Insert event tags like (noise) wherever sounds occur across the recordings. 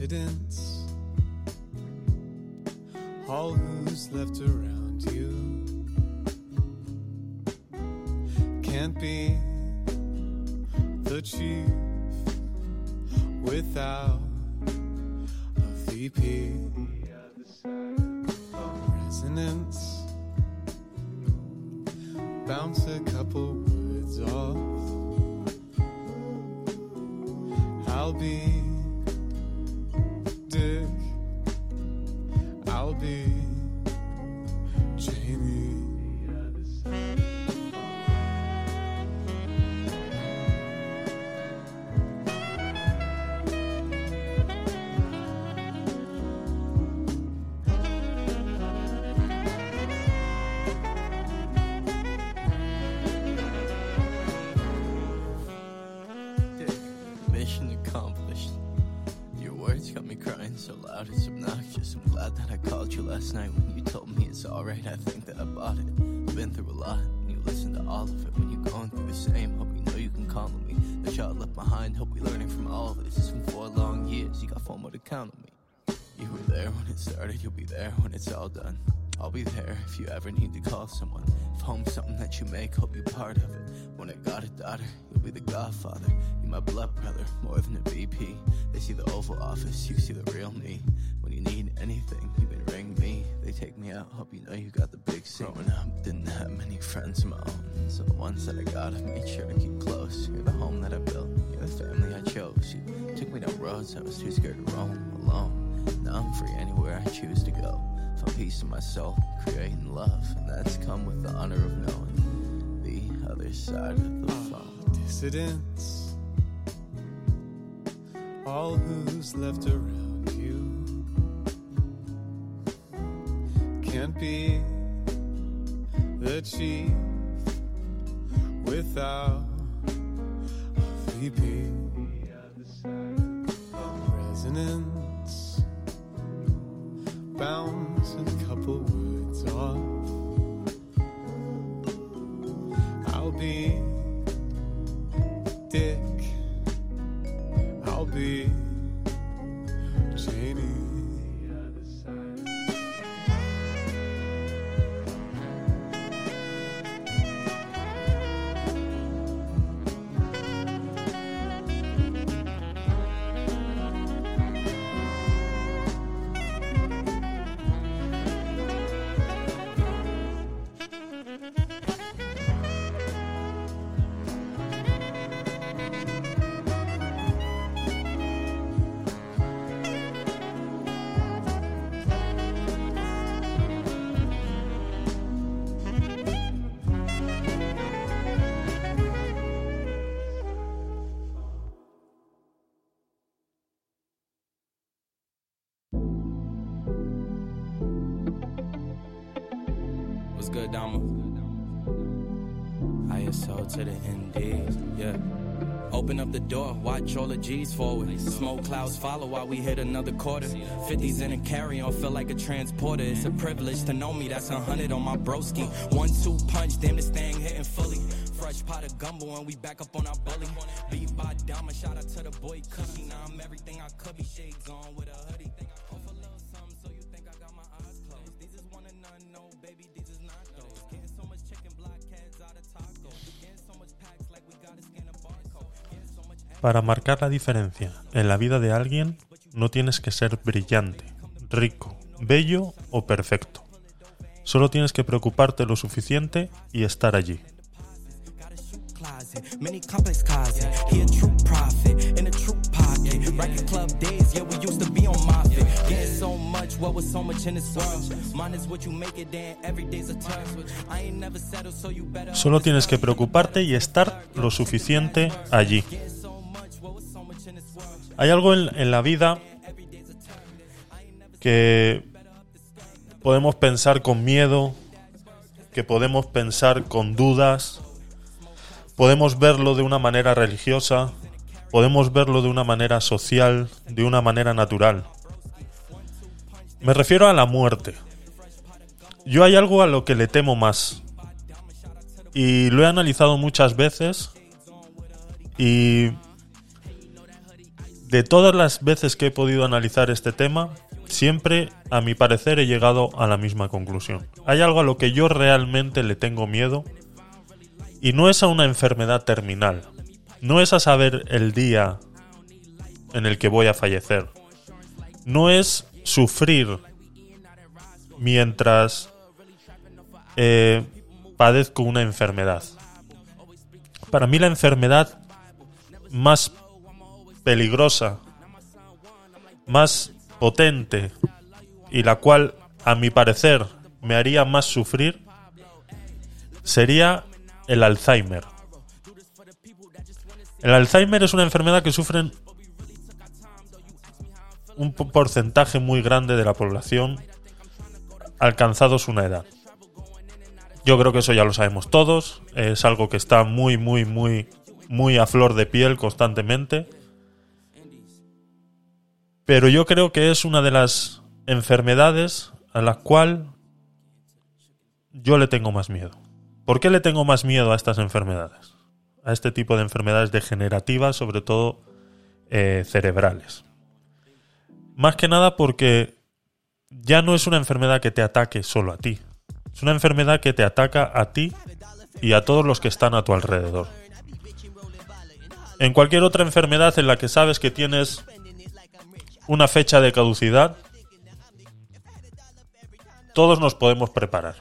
dissidents, all who's left around you can't be the chief without a VP. Resonance, bounce a couple words off. I'll be to the ND, yeah. Open up the door, watch all the G's forward. Smoke clouds follow while we hit another quarter. 50s in a carry on, feel like a transporter. It's a privilege to know me, that's a hundred on my broski. One two punch, damn this thing hitting fully. Fresh pot of gumbo and we back up on our bully. Beat by Dama, shout out to the boy Cookie. Now I'm everything I could be, shades on with a hoodie. Para marcar la diferencia en la vida de alguien, no tienes que ser brillante, rico, bello o perfecto. Solo tienes que preocuparte lo suficiente y estar allí. Solo tienes que preocuparte y estar lo suficiente allí. Hay algo en, la vida que podemos pensar con miedo, que podemos pensar con dudas, podemos verlo de una manera religiosa, podemos verlo de una manera social, de una manera natural. Me refiero a la muerte. Yo hay algo a lo que le temo más. Y lo he analizado muchas veces. Y de todas las veces que he podido analizar este tema, siempre, a mi parecer, he llegado a la misma conclusión. Hay algo a lo que yo realmente le tengo miedo y no es a una enfermedad terminal, no es a saber el día en el que voy a fallecer, no es sufrir mientras eh, padezco una enfermedad. Para mí la enfermedad más peligrosa, más potente y la cual, a mi parecer, me haría más sufrir, sería el Alzheimer. El Alzheimer es una enfermedad que sufren un po- porcentaje muy grande de la población alcanzados una edad. Yo creo que eso ya lo sabemos todos, es algo que está muy, muy, muy, muy a flor de piel constantemente. Pero yo creo que es una de las enfermedades a la cual yo le tengo más miedo. ¿Por qué le tengo más miedo a estas enfermedades? A este tipo de enfermedades degenerativas, sobre todo eh, cerebrales. Más que nada porque ya no es una enfermedad que te ataque solo a ti. Es una enfermedad que te ataca a ti y a todos los que están a tu alrededor. En cualquier otra enfermedad en la que sabes que tienes una fecha de caducidad, todos nos podemos preparar.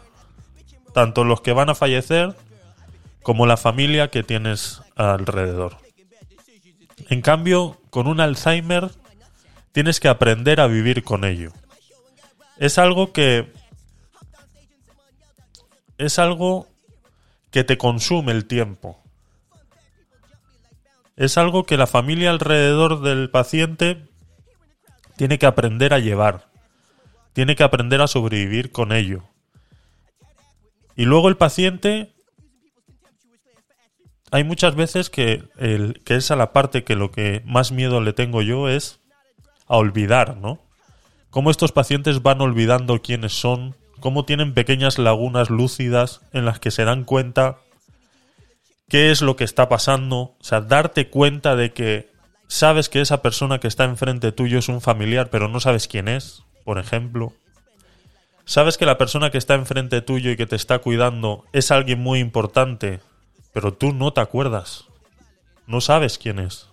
Tanto los que van a fallecer como la familia que tienes alrededor. En cambio, con un Alzheimer tienes que aprender a vivir con ello. Es algo que es algo que te consume el tiempo. Es algo que la familia alrededor del paciente tiene que aprender a llevar. Tiene que aprender a sobrevivir con ello. Y luego el paciente hay muchas veces que, el, que es a la parte que lo que más miedo le tengo yo es a olvidar, ¿no? Cómo estos pacientes van olvidando quiénes son, cómo tienen pequeñas lagunas lúcidas en las que se dan cuenta qué es lo que está pasando, o sea, darte cuenta de que sabes que esa persona que está enfrente tuyo es un familiar, pero no sabes quién es, por ejemplo. Sabes que la persona que está enfrente tuyo y que te está cuidando es alguien muy importante, pero tú no te acuerdas. No sabes quién es.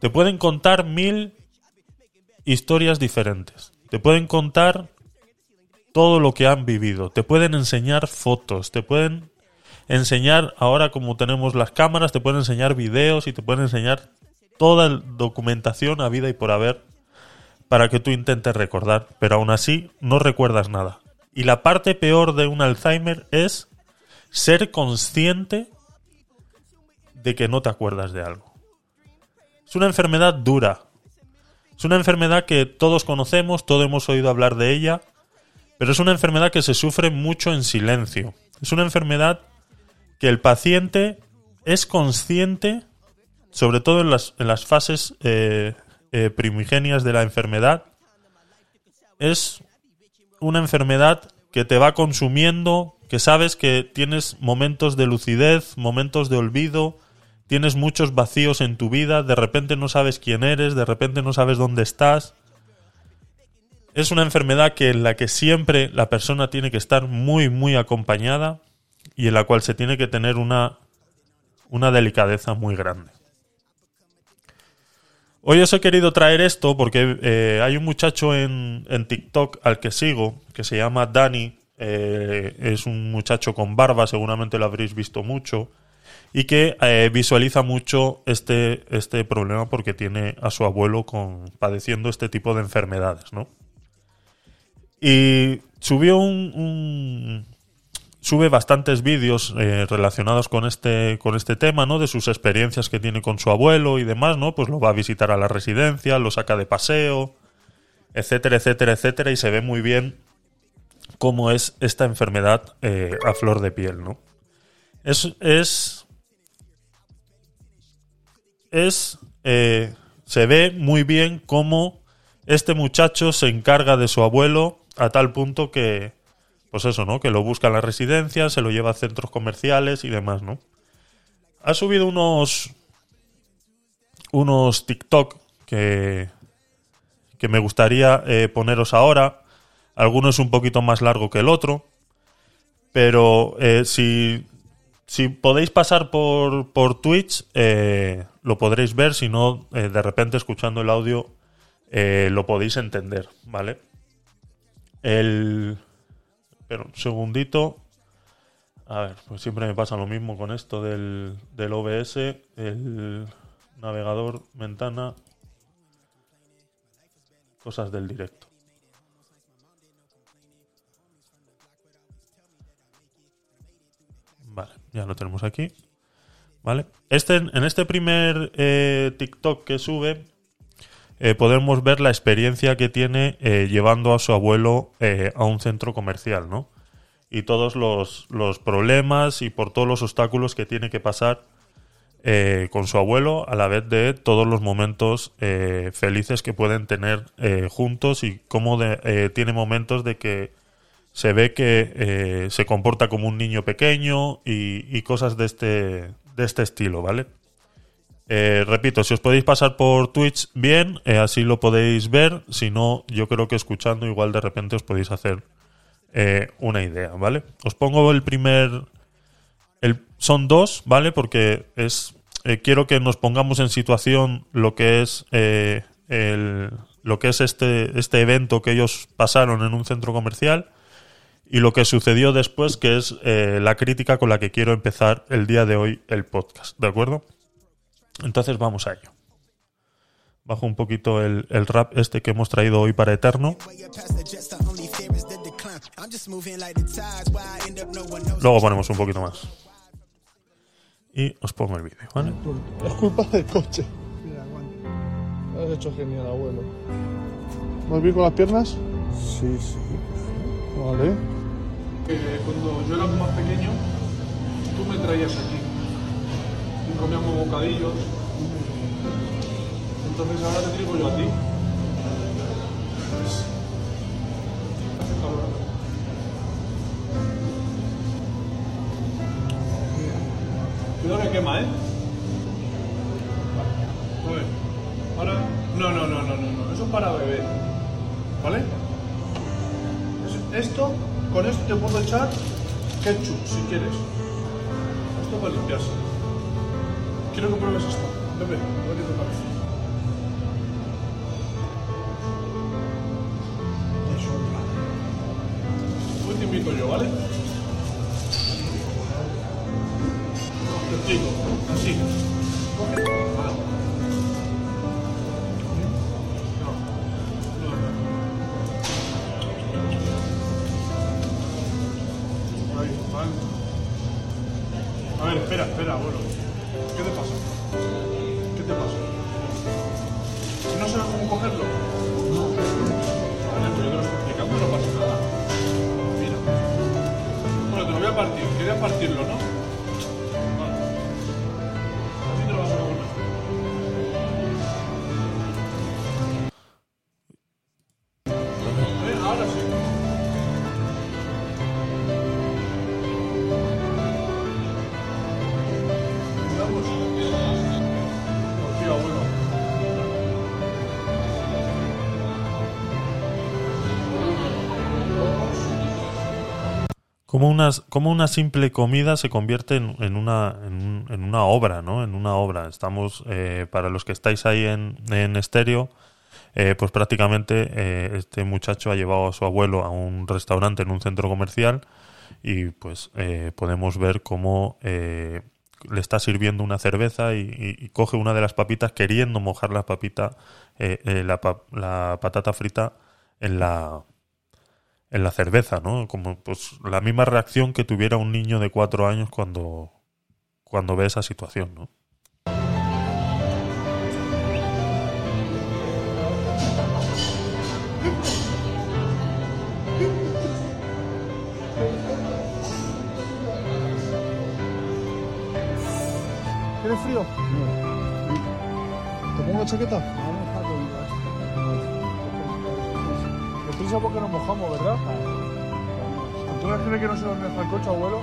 Te pueden contar mil historias diferentes. Te pueden contar todo lo que han vivido. Te pueden enseñar fotos. Te pueden enseñar, ahora como tenemos las cámaras, te pueden enseñar videos y te pueden enseñar toda la documentación a vida y por haber para que tú intentes recordar. Pero aún así no recuerdas nada. Y la parte peor de un Alzheimer es ser consciente de que no te acuerdas de algo. Es una enfermedad dura. Es una enfermedad que todos conocemos, todos hemos oído hablar de ella, pero es una enfermedad que se sufre mucho en silencio. Es una enfermedad que el paciente es consciente, sobre todo en las, en las fases eh, eh, primigenias de la enfermedad, es una enfermedad que te va consumiendo, que sabes que tienes momentos de lucidez, momentos de olvido, tienes muchos vacíos en tu vida, de repente no sabes quién eres, de repente no sabes dónde estás. Es una enfermedad que en la que siempre la persona tiene que estar muy muy acompañada y en la cual se tiene que tener una una delicadeza muy grande. Hoy os he querido traer esto porque eh, hay un muchacho en, en, TikTok al que sigo que se llama Dani. Eh, es un muchacho con barba, seguramente lo habréis visto mucho. Y que eh, visualiza mucho este, este problema porque tiene a su abuelo con, padeciendo este tipo de enfermedades, ¿no? Y subió un, un sube bastantes vídeos eh, relacionados con este con este tema, ¿no? De sus experiencias que tiene con su abuelo y demás, ¿no? Pues lo va a visitar a la residencia, lo saca de paseo, etcétera, etcétera, etcétera, y se ve muy bien cómo es esta enfermedad eh, a flor de piel, ¿no? Es es es eh, se ve muy bien cómo este muchacho se encarga de su abuelo a tal punto que pues eso, ¿no? Que lo busca en la residencia, se lo lleva a centros comerciales y demás, ¿no? Ha subido unos unos TikTok que, que me gustaría eh, poneros ahora. Alguno es un poquito más largo que el otro. Pero eh, si, si podéis pasar por, por Twitch, eh, lo podréis ver. Si no, de repente escuchando el audio, lo podéis entender, ¿vale? El. Pero un segundito. A ver, pues siempre me pasa lo mismo con esto del, del OBS. El navegador, ventana. Cosas del directo. Vale, ya lo tenemos aquí. Vale. Este, en este primer eh, TikTok que sube, eh, podemos ver la experiencia que tiene eh, llevando a su abuelo eh, a un centro comercial, ¿no? Y todos los, los problemas y por todos los obstáculos que tiene que pasar con su abuelo, a la vez de todos los momentos felices que pueden tener juntos y cómo de- tiene momentos de que se ve que se comporta como un niño pequeño y, y cosas de este, de este estilo, ¿vale? Eh, repito, si os podéis pasar por Twitch, bien, eh, así lo podéis ver. Si no, yo creo que escuchando igual de repente os podéis hacer eh, una idea, ¿vale? Os pongo el primer... El, son dos, ¿vale? Porque es... quiero que nos pongamos en situación lo que es lo que es este, este evento que ellos pasaron en un centro comercial y lo que sucedió después, que es la crítica con la que quiero empezar el día de hoy el podcast, ¿de acuerdo? Entonces vamos a ello. Bajo un poquito el, el rap este que hemos traído hoy para Eterno. Luego ponemos un poquito más. Y os pongo el vídeo, ¿vale? Es culpa del coche. Lo has hecho genial, abuelo. ¿Vas bien con las piernas? Sí, sí. Vale. Eh, cuando yo era más pequeño, tú me traías aquí. Comíamos bocadillos. Entonces ahora te traigo yo a ti. Cuidado que quema, ¿eh? Ver. Ahora. No, no, no, no, no. Eso es para beber. ¿Vale? Es- Esto, con esto te puedo echar ketchup si quieres. Esto para limpiarse. Quiero que pruebes esto. Bebe, a ver qué te parece. Hoy te invito yo, ¿vale? Te explico. Así. A ver, espera, espera, abuelo. Como, unas, como una simple comida se convierte en, una, en, un- en una obra, ¿no? En una obra. Estamos, eh, para los que estáis ahí en, estéreo, eh, pues prácticamente eh, este muchacho ha llevado a su abuelo a un restaurante en un centro comercial y pues eh, podemos ver cómo le está sirviendo una cerveza y, y- coge una de las papitas queriendo mojar la papita, la, la patata frita en la, en la cerveza, ¿no? Como pues la misma reacción que tuviera un niño de cuatro años cuando, cuando ve esa situación, ¿no? ¿Tienes frío? ¿Te pongo una chaqueta? Prisa porque nos mojamos, ¿verdad? ¿Tú crees que no sé dónde deja el coche, abuelo?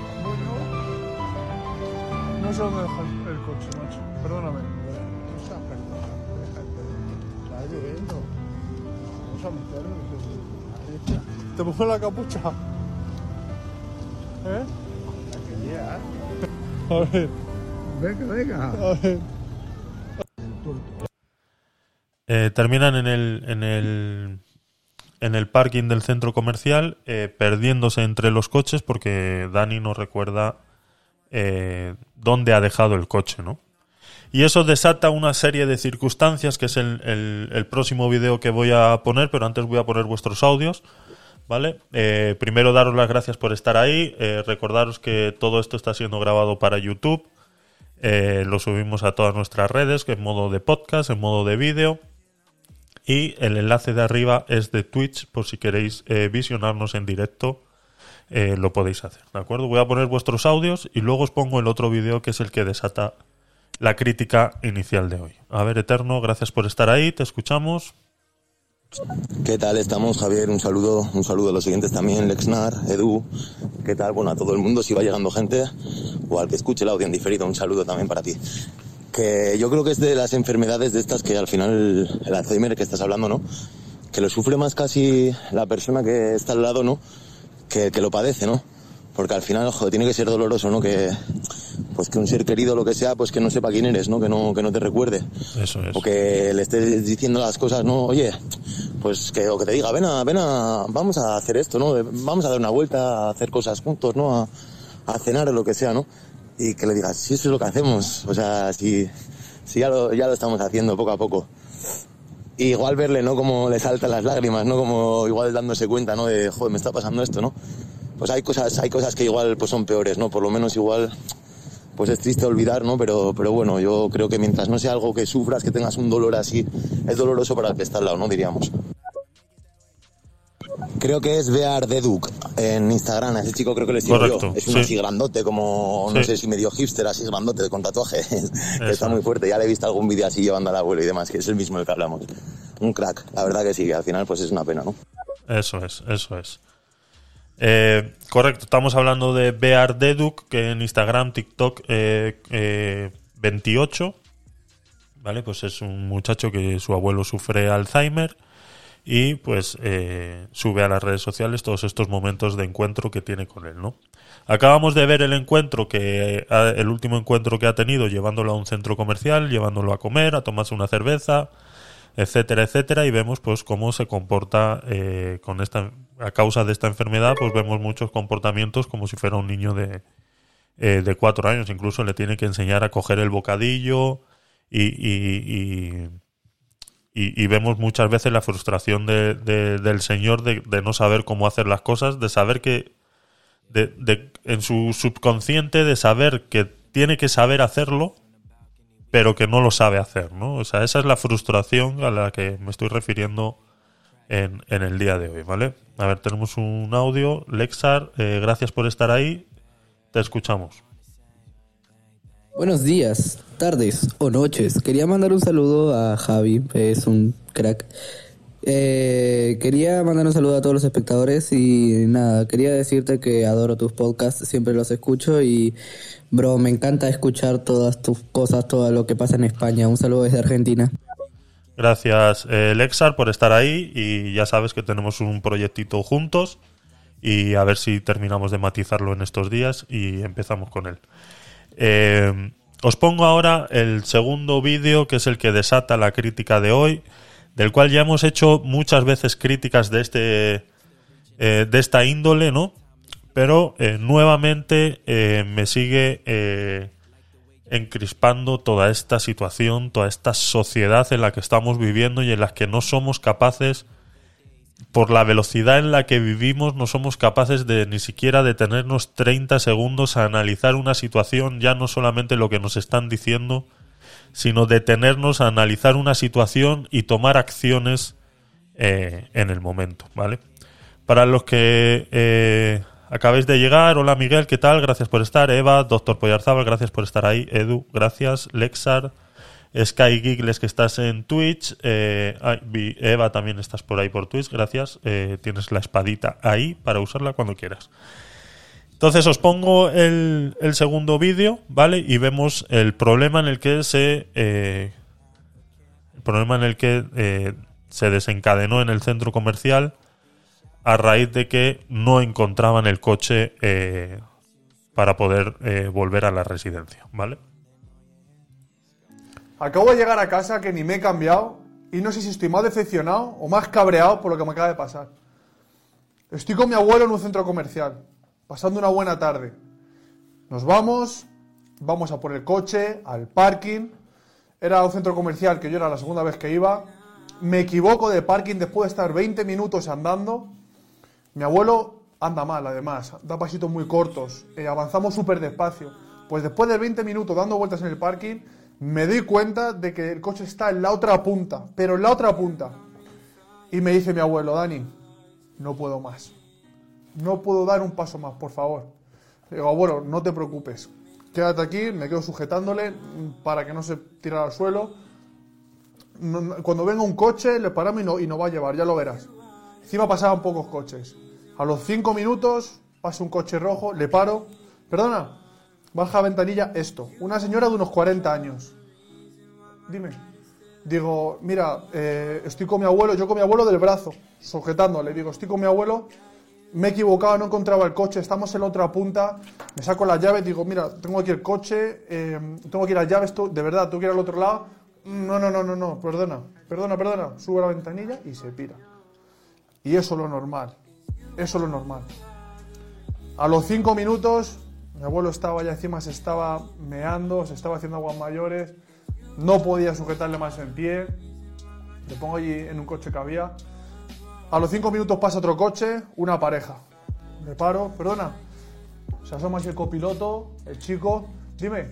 No sé dónde deja el coche, macho. Perdóname. viendo. Vamos a meternos. Está. Te pongo la capucha. ¿Eh? A ver, Venga, venga. a ver. Eh, terminan en el, en el en el parking del centro comercial eh, perdiéndose entre los coches porque Dani no recuerda eh, dónde ha dejado el coche, ¿no? Y eso desata una serie de circunstancias, que es el, el- próximo vídeo que voy a poner, pero antes voy a poner vuestros audios, ¿vale? Eh, primero daros las gracias por estar ahí, eh, recordaros que todo esto está siendo grabado para YouTube, lo subimos a todas nuestras redes, que en modo de podcast, en modo de vídeo, y el enlace de arriba es de Twitch, por si queréis eh, visionarnos en directo, eh, lo podéis hacer, ¿de acuerdo? Voy a poner vuestros audios y luego os pongo el otro vídeo que es el que desata la crítica inicial de hoy. A ver, Eterno, gracias por estar ahí, te escuchamos. ¿Qué tal estamos, Javier? Un saludo, un saludo a los siguientes también, Lexnar, Edu. ¿Qué tal? Bueno, a todo el mundo, si va llegando gente, o al que escuche el audio en diferido, un saludo también para ti. Que yo creo que es de las enfermedades de estas que al final, el Alzheimer que estás hablando, ¿no? Que lo sufre más casi la persona que está al lado, ¿no? Que, que lo padece, ¿no? Porque al final, joder, tiene que ser doloroso, ¿no? Que, pues que un ser querido, lo que sea, pues que no sepa quién eres, ¿no? Que no, que no te recuerde. Eso es. O que le estés diciendo las cosas, no, oye, pues que, o que te diga, ven a, ven a, vamos a hacer esto, ¿no? Vamos a dar una vuelta, a hacer cosas juntos, ¿no? A, a cenar o lo que sea, ¿no? Y que le digas, si eso es lo que hacemos, o sea, si, si ya lo, ya lo estamos haciendo poco a poco. Igual verle, ¿no? Como le saltan las lágrimas, ¿no? Como igual dándose cuenta, ¿no? De, joder, me está pasando esto, ¿no? Pues hay cosas, hay cosas que igual pues son peores, ¿no? Por lo menos igual pues es triste olvidar, ¿no? Pero, pero bueno, yo creo que mientras no sea algo que sufras, que tengas un dolor así, es doloroso para el que está al lado, ¿no? Diríamos. Creo que es Bear Deduk en Instagram, ese chico creo que le yo. Es un sí. así grandote, como, no Sí. sé si medio hipster, así grandote, con tatuaje. (laughs) que está es. muy fuerte, ya le he visto algún vídeo así llevando al abuelo y demás, que es el mismo del que hablamos. Un crack, la verdad que sí, que al final pues es una pena, ¿no? Eso es, eso es. Eh, correcto, estamos hablando de Bear Deduk, que en Instagram, TikTok, eh, eh, 28, ¿vale? Pues es un muchacho que su abuelo sufre Alzheimer y pues eh, sube a las redes sociales todos estos momentos de encuentro que tiene con él, ¿no? Acabamos de ver el encuentro que ha- el último encuentro que ha tenido llevándolo a un centro comercial, llevándolo a comer, a tomarse una cerveza, etcétera, etcétera, y vemos pues cómo se comporta eh, con esta a causa de esta enfermedad, pues vemos muchos comportamientos como si fuera un niño de eh, de cuatro años, incluso le tiene que enseñar a coger el bocadillo y, y- vemos muchas veces la frustración de- de- del señor de, no saber cómo hacer las cosas, de saber que de, de- en su subconsciente de saber que tiene que saber hacerlo, pero que no lo sabe hacer, ¿no? O sea, esa es la frustración a la que me estoy refiriendo en, en el día de hoy, ¿vale? A ver, tenemos un audio. Lexar, eh, gracias por estar ahí. Te escuchamos. Buenos días, tardes o noches. Quería mandar un saludo a Javi, es un crack. Eh, quería mandar un saludo a todos los espectadores y nada, quería decirte que adoro tus podcasts, siempre los escucho y bro, me encanta escuchar todas tus cosas, todo lo que pasa en España. Un saludo desde Argentina. Gracias, eh, Lexar, por estar ahí. Y ya sabes que tenemos un proyectito juntos. Y a ver si terminamos de matizarlo en estos días y empezamos con él. Eh, os pongo ahora el segundo vídeo, que es el que desata la crítica de hoy, del cual ya hemos hecho muchas veces críticas de este eh, de esta índole, ¿no? Pero eh, nuevamente me sigue encrispando toda esta situación, toda esta sociedad en la que estamos viviendo y en la que no somos capaces, por la velocidad en la que vivimos, no somos capaces de ni siquiera detenernos 30 segundos a analizar una situación, ya no solamente lo que nos están diciendo, sino detenernos a analizar una situación y tomar acciones eh, en el momento, ¿vale? Para los que eh, acabáis de llegar, hola Miguel, ¿qué tal? Gracias por estar. Eva, Doctor Poyarzábal, gracias por estar ahí. Edu, gracias. Lexar, Sky Gigles, que estás en Twitch. Eh, Eva, también estás por ahí por Twitch, gracias. Eh, tienes la espadita ahí para usarla cuando quieras. Entonces os pongo el, segundo vídeo, ¿vale? Y vemos el problema en el que se... eh, el problema en el que se desencadenó en el centro comercial a raíz de que no encontraban el coche para poder volver a la residencia, ¿vale? Acabo de llegar a casa que ni me he cambiado y no sé si estoy más decepcionado o más cabreado por lo que me acaba de pasar. Estoy con mi abuelo en un centro comercial, pasando una buena tarde. Nos vamos, vamos a por el coche, al parking. Era un centro comercial que yo era la segunda vez que iba. Me equivoco de parking después de estar 20 minutos andando. Mi abuelo anda mal, además, da pasitos muy cortos. eh, avanzamos súper despacio. Pues después de 20 minutos dando vueltas en el parking, me doy cuenta de que el coche está en la otra punta, pero en la otra punta. Y me dice mi abuelo, Dani, no puedo más. No puedo dar un paso más, por favor. Le digo, abuelo, no te preocupes. Quédate aquí, me quedo sujetándole para que no se tire al suelo. Cuando venga un coche, le paramos y no, y no va a llevar, ya lo verás. Encima pasaban pocos coches. A los cinco minutos pasa un coche rojo, le paro. Perdona, baja la ventanilla esto. Una señora de unos 40 años. Dime. Digo, mira, eh, estoy con mi abuelo, yo con mi abuelo del brazo, sujetándole. Digo, estoy con mi abuelo, me he equivocado, no encontraba el coche, estamos en la otra punta. Me saco las llaves, digo, mira, tengo aquí el coche, eh, tengo aquí las llaves, tú, de verdad, tú quieres al otro lado. No, no, no, no, no, perdona, perdona, perdona. Sube la ventanilla y se pira. Y eso es lo normal. Eso es lo normal. A los cinco minutos, mi abuelo estaba allá encima, se estaba meando, se estaba haciendo aguas mayores, no podía sujetarle más en pie. Le pongo allí en un coche que había. A los cinco minutos pasa otro coche, una pareja. Le paro, perdona. Se asoma así el copiloto, el chico. Dime,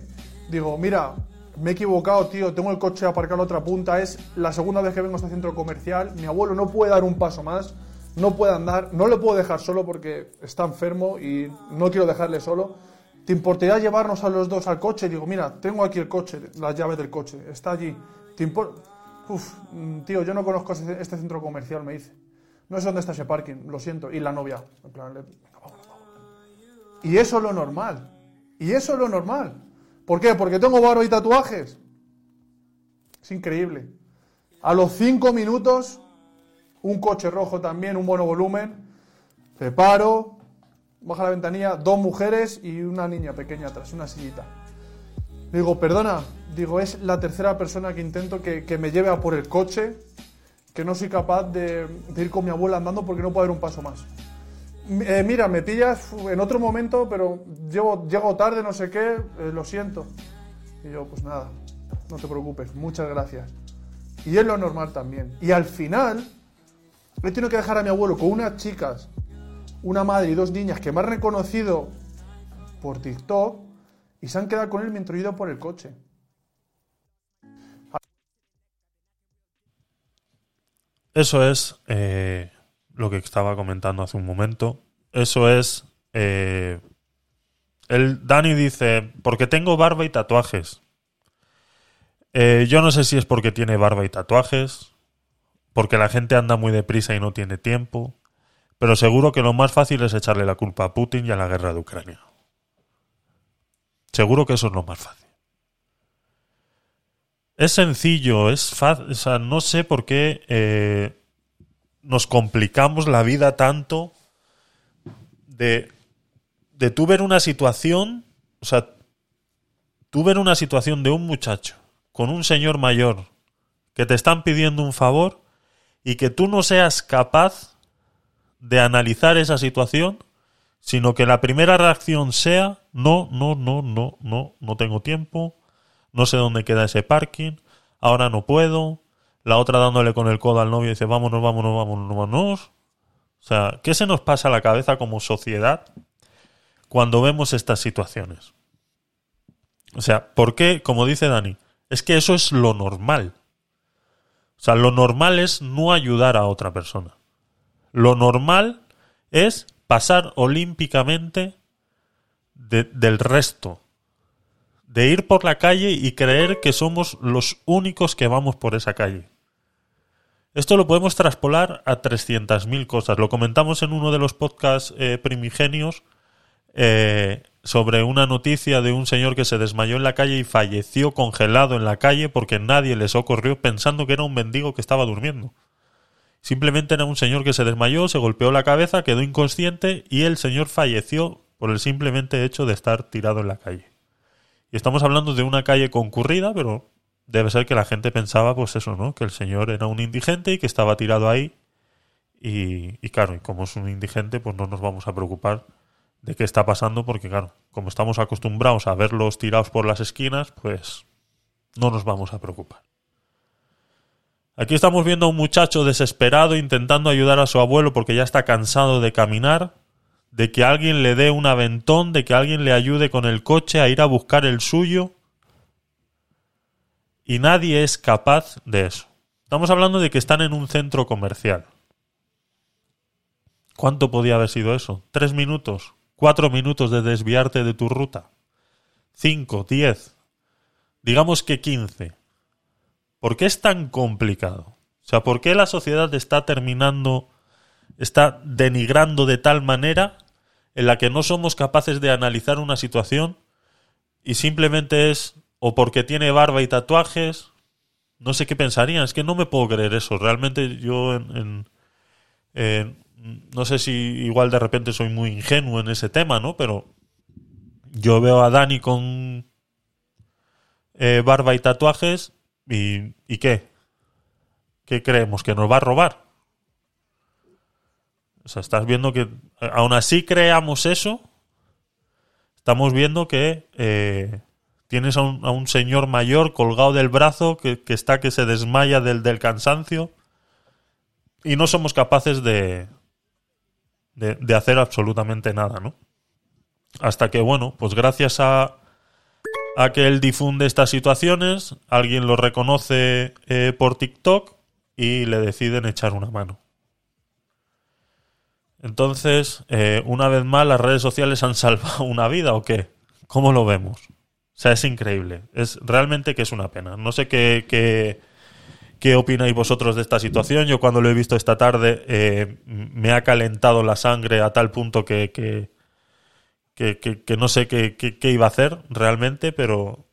digo, mira, me he equivocado, tío. Tengo el coche aparcado a la otra punta. Es la segunda vez que vengo a este centro comercial. Mi abuelo no puede dar un paso más. No puede andar. No le puedo dejar solo porque está enfermo y no quiero dejarle solo. ¿Te importaría llevarnos a los dos al coche? Digo, mira, tengo aquí el coche, las llaves del coche. Está allí. ¿Te importa? Uf, mm, tío, yo no conozco este centro comercial, me dice. No sé dónde está ese parking, lo siento. Y la novia. En plan, le-. Y eso es lo normal. Y eso es lo normal. ¿Por qué? Porque tengo barba y tatuajes. Es increíble. A los cinco minutos, un coche rojo también, un buen volumen. Me paro, baja la ventanilla, dos mujeres y una niña pequeña atrás, una sillita. Digo, perdona, digo, es la tercera persona que intento que, que me lleve a por el coche, que no soy capaz de, ir con mi abuela andando porque no puedo dar un paso más. Eh, mira, me pillas en otro momento, pero llego, llego tarde, no sé qué, eh, lo siento. Y yo, pues nada, no te preocupes, muchas gracias. Y es lo normal también. Y al final, he tenido que dejar a mi abuelo con unas chicas, una madre y dos niñas que me han reconocido por TikTok y se han quedado con él mientras yo por el coche. Eso es eh, lo que estaba comentando hace un momento. Eso es. eh, el Dani dice: Porque tengo barba y tatuajes. Eh, yo no sé si es porque tiene barba y tatuajes, porque la gente anda muy deprisa y no tiene tiempo, pero seguro que lo más fácil es echarle la culpa a Putin y a la guerra de Ucrania. Seguro que eso es lo más fácil. Es sencillo, es fácil. O sea, no sé por qué eh, nos complicamos la vida tanto de, de tú ver una situación. O sea, tú ver una situación de un muchacho con un señor mayor que te están pidiendo un favor y que tú no seas capaz de analizar esa situación, sino que la primera reacción sea no, no, no, no, no, no tengo tiempo, no sé dónde queda ese parking, ahora no puedo, la otra dándole con el codo al novio y dice vámonos, vámonos, vámonos, vámonos. O sea, ¿qué se nos pasa a la cabeza como sociedad cuando vemos estas situaciones? O sea, ¿por qué, como dice Dani, es que eso es lo normal? O sea, lo normal es no ayudar a otra persona. Lo normal es pasar olímpicamente de- del resto. De ir por la calle y creer que somos los únicos que vamos por esa calle. Esto lo podemos traspolar a 300.000 cosas. Lo comentamos en uno de los podcasts eh, primigenios eh, sobre una noticia de un señor que se desmayó en la calle y falleció congelado en la calle porque nadie le socorrió pensando que era un mendigo que estaba durmiendo. Simplemente era un señor que se desmayó, se golpeó la cabeza, quedó inconsciente y el señor falleció por el simplemente hecho de estar tirado en la calle. Y estamos hablando de una calle concurrida, pero debe ser que la gente pensaba, pues eso, ¿no? Que el señor era un indigente y que estaba tirado ahí. Y, y claro, y como es un indigente, pues no nos vamos a preocupar de qué está pasando, porque claro, como estamos acostumbrados a verlos tirados por las esquinas, pues no nos vamos a preocupar. Aquí estamos viendo a un muchacho desesperado intentando ayudar a su abuelo porque ya está cansado de caminar, de que alguien le dé un aventón, de que alguien le ayude con el coche a ir a buscar el suyo. Y nadie es capaz de eso. Estamos hablando de que están en un centro comercial. ¿Cuánto podía haber sido eso? ¿Tres minutos? ¿Cuatro minutos de desviarte de tu ruta? ¿Cinco? ¿Diez? Digamos que quince. ¿Por qué es tan complicado? O sea, ¿por qué la sociedad está terminando, está denigrando de tal manera en la que no somos capaces de analizar una situación y simplemente es o porque tiene barba y tatuajes? No sé qué pensarían, es que no me puedo creer eso. Realmente yo en, no sé si igual de repente soy muy ingenuo en ese tema, ¿no? Pero yo veo a Dani con eh, barba y tatuajes y, ¿y qué? ¿Qué creemos? ¿Que nos va a robar? O sea, estás viendo que eh, aún así creamos eso, estamos viendo que eh, tienes a un, señor mayor colgado del brazo que, que está que se desmaya del, del cansancio y no somos capaces de, de hacer absolutamente nada, ¿no? Hasta que, bueno, pues gracias a, a que él difunde estas situaciones, alguien lo reconoce eh, por TikTok y le deciden echar una mano. Entonces, eh, una vez más, las redes sociales han (laughs) salvado una vida o qué? ¿Cómo lo vemos? O sea, es increíble. Es realmente que es una pena. No sé qué, qué, qué opináis vosotros de esta situación. Yo cuando lo he visto esta tarde eh, me ha calentado la sangre a tal punto que, que, que, no sé qué, qué- qué iba a hacer realmente, pero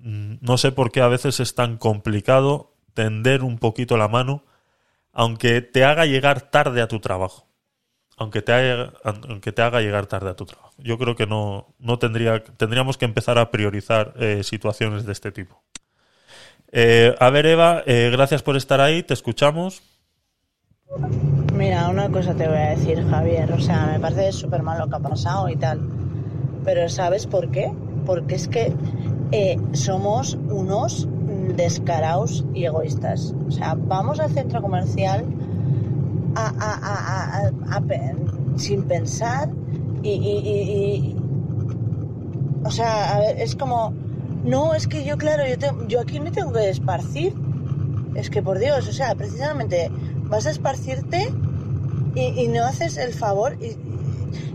mm, no sé por qué a veces es tan complicado tender un poquito la mano, aunque te haga llegar tarde a tu trabajo. Aunque te, haga, aunque te haga llegar tarde a tu trabajo. Yo creo que no, no tendría, tendríamos que empezar a priorizar eh, situaciones de este tipo. Eh, a ver, Eva, eh, gracias por estar ahí, te escuchamos. Mira, una cosa te voy a decir, Javier. O sea, me parece súper mal lo que ha pasado y tal. Pero ¿sabes por qué? Porque es que eh, somos unos descarados y egoístas. O sea, vamos al centro comercial sin pensar y, O sea, es como... No, es que yo, claro, yo, te- yo aquí me tengo que esparcir. Es que por Dios, o sea, precisamente vas a esparcirte y, y no haces el favor. Y,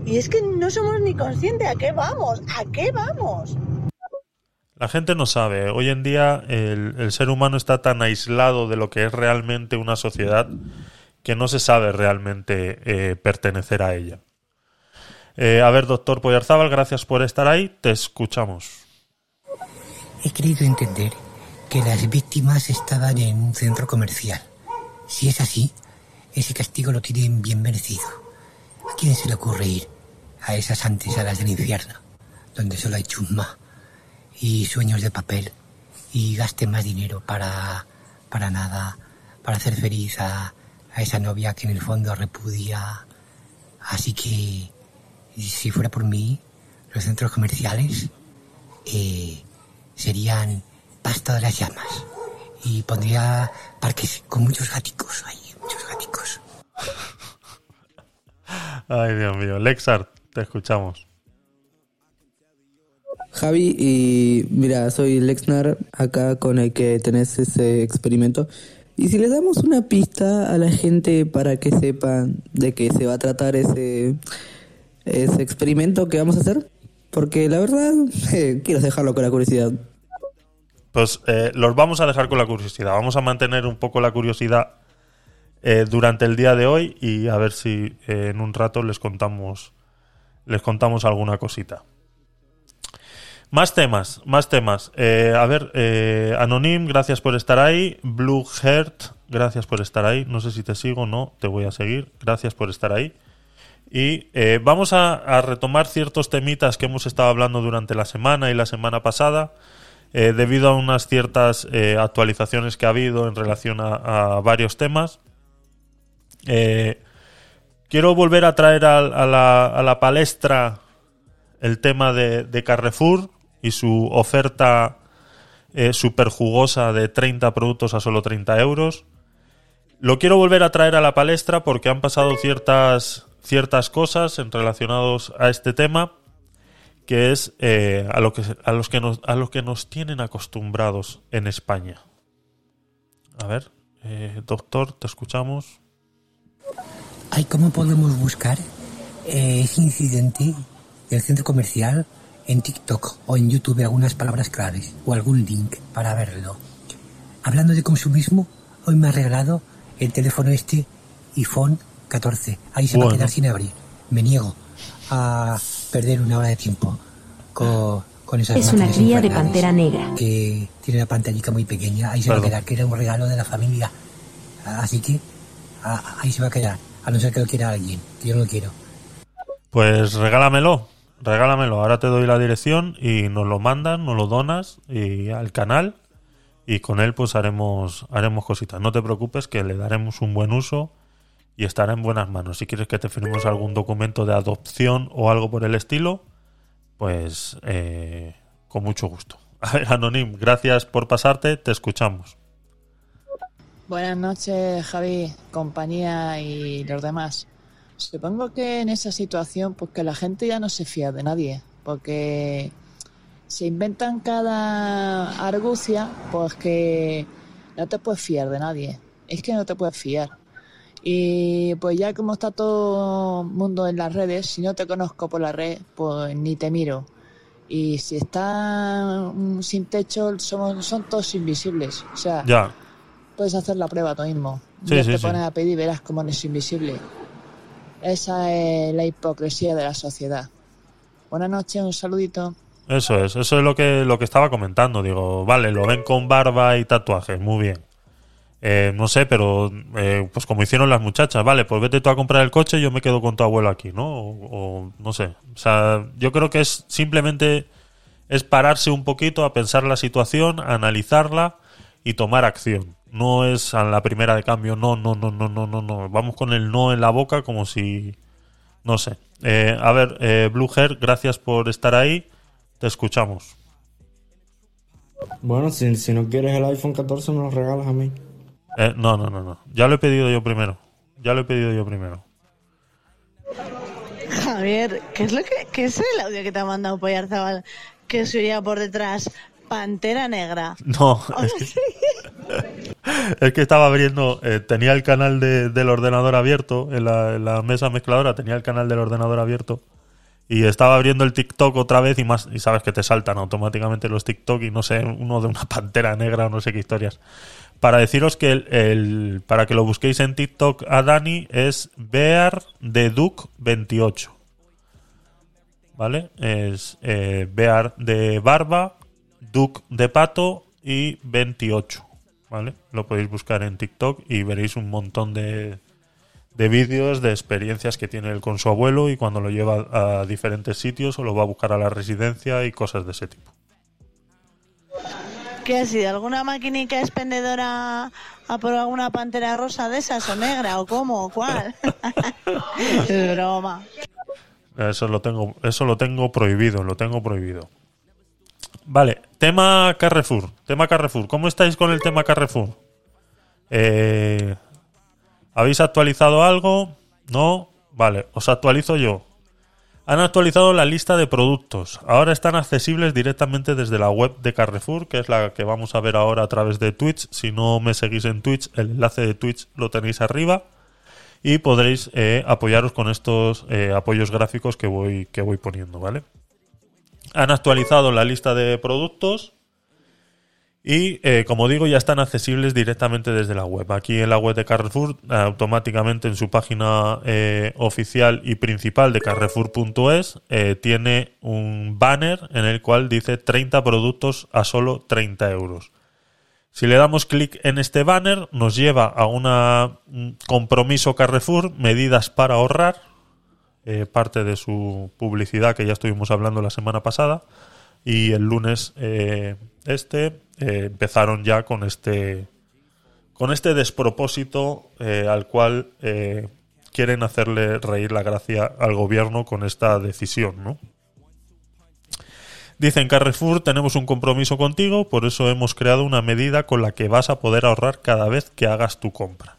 y es que no somos ni conscientes a qué vamos, a qué vamos. La gente no sabe. Hoy en día el, el ser humano está tan aislado de lo que es realmente una sociedad que no se sabe realmente eh, pertenecer a ella. Eh, a ver, doctor Poyarzábal, gracias por estar ahí. Te escuchamos. He querido entender que las víctimas estaban en un centro comercial. Si es así, ese castigo lo tienen bien merecido. ¿A quién se le ocurre ir a esas antesalas del infierno, donde solo hay chusma y sueños de papel y gaste más dinero para, para nada, para hacer feliz a, a esa novia que en el fondo repudia? Así que, si fuera por mí, los centros comerciales eh, serían pasta de las llamas. Y pondría parques con muchos gaticos ahí, muchos gaticos. Ay, Dios mío. Lexart, te escuchamos. Javi, y mira, soy Lexnar, acá con el que tenés ese experimento. Y si le damos una pista a la gente para que sepan de qué se va a tratar ese, ese experimento que vamos a hacer, porque la verdad (laughs) eh, quiero dejarlo con la curiosidad. Pues eh, los vamos a dejar con la curiosidad. Vamos a mantener un poco la curiosidad eh, durante el día de hoy y a ver si eh, en un rato les contamos les contamos alguna cosita. Más temas, más temas. Eh, a ver, Anonym, gracias por estar ahí. Blue Heart, gracias por estar ahí. No sé si te sigo, no, te voy a seguir. Gracias por estar ahí. Y vamos a, retomar ciertos temitas que hemos estado hablando durante la semana y la semana pasada. debido a unas ciertas actualizaciones que ha habido en relación a varios temas. Eh, quiero volver a traer a, a la, a la palestra el tema de, Carrefour y su oferta eh, súper jugosa de 30 productos a solo 30 euros. Lo quiero volver a traer a la palestra porque han pasado ciertas, ciertas cosas en relacionados a este tema que es eh, a, lo que, a, los que nos, a los que nos tienen acostumbrados en España. A ver, eh, doctor, te escuchamos. Ay, ¿cómo podemos buscar eh, ese incidente del centro comercial en TikTok o en YouTube algunas palabras claves o algún link para verlo? Hablando de consumismo, hoy me ha regalado el teléfono este iPhone 14. Ahí se va Bueno. a quedar sin abrir. Me niego a perder una hora de tiempo con, con esas Es una cría de pantera negra. que tiene una pantallica muy pequeña. Ahí se va Claro. a quedar, que era un regalo de la familia. Así que a- ahí se va a quedar, a no ser que lo quiera alguien, yo no lo quiero. Pues regálamelo, regálamelo. Ahora te doy la dirección y nos lo mandan, nos lo donas y al canal y con él pues haremos haremos cositas. No te preocupes que le daremos un buen uso y estará en buenas manos. Si quieres que te firmemos algún documento de adopción o algo por el estilo, pues eh, con mucho gusto. (laughs) A ver, Anonim, gracias por pasarte, te escuchamos. Buenas noches, Javi, compañía y los demás. Supongo que en esa situación, pues que la gente ya no se fía de nadie, porque se inventan cada argucia, pues que no te puedes fiar de nadie. Es que no te puedes fiar. Y pues ya como está todo el mundo en las redes, si no te conozco por la red, pues ni te miro. Y si está sin techo, somos, son todos invisibles. O sea, Ya, puedes hacer la prueba tú mismo. Sí, Ya sí, te sí. pones a pedir y verás cómo no es invisible. Esa es la hipocresía de la sociedad. Buenas noches, un saludito. Eso es, eso es lo que, lo que estaba comentando. Digo, vale, lo ven con barba y tatuajes, muy bien. Eh, no sé, pero eh, pues como hicieron las muchachas, vale, pues vete tú a comprar el coche y yo me quedo con tu abuelo aquí, ¿no? O, o no sé. O sea, yo creo que es simplemente es pararse un poquito a pensar la situación, analizarla y tomar acción. No es a la primera de cambio, no, no, no, no, no, no, no. Vamos con el no en la boca como si... No sé. Eh, a ver, eh, Blue Hair, gracias por estar ahí. Te escuchamos. Bueno, si, si no quieres el iPhone 14, me lo regalas a mí. Eh, no, no, no, no. Ya lo he pedido yo primero. Ya lo he pedido yo primero. Javier, ¿qué es lo que qué es el audio que te ha mandado Poyarzabal que se oía por detrás? Pantera negra. No, es (laughs) que, es que estaba abriendo, eh, tenía el canal de- del ordenador abierto, en la, mesa mezcladora tenía el canal del ordenador abierto y estaba abriendo el TikTok otra vez y más, y sabes que te saltan automáticamente los TikTok y no sé, uno de una (laughs) pantera negra o no sé qué historias. Para deciros que el- para que lo busquéis en TikTok a Dani es Bear de Duke 28. ¿Vale? Es eh, Bear de barba, Duke de pato y 28. ¿Vale? Lo podéis buscar en TikTok y veréis un montón de, de vídeos, de experiencias que tiene él con su abuelo y cuando lo lleva a diferentes sitios o lo va a buscar a la residencia y cosas de ese tipo. ¿Qué ha sido? ¿Alguna maquinica expendedora a por alguna pantera rosa de esas o negra o cómo o cuál? (laughs) es broma. Eso lo tengo, eso lo tengo prohibido, lo tengo prohibido. Vale, tema Carrefour, tema Carrefour. ¿Cómo estáis con el tema Carrefour? Eh, ¿Habéis actualizado algo? ¿No? Vale, os actualizo yo. Han actualizado la lista de productos. Ahora están accesibles directamente desde la web de Carrefour, que es la que vamos a ver ahora a través de Twitch. Si no me seguís en Twitch, el enlace de Twitch lo tenéis arriba y podréis eh, apoyaros con estos eh, apoyos gráficos que voy, que voy poniendo, ¿vale? Han actualizado la lista de productos y, eh, como digo, ya están accesibles directamente desde la web. Aquí en la web de Carrefour, automáticamente en su página eh, oficial y principal de carrefour.es, eh, tiene un banner en el cual dice 30 productos a solo 30 euros. Si le damos clic en este banner, nos lleva a un compromiso Carrefour, medidas para ahorrar, eh, parte de su publicidad que ya estuvimos hablando la semana pasada. Y el lunes eh, este eh, empezaron ya con este con este despropósito al cual quieren hacerle reír la gracia al gobierno con esta decisión, ¿no? Dicen Carrefour, tenemos un compromiso contigo, por eso hemos creado una medida con la que vas a poder ahorrar cada vez que hagas tu compra.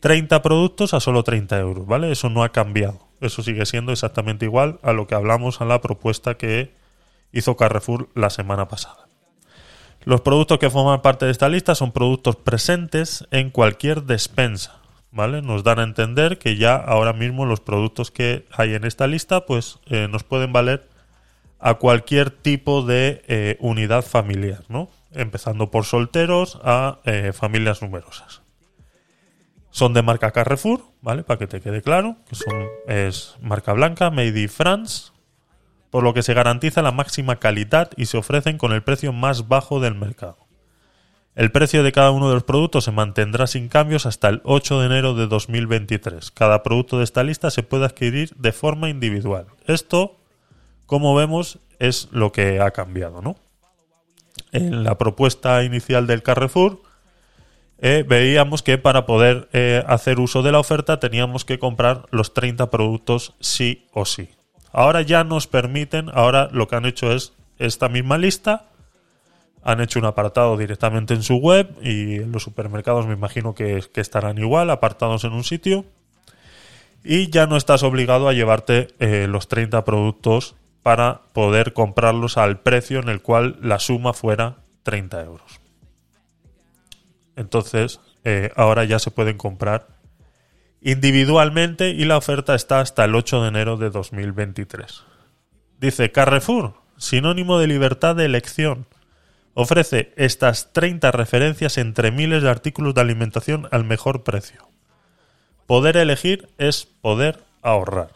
30 productos a solo 30 euros, ¿vale? Eso no ha cambiado. Eso sigue siendo exactamente igual a lo que hablamos en la propuesta que hizo Carrefour la semana pasada. Los productos que forman parte de esta lista son productos presentes en cualquier despensa, ¿vale? Nos dan a entender que ya ahora mismo los productos que hay en esta lista, pues eh, nos pueden valer a cualquier tipo de eh, unidad familiar, ¿no? Empezando por solteros a eh, familias numerosas. Son de marca Carrefour, ¿vale? Para que te quede claro, que son, es marca blanca, Made in France, por lo que se garantiza la máxima calidad y se ofrecen con el precio más bajo del mercado. El precio de cada uno de los productos se mantendrá sin cambios hasta el 8 de enero de 2023. Cada producto de esta lista se puede adquirir de forma individual. Esto, como vemos, es lo que ha cambiado, ¿no? En la propuesta inicial del Carrefour, eh, veíamos que para poder eh, hacer uso de la oferta teníamos que comprar los 30 productos sí o sí. Ahora ya nos permiten, ahora lo que han hecho es esta misma lista, han hecho un apartado directamente en su web y en los supermercados me imagino que, estarán igual, apartados en un sitio. Y ya no estás obligado a llevarte eh, los 30 productos para poder comprarlos al precio en el cual la suma fuera 30 euros. Entonces, eh, ahora ya se pueden comprar individualmente y la oferta está hasta el 8 de enero de 2023. Dice Carrefour, sinónimo de libertad de elección. Ofrece estas 30 referencias entre miles de artículos de alimentación al mejor precio. Poder elegir es poder ahorrar.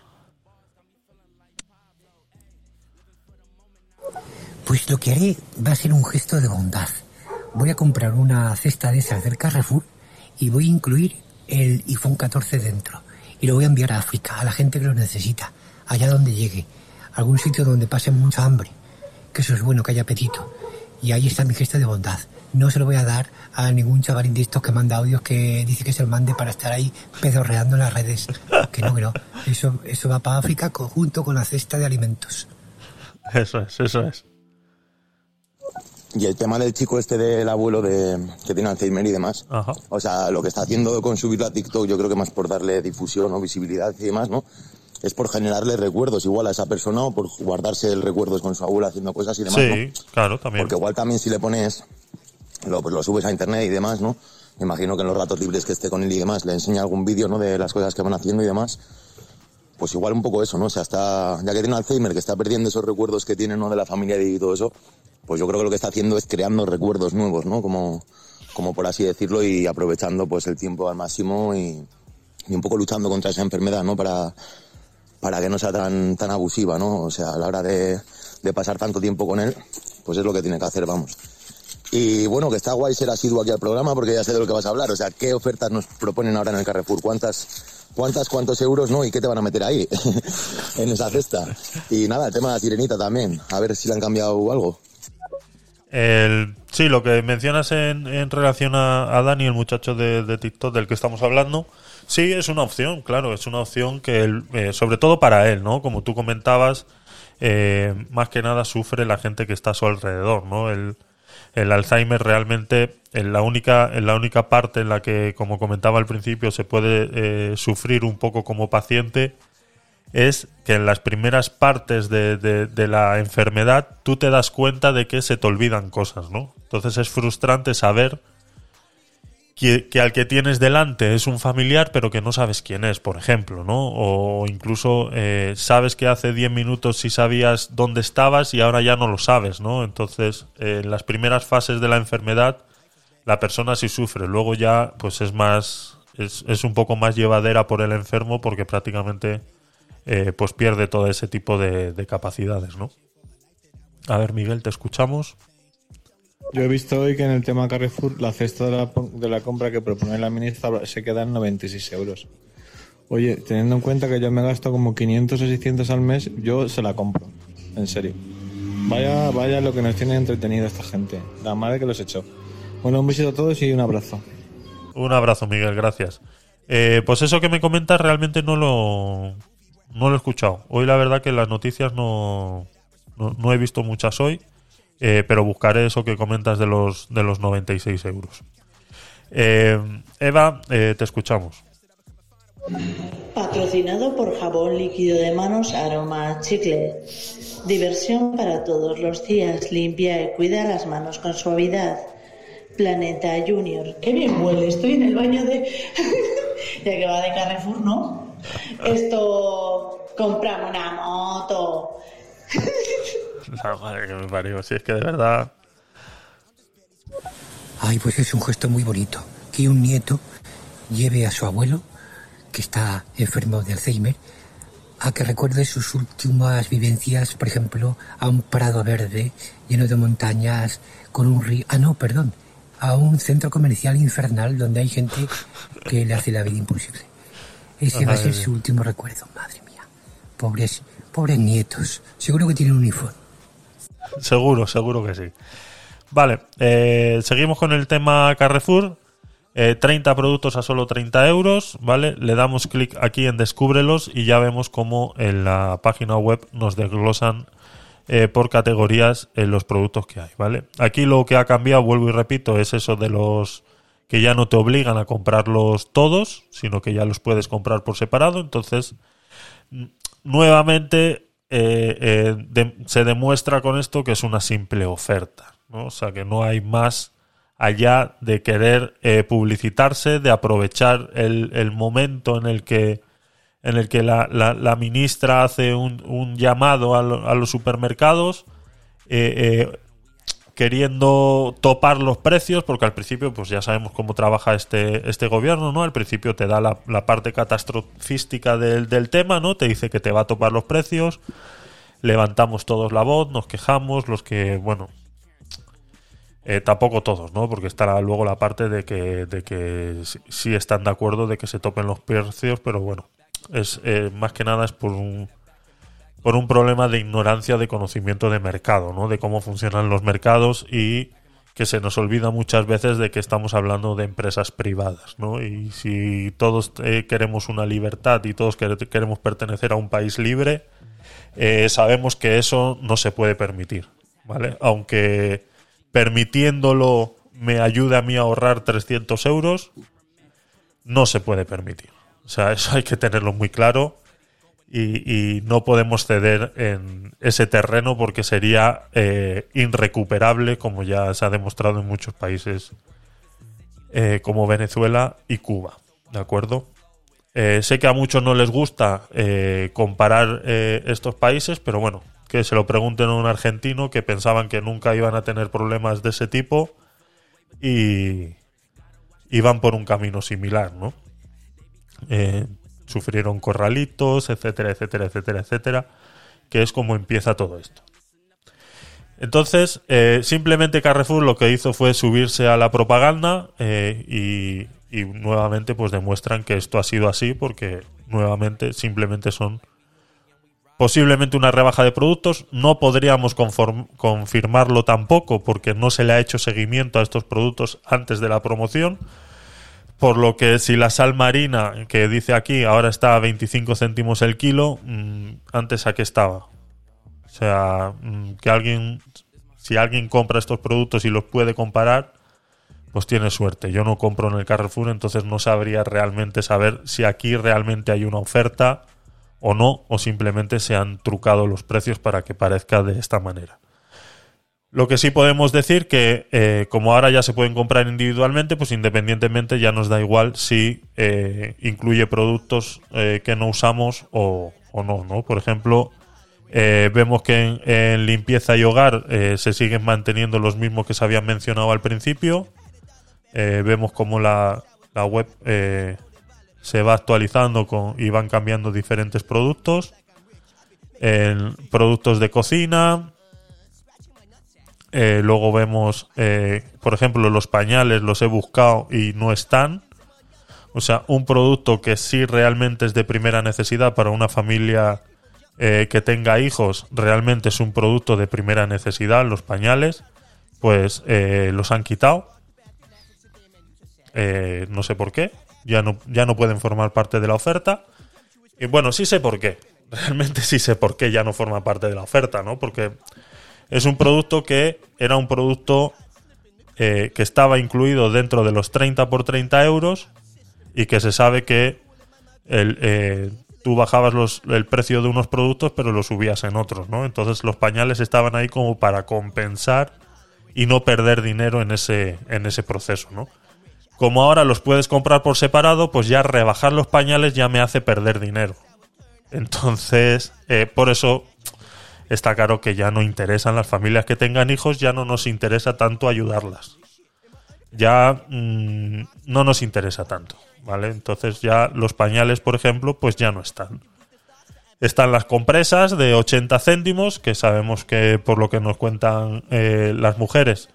Pues lo que haré va a ser un gesto de bondad voy a comprar una cesta de esas del Carrefour y voy a incluir el iPhone 14 dentro. Y lo voy a enviar a África, a la gente que lo necesita, allá donde llegue, algún sitio donde pasen mucha hambre. Que eso es bueno, que haya apetito. Y ahí está mi gesto de bondad. No se lo voy a dar a ningún chavalín de que manda audios que dice que se lo mande para estar ahí pedorreando en las redes. Que no, que no. Eso, eso va para África junto con la cesta de alimentos. Eso es, eso es. Y el tema del chico este del abuelo de, que tiene Alzheimer y demás. O sea, lo que está haciendo con subirlo a TikTok, yo creo que más por darle difusión o visibilidad y demás, ¿no? Es por generarle recuerdos igual a esa persona o por guardarse el recuerdo con su abuelo haciendo cosas y demás, sí, claro, también. Porque igual también si le pones, lo, pues lo subes a internet y demás, ¿no? Me imagino que en los ratos libres que esté con él y demás le enseña algún vídeo, ¿no? De las cosas que van haciendo y demás. Pues igual un poco eso, ¿no? O sea, está, ya que tiene Alzheimer, que está perdiendo esos recuerdos que tiene, ¿no? De la familia y todo eso, pues yo creo que lo que está haciendo es creando recuerdos nuevos, ¿no? Como, como por así decirlo, y aprovechando pues el tiempo al máximo y, un poco luchando contra esa enfermedad, ¿no? Para, para que no sea tan, tan abusiva, ¿no? O sea, a la hora de, de pasar tanto tiempo con él, pues es lo que tiene que hacer, vamos. Y bueno, que está guay ser asiduo aquí al programa porque ya sé de lo que vas a hablar. O sea, ¿qué ofertas nos proponen ahora en el Carrefour? ¿Cuántas, cuántas, cuántos euros, no? ¿Y qué te van a meter ahí? (laughs) en esa cesta. Y nada, el tema de la sirenita también. A ver si le han cambiado algo. El, sí, lo que mencionas en, en relación a, Dani, el muchacho de, TikTok del que estamos hablando, sí, es una opción, claro, es una opción que, eh, sobre todo para él, ¿no? Como tú comentabas, eh, más que nada sufre la gente que está a su alrededor, ¿no? El, Alzheimer realmente en la única en la única parte en la que como comentaba al principio se puede eh, sufrir un poco como paciente es que en las primeras partes de, la enfermedad tú te das cuenta de que se te olvidan cosas, ¿no? Entonces es frustrante saber que, al que tienes delante es un familiar, pero que no sabes quién es, por ejemplo, ¿no? O incluso eh, sabes que hace 10 minutos sí sabías dónde estabas y ahora ya no lo sabes, ¿no? Entonces, en las primeras fases de la enfermedad, la persona sí sufre. Luego ya, pues es más, es, es un poco más llevadera por el enfermo porque prácticamente eh, pues pierde todo ese tipo de, capacidades, ¿no? A ver, Miguel, te escuchamos. Yo he visto hoy que en el tema Carrefour la cesta de la, de la compra que propone la ministra se queda en 96 euros. Oye, teniendo en cuenta que yo me gasto como 500 o 600 al mes, yo se la compro. En serio. Vaya, vaya lo que nos tiene entretenido esta gente. La madre que los echó. Bueno, un besito a todos y un abrazo. Un abrazo, Miguel, gracias. Eh, pues eso que me comentas realmente no lo, no lo he escuchado. Hoy la verdad que las noticias no, no, he visto muchas hoy, eh, pero buscaré eso que comentas de los, de los 96 euros. Eh, Eva, eh, te escuchamos. Patrocinado por jabón líquido de manos aroma chicle. Diversión para todos los días. Limpia y cuida las manos con suavidad. Planeta Junior. Qué bien huele. Estoy en el baño de. (laughs) ya que va de Carrefour, ¿no? Esto. Compramos una moto. La (laughs) madre que me parió. Si es que de verdad. Ay, pues es un gesto muy bonito. Que un nieto lleve a su abuelo, que está enfermo de Alzheimer, a que recuerde sus últimas vivencias, por ejemplo, a un prado verde lleno de montañas, con un río. Ah, no, perdón. A un centro comercial infernal donde hay gente que le hace la vida imposible. Ese va a ser su último recuerdo, madre mía. Pobres, pobres nietos. Seguro que tienen un iPhone. Seguro, seguro que sí. Vale, eh, seguimos con el tema Carrefour. Eh, 30 productos a solo 30 euros, ¿vale? Le damos clic aquí en Descúbrelos y ya vemos cómo en la página web nos desglosan eh, por categorías eh, los productos que hay, ¿vale? Aquí lo que ha cambiado, vuelvo y repito, es eso de los que ya no te obligan a comprarlos todos, sino que ya los puedes comprar por separado. Entonces, nuevamente eh, eh, se demuestra con esto que es una simple oferta, ¿no? O sea, que no hay más allá de querer eh, publicitarse, de aprovechar el, el momento en el que en el que la, la- la ministra hace un, un llamado a, lo- a los supermercados eh, queriendo topar los precios, porque al principio, pues ya sabemos cómo trabaja este, este gobierno, ¿no? Al principio te da la, parte catastrofística del, del tema, ¿no? Te dice que te va a topar los precios, levantamos todos la voz, nos quejamos, los que, bueno, eh, tampoco todos, ¿no? Porque estará luego la parte de que, de que sí están de acuerdo de que se topen los precios, pero bueno, es eh, más que nada es por un por un problema de ignorancia de conocimiento de mercado, ¿no? De cómo funcionan los mercados y que se nos olvida muchas veces de que estamos hablando de empresas privadas, ¿no? Y si todos eh, queremos una libertad y todos quere- queremos pertenecer a un país libre, eh, sabemos que eso no se puede permitir, ¿vale? Aunque permitiéndolo me ayude a mí a ahorrar 300 euros, no se puede permitir. O sea, eso hay que tenerlo muy claro y, no podemos ceder en ese terreno porque sería eh, irrecuperable, como ya se ha demostrado en muchos países eh, como Venezuela y Cuba. ¿De acuerdo? Eh, sé que a muchos no les gusta eh, comparar estos países, pero bueno, que se lo pregunten a un argentino que pensaban que nunca iban a tener problemas de ese tipo y iban por un camino similar, ¿no? Eh, sufrieron corralitos, etcétera, etcétera, etcétera, etcétera, que es como empieza todo esto. Entonces, eh, simplemente Carrefour lo que hizo fue subirse a la propaganda eh, y, y nuevamente pues demuestran que esto ha sido así porque nuevamente simplemente son posiblemente una rebaja de productos. No podríamos confirmarlo tampoco porque no se le ha hecho seguimiento a estos productos antes de la promoción. Por lo que si la sal marina, que dice aquí, ahora está a 25 céntimos el kilo, mm, antes a qué estaba. O sea, mm, que alguien, si alguien compra estos productos y los puede comparar, pues tiene suerte. Yo no compro en el Carrefour, entonces no sabría realmente saber si aquí realmente hay una oferta o no, o simplemente se han trucado los precios para que parezca de esta manera. Lo que sí podemos decir que eh, como ahora ya se pueden comprar individualmente, pues independientemente ya nos da igual si eh, incluye productos eh, que no usamos o, o no, ¿no? Por ejemplo, vemos que en, limpieza y hogar se siguen manteniendo los mismos que se habían mencionado al principio. Vemos como la, la web se va actualizando con, y van cambiando diferentes productos. En productos de cocina, Eh, luego vemos, eh, por ejemplo, los pañales los he buscado y no están. O sea, un producto que sí realmente es de primera necesidad para una familia eh, que tenga hijos, realmente es un producto de primera necesidad, los pañales, pues eh, los han quitado. Eh, no sé por qué. Ya no, ya no pueden formar parte de la oferta. Y bueno, sí sé por qué. (laughs) Realmente sí sé por qué ya no forma parte de la oferta, ¿no? Porque es un producto que era un producto eh, que estaba incluido dentro de los 30 por 30 euros y que se sabe que el, eh, tú bajabas los, el precio de unos productos pero lo subías en otros, ¿no? Entonces los pañales estaban ahí como para compensar y no perder dinero en ese, en ese proceso, ¿no? Como ahora los puedes comprar por separado, pues ya rebajar los pañales ya me hace perder dinero. Entonces, eh, por eso está claro que ya no interesan las familias que tengan hijos, ya no nos interesa tanto ayudarlas. Ya mm, no nos interesa tanto, ¿vale? Entonces ya los pañales, por ejemplo, pues ya no están. Están las compresas de 80 céntimos, que sabemos que por lo que nos cuentan eh, las mujeres,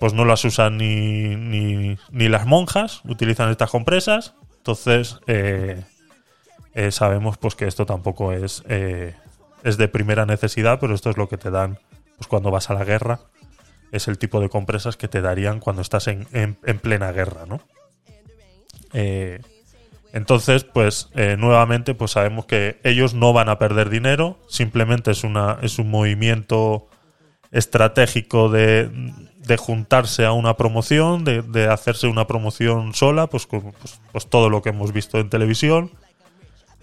pues no las usan ni, ni, ni las monjas, utilizan estas compresas. Entonces, eh, eh, sabemos pues que esto tampoco es, es de primera necesidad, pero esto es lo que te dan pues cuando vas a la guerra. Es el tipo de compresas que te darían cuando estás en, en- en plena guerra, ¿no? Eh, entonces, pues eh, nuevamente, pues sabemos que ellos no van a perder dinero, simplemente es una es un movimiento estratégico de, de juntarse a una promoción, de, de hacerse una promoción sola, pues, pues, pues todo lo que hemos visto en televisión,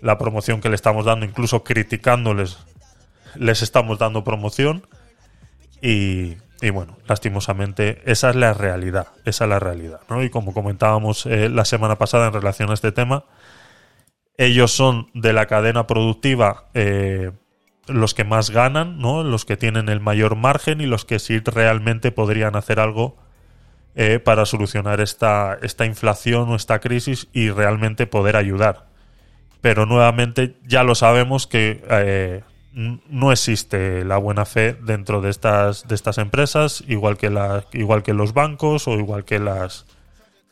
la promoción que le estamos dando, incluso criticándoles, les estamos dando promoción. Y, y bueno, lastimosamente, esa es la realidad. Esa es la realidad. ¿no? Y como comentábamos eh, la semana pasada en relación a este tema, ellos son de la cadena productiva eh, los que más ganan, ¿no? los que tienen el mayor margen y los que sí realmente podrían hacer algo eh, para solucionar esta, esta inflación o esta crisis y realmente poder ayudar pero nuevamente ya lo sabemos que no existe la buena fe dentro de estas de estas empresas igual que la, igual que los bancos o igual que las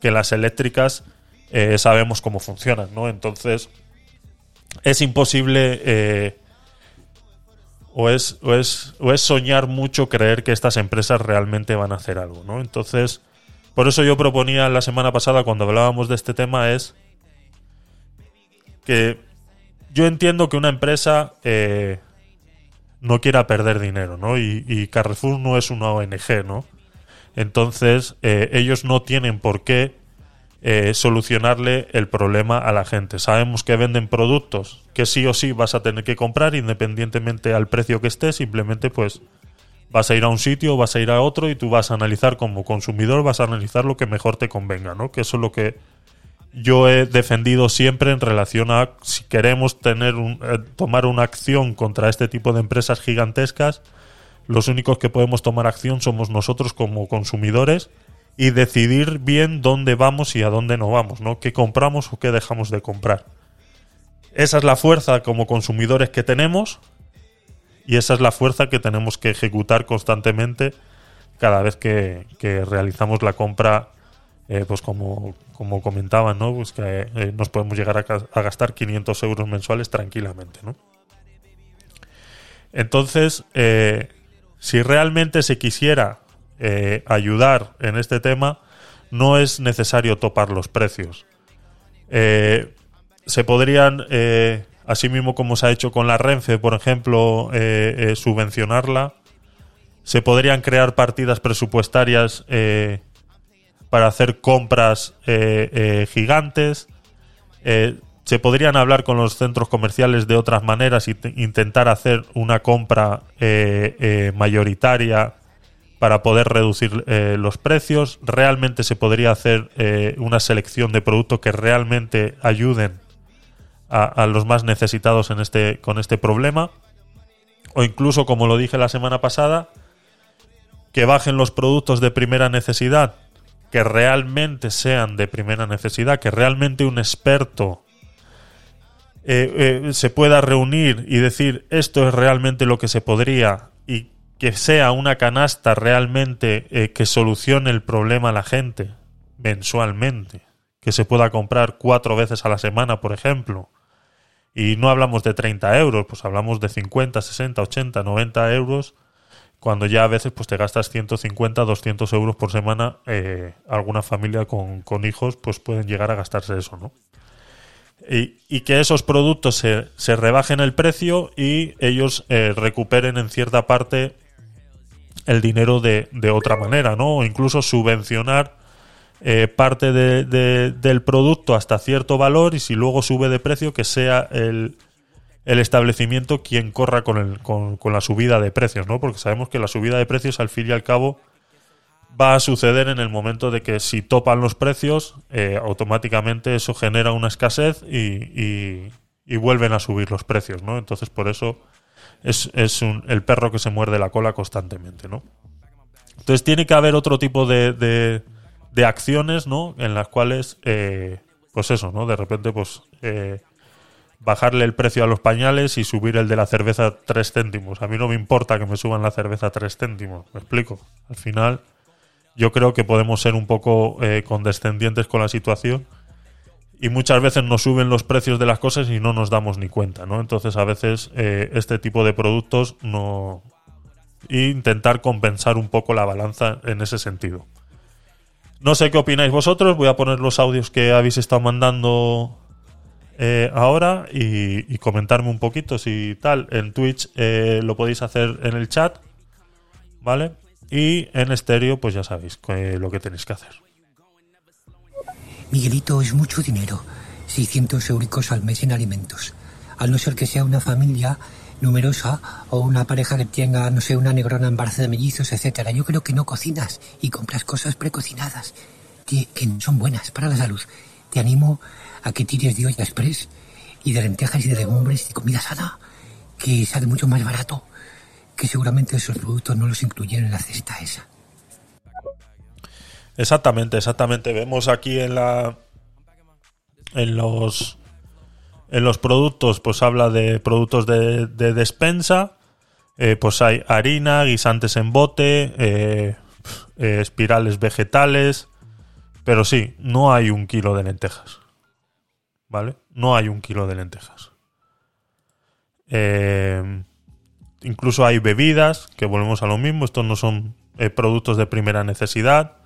que las eléctricas eh, sabemos cómo funcionan no entonces es imposible eh, o es, o, es, o es soñar mucho creer que estas empresas realmente van a hacer algo, ¿no? Entonces, por eso yo proponía la semana pasada cuando hablábamos de este tema es que yo entiendo que una empresa eh, no quiera perder dinero, ¿no? Y, y Carrefour no es una ONG, ¿no? Entonces, eh, ellos no tienen por qué eh, solucionarle el problema a la gente. Sabemos que venden productos que sí o sí vas a tener que comprar independientemente al precio que esté, simplemente pues vas a ir a un sitio, vas a ir a otro y tú vas a analizar como consumidor, vas a analizar lo que mejor te convenga, ¿no? Que eso es lo que yo he defendido siempre en relación a si queremos tener eh, tomar una acción contra este tipo de empresas gigantescas, los únicos que podemos tomar acción somos nosotros como consumidores y decidir bien dónde vamos y a dónde no vamos, ¿no? ¿Qué compramos o qué dejamos de comprar? Esa es la fuerza como consumidores que tenemos y esa es la fuerza que tenemos que ejecutar constantemente cada vez que realizamos la compra, eh, pues como, como comentaban, ¿no? Pues que eh, nos podemos llegar a, gastar 500 euros mensuales tranquilamente, ¿no? Entonces, eh, si realmente se quisiera ayudar en este tema, no es necesario topar los precios. Se podrían, así mismo como se ha hecho con la Renfe, por ejemplo, subvencionarla. Se podrían crear partidas presupuestarias para hacer compras eh, eh, gigantes. Eh, se podrían hablar con los centros comerciales de otras maneras te- intentar hacer una compra mayoritaria para poder reducir los precios. Realmente se podría hacer una selección de productos que realmente ayuden a, a los más necesitados en este, con este problema. O incluso, como lo dije la semana pasada, que bajen los productos de primera necesidad, que realmente sean de primera necesidad, que realmente un experto eh, eh, se pueda reunir y decir esto es realmente lo que se podría y que sea una canasta realmente eh, que solucione el problema a la gente mensualmente, que se pueda comprar cuatro veces a la semana, por ejemplo. Y no hablamos de 30 euros, pues hablamos de 50, 60, 80, 90 euros, cuando ya a veces pues te gastas 150, 200 euros por semana. eh, alguna familia con, con hijos pues pueden llegar a gastarse eso, ¿no? Y, y que esos productos se, se rebajen el precio y ellos eh, recuperen en cierta parte el dinero de, de otra manera, ¿no? O incluso subvencionar eh, parte de- de- del producto hasta cierto valor y si luego sube de precio que sea el, el establecimiento quien corra con, el, con, la subida de precios, ¿no? Porque sabemos que la subida de precios al fin y al cabo va a suceder en el momento de que si topan los precios, eh, automáticamente eso genera una escasez y, y- y vuelven a subir los precios, ¿no? Entonces por eso es, es un- el perro que se muerde la cola constantemente, ¿no? Entonces tiene que haber otro tipo de, de, de acciones, ¿no? En las cuales, eh, pues eso, ¿no? De repente, pues eh, bajarle el precio a los pañales y subir el de la cerveza tres céntimos. A mí no me importa que me suban la cerveza tres céntimos, me explico. Al final, yo creo que podemos ser un poco eh, condescendientes con la situación y muchas veces nos suben los precios de las cosas y no nos damos ni cuenta, ¿no? Entonces a veces eh, este tipo de productos no... e intentar compensar un poco la balanza en ese sentido. No sé qué opináis vosotros, voy a poner los audios que habéis estado mandando eh, ahora y, y comentarme un poquito si tal. En Twitch eh, lo podéis hacer en el chat, ¿vale? Y en estéreo, pues ya sabéis que- lo que tenéis que hacer. Miguelito, es mucho dinero. 600 euricos al mes en alimentos. Al no ser que sea una familia numerosa o una pareja que tenga, no sé, una negrona embarazada de mellizos, etcétera. Yo creo que no cocinas y compras cosas precocinadas que no son buenas para la salud. Te animo a que tires de olla express y de lentejas y de legumbres y comida sana, que sale mucho más barato, que seguramente esos productos no los incluyeron en la cesta esa. Exactamente, exactamente. Vemos aquí en la en los en los productos, pues habla de productos de, de despensa. Eh, pues hay harina, guisantes en bote, eh, eh, espirales vegetales. Pero sí, no hay un kilo de lentejas. ¿Vale? No hay un kilo de lentejas. Eh, incluso hay bebidas, que volvemos a lo mismo. Estos no son eh, productos de primera necesidad.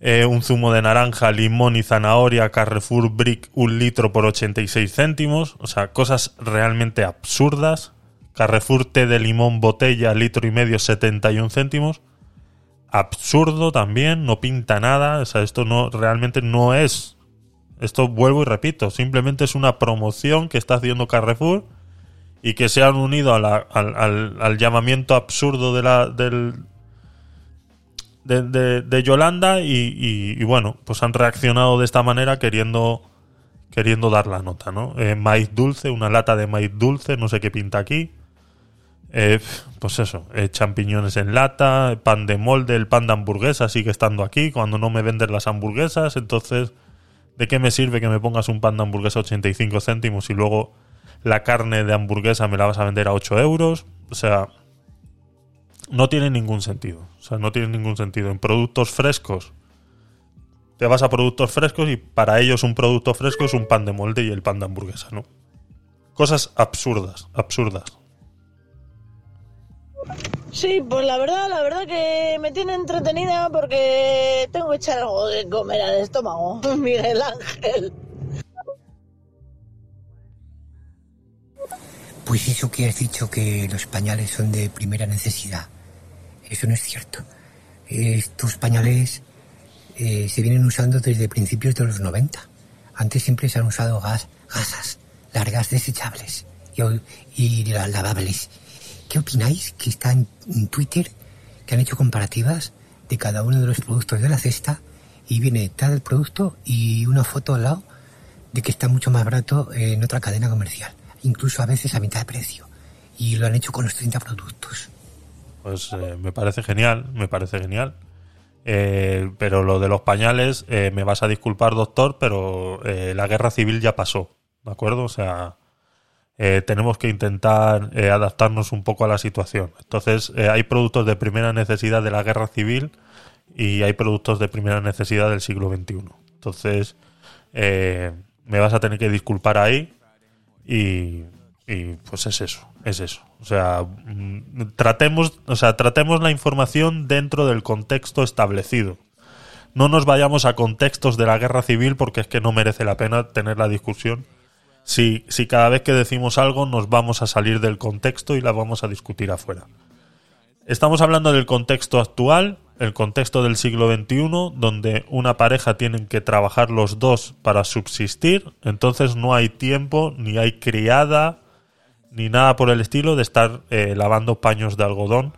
Eh, un zumo de naranja, limón y zanahoria, Carrefour Brick, un litro por 86 céntimos. O sea, cosas realmente absurdas. Carrefour té de limón botella, litro y medio, 71 céntimos. Absurdo también, no pinta nada. O sea, esto no realmente no es. Esto vuelvo y repito, simplemente es una promoción que está haciendo Carrefour y que se han unido al, al- llamamiento absurdo de la, del, de, de- de Yolanda y, y- y bueno, pues han reaccionado de esta manera queriendo queriendo dar la nota, ¿no? Eh, maíz dulce, una lata de maíz dulce, no sé qué pinta aquí. Eh, pues eso, eh, champiñones en lata, pan de molde, el pan de hamburguesa sigue estando aquí cuando no me venden las hamburguesas, entonces ¿de qué me sirve que me pongas un pan de hamburguesa a 85 céntimos y luego la carne de hamburguesa me la vas a vender a 8 euros? O sea, no tiene ningún sentido. O sea, no tiene ningún sentido. En productos frescos, te vas a productos frescos y para ellos un producto fresco es un pan de molde y el pan de hamburguesa, ¿no? Cosas absurdas, absurdas. Sí, pues la verdad, la verdad que me tiene entretenida porque tengo que echar algo de comer al estómago, (laughs) Miguel Ángel. Pues eso que has dicho que los pañales son de primera necesidad, eso no es cierto. Estos pañales eh, se vienen usando desde principios de los 90. Antes siempre se han usado gas, gasas largas desechables y, lavables. ¿Qué opináis que está en, Twitter que han hecho comparativas de cada uno de los productos de la cesta y viene tal producto y una foto al lado de que está mucho más barato en otra cadena comercial, incluso a veces a mitad de precio. Y lo han hecho con los 30 productos. Pues eh, me parece genial, me parece genial. Eh, pero lo de los pañales, eh, me vas a disculpar, doctor, pero eh, la guerra civil ya pasó, ¿de acuerdo? O sea, eh, tenemos que intentar eh, adaptarnos un poco a la situación. Entonces, eh, hay productos de primera necesidad de la guerra civil y hay productos de primera necesidad del siglo XXI. Entonces, eh, me vas a tener que disculpar ahí y, y, pues es eso, es eso. O sea, mm, tratemos, o sea, tratemos la información dentro del contexto establecido. No nos vayamos a contextos de la guerra civil porque es que no merece la pena tener la discusión. Si, si cada vez que decimos algo nos vamos a salir del contexto y la vamos a discutir afuera. Estamos hablando del contexto actual, el contexto del siglo XXI, donde una pareja tienen que trabajar los dos para subsistir, entonces no hay tiempo, ni hay criada, ni nada por el estilo de estar eh, lavando paños de algodón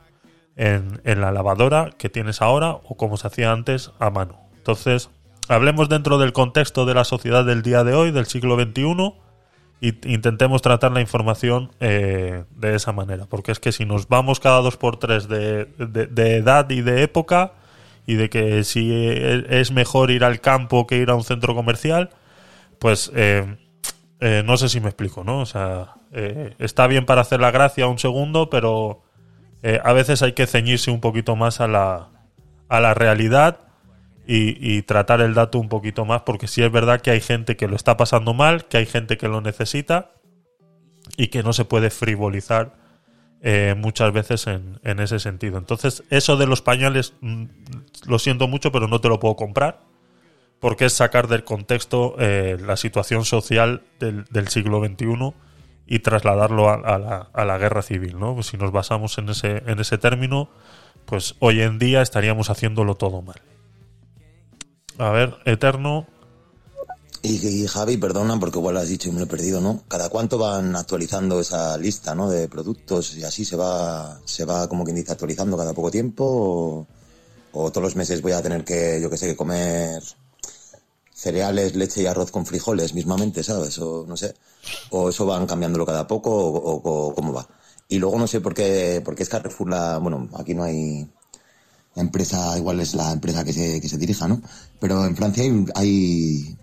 en, en la lavadora que tienes ahora o como se hacía antes a mano. Entonces, hablemos dentro del contexto de la sociedad del día de hoy, del siglo XXI, intentemos tratar la información eh, de esa manera. Porque es que si nos vamos cada dos por tres de, de- edad y de época, y de que si es mejor ir al campo que ir a un centro comercial, pues eh, eh, no sé si me explico, ¿no? O sea, eh, está bien para hacer la gracia un segundo, pero a veces hay que ceñirse un poquito más a la, a la realidad y, tratar el dato un poquito más, porque sí es verdad que hay gente que lo está pasando mal, que hay gente que lo necesita y que no se puede frivolizar eh, muchas veces en, ese sentido. Entonces, eso de los pañales, mm, lo siento mucho, pero no te lo puedo comprar, porque es sacar del contexto eh, la situación social del, siglo XXI y trasladarlo a, a la, a la guerra civil. ¿no? Pues si nos basamos en ese, en ese término, pues hoy en día estaríamos haciéndolo todo mal. A ver, Eterno. Y, Javi, perdona porque igual has dicho y me lo he perdido, ¿no? ¿Cada cuánto van actualizando esa lista, ¿no? De productos y así se va, se va como quien dice actualizando cada poco tiempo o, todos los meses voy a tener que, yo que sé, que comer cereales, leche y arroz con frijoles mismamente, ¿sabes? O no sé. O eso van cambiándolo cada poco o, o- o cómo va. Y luego no sé por qué, por qué es Carrefour la, bueno, aquí no hay empresa, igual es la empresa que se, que se dirija, ¿no? Pero en Francia hay, hay,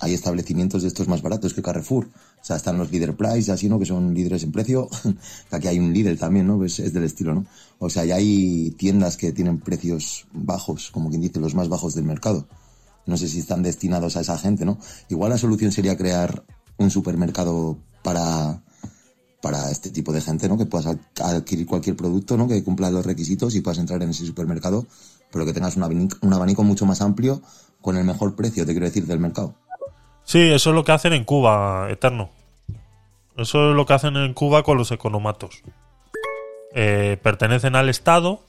hay establecimientos de estos más baratos que Carrefour. O sea, están los Leader Price, así, ¿no? Que son líderes en precio. (laughs) Aquí hay un líder también, ¿no? Es del estilo, ¿no? O sea, ya hay tiendas que tienen precios bajos, como quien dice, los más bajos del mercado. No sé si están destinados a esa gente, ¿no? Igual la solución sería crear un supermercado para, para este tipo de gente, ¿no? Que puedas ad- adquirir cualquier producto, ¿no? Que cumpla los requisitos y puedas entrar en ese supermercado, pero que tengas un abanico, un abanico mucho más amplio con el mejor precio, te quiero decir, del mercado. Sí, eso es lo que hacen en Cuba, Eterno. Eso es lo que hacen en Cuba con los economatos. Eh, pertenecen al Estado.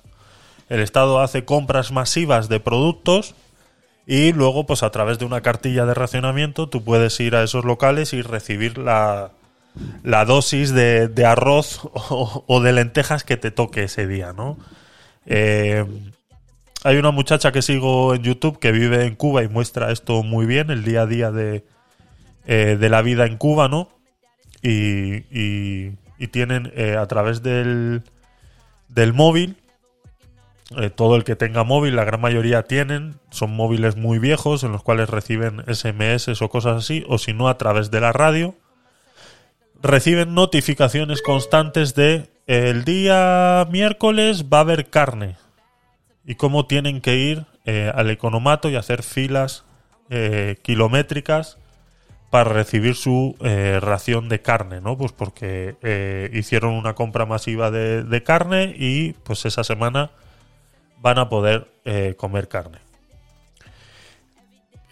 El Estado hace compras masivas de productos y luego, pues a través de una cartilla de racionamiento, tú puedes ir a esos locales y recibir la, la dosis de, arroz o, de lentejas que te toque ese día, ¿no? Eh, hay una muchacha que sigo en YouTube que vive en Cuba y muestra esto muy bien, el día a día de, eh, de la vida en Cuba, ¿no? Y, tienen eh, a través del, del móvil, todo el que tenga móvil, la gran mayoría tienen, son móviles muy viejos en los cuales reciben SMS o cosas así, o si no a través de la radio, reciben notificaciones constantes de el día miércoles va a haber carne y cómo tienen que ir eh, al economato y hacer filas eh, kilométricas para recibir su eh, ración de carne, ¿no? Pues porque hicieron una compra masiva de, de carne y pues esa semana van a poder comer carne.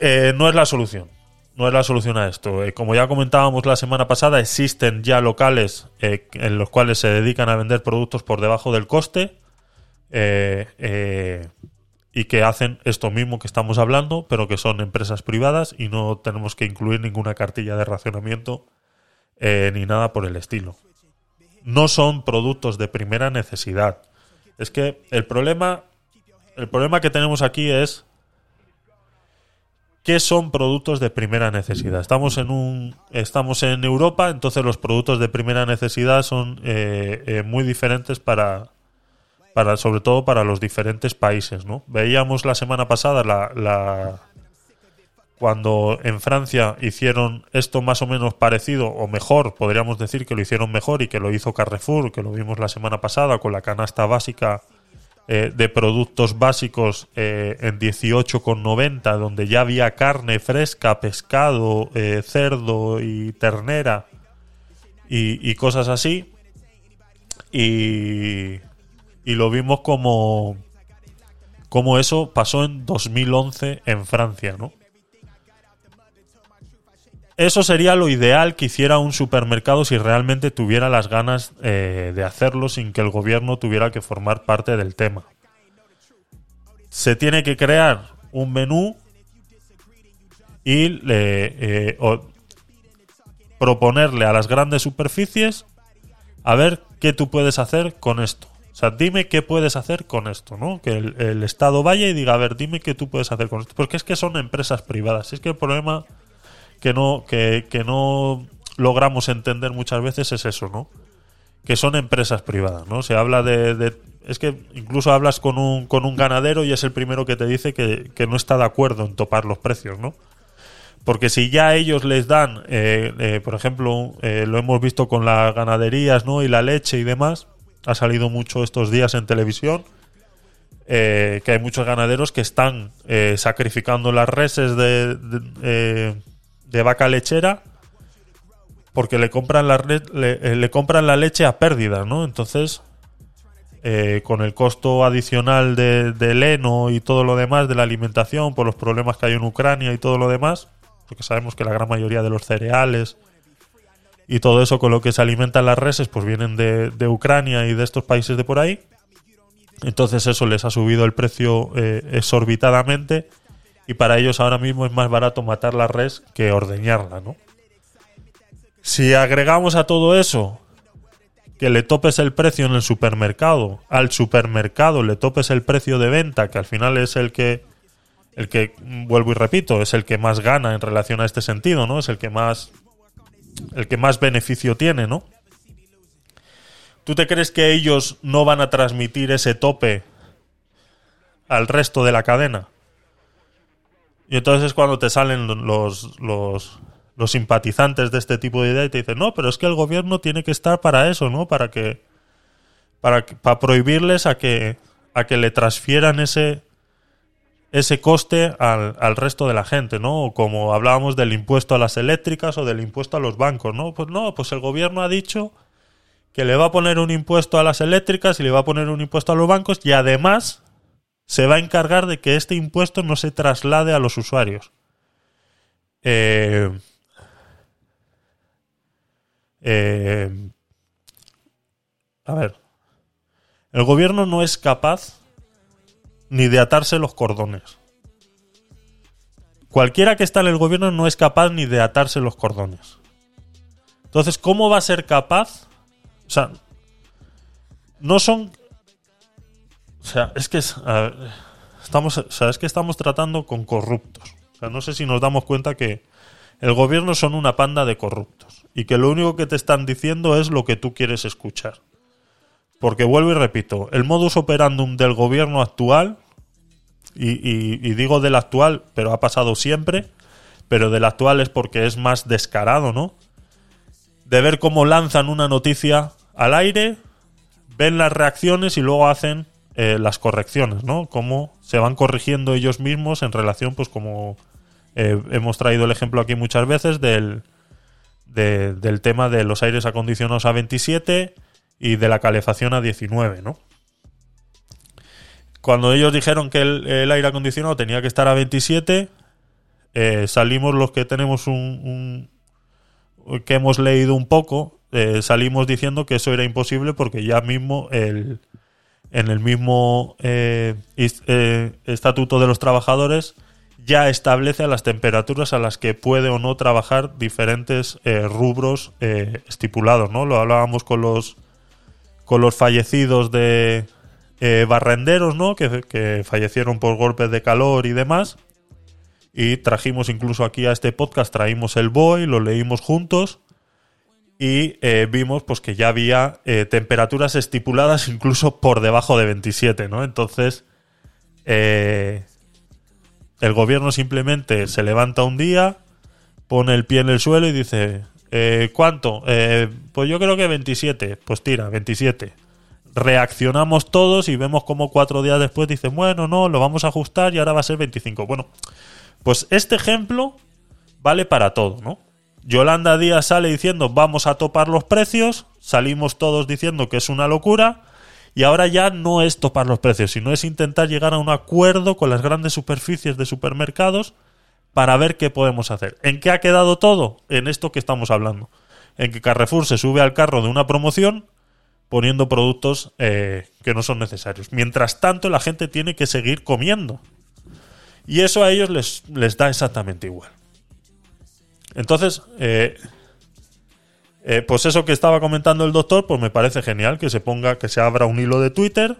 No es la solución. No es la solución a esto. Eh, como ya comentábamos la semana pasada, existen ya locales eh, en los cuales se dedican a vender productos por debajo del coste eh, y que hacen esto mismo que estamos hablando, pero que son empresas privadas y no tenemos que incluir ninguna cartilla de racionamiento ni nada por el estilo. No son productos de primera necesidad. Es que el problema, el problema que tenemos aquí es ¿Qué son productos de primera necesidad? Estamos en un, estamos en Europa, entonces los productos de primera necesidad son eh, eh, muy diferentes para, para, sobre todo para los diferentes países, ¿no? Veíamos la semana pasada la, la, cuando en Francia hicieron esto más o menos parecido o mejor, podríamos decir que lo hicieron mejor y que lo hizo Carrefour, que lo vimos la semana pasada con la canasta básica eh, de productos básicos eh, en 18,90, donde ya había carne fresca, pescado, eh, cerdo y ternera y, y cosas así. Y, y lo vimos como, como eso pasó en 2011 en Francia, ¿no? Eso sería lo ideal que hiciera un supermercado si realmente tuviera las ganas eh, de hacerlo sin que el gobierno tuviera que formar parte del tema. Se tiene que crear un menú y eh, proponerle a las grandes superficies a ver qué tú puedes hacer con esto. O sea, dime qué puedes hacer con esto, ¿no? Que el, el Estado vaya y diga, a ver, dime qué tú puedes hacer con esto. Porque es que son empresas privadas. Es que el problema que no, que, que no logramos entender muchas veces es eso, ¿no? Que son empresas privadas, ¿no? Se habla de, es que incluso hablas con un, con un ganadero y es el primero que te dice que, que no está de acuerdo en topar los precios, ¿no? Porque si ya ellos les dan, eh, eh, por ejemplo, eh, lo hemos visto con las ganaderías, ¿no? Y la leche y demás, ha salido mucho estos días en televisión, eh, que hay muchos ganaderos que están sacrificando las reses de, de vaca lechera porque le compran la le, eh, le compran la leche a pérdida, ¿no? Entonces, eh, con el costo adicional de, del heno y todo lo demás de la alimentación, por los problemas que hay en Ucrania y todo lo demás, porque sabemos que la gran mayoría de los cereales y todo eso con lo que se alimentan las reses, pues vienen de, de Ucrania y de estos países de por ahí. Entonces eso les ha subido el precio eh, exorbitadamente y para ellos ahora mismo es más barato matar la res que ordeñarla, ¿no? Si agregamos a todo eso que le topes el precio en el supermercado, al supermercado le topes el precio de venta, que al final es el que el que vuelvo y repito, es el que más gana en relación a este sentido, ¿no? Es el que más el que más beneficio tiene, ¿no? ¿Tú te crees que ellos no van a transmitir ese tope al resto de la cadena? Y entonces es cuando te salen los, los, los simpatizantes de este tipo de idea y te dicen, no, pero es que el gobierno tiene que estar para eso, ¿no? Para que. Para, para prohibirles a que, a que le transfieran ese, ese coste al, al resto de la gente, ¿no? Como hablábamos del impuesto a las eléctricas o del impuesto a los bancos, ¿no? Pues no, pues el gobierno ha dicho que le va a poner un impuesto a las eléctricas y le va a poner un impuesto a los bancos y además se va a encargar de que este impuesto no se traslade a los usuarios. Eh, eh, a ver, el gobierno no es capaz ni de atarse los cordones. Cualquiera que está en el gobierno no es capaz ni de atarse los cordones. Entonces, ¿cómo va a ser capaz? O sea, no son sea, es que estamos, o sea, es que estamos tratando con corruptos. O sea, no sé si nos damos cuenta que el gobierno son una panda de corruptos y que lo único que te están diciendo es lo que tú quieres escuchar. Porque vuelvo y repito, el modus operandum del gobierno actual, y digo del actual, pero ha pasado siempre, pero del actual es porque es más descarado, ¿no? De ver cómo lanzan una noticia al aire, ven las reacciones y luego hacen eh, las correcciones, ¿no? Cómo se van corrigiendo ellos mismos en relación, pues como eh, hemos traído el ejemplo aquí muchas veces del, de- del tema de los aires acondicionados a 27 y de la calefacción a 19, ¿no? Cuando ellos dijeron que el, el aire acondicionado tenía que estar a 27, eh, salimos los que tenemos un, que hemos leído un poco, salimos diciendo que eso era imposible porque ya mismo el, en el mismo eh, eh, estatuto de los trabajadores ya establece las temperaturas a las que puede o no trabajar diferentes eh, rubros estipulados, ¿no? Lo hablábamos con los con los fallecidos de barrenderos, ¿no? Que, que fallecieron por golpes de calor y demás. Y trajimos incluso aquí a este podcast, traímos el BOE, lo leímos juntos y eh, vimos pues que ya había eh, temperaturas estipuladas incluso por debajo de 27, ¿no? Entonces, eh, El gobierno simplemente se levanta un día, pone el pie en el suelo y dice, ¿cuánto? Pues yo creo que 27. Pues tira, 27. Reaccionamos todos y vemos como cuatro días después dicen, bueno, no, lo vamos a ajustar y ahora va a ser 25. Bueno, pues este ejemplo vale para todo, ¿no? Yolanda Díaz sale diciendo vamos a topar los precios, salimos todos diciendo que es una locura y ahora ya no es topar los precios, sino es intentar llegar a un acuerdo con las grandes superficies de supermercados para ver qué podemos hacer. ¿En qué ha quedado todo? En esto que estamos hablando. En que Carrefour se sube al carro de una promoción poniendo productos eh, que no son necesarios. Mientras tanto, la gente tiene que seguir comiendo. Y eso a ellos les, les da exactamente igual. Entonces, eh, eh, pues eso que estaba comentando el doctor, pues me parece genial que se ponga, que se abra un hilo de Twitter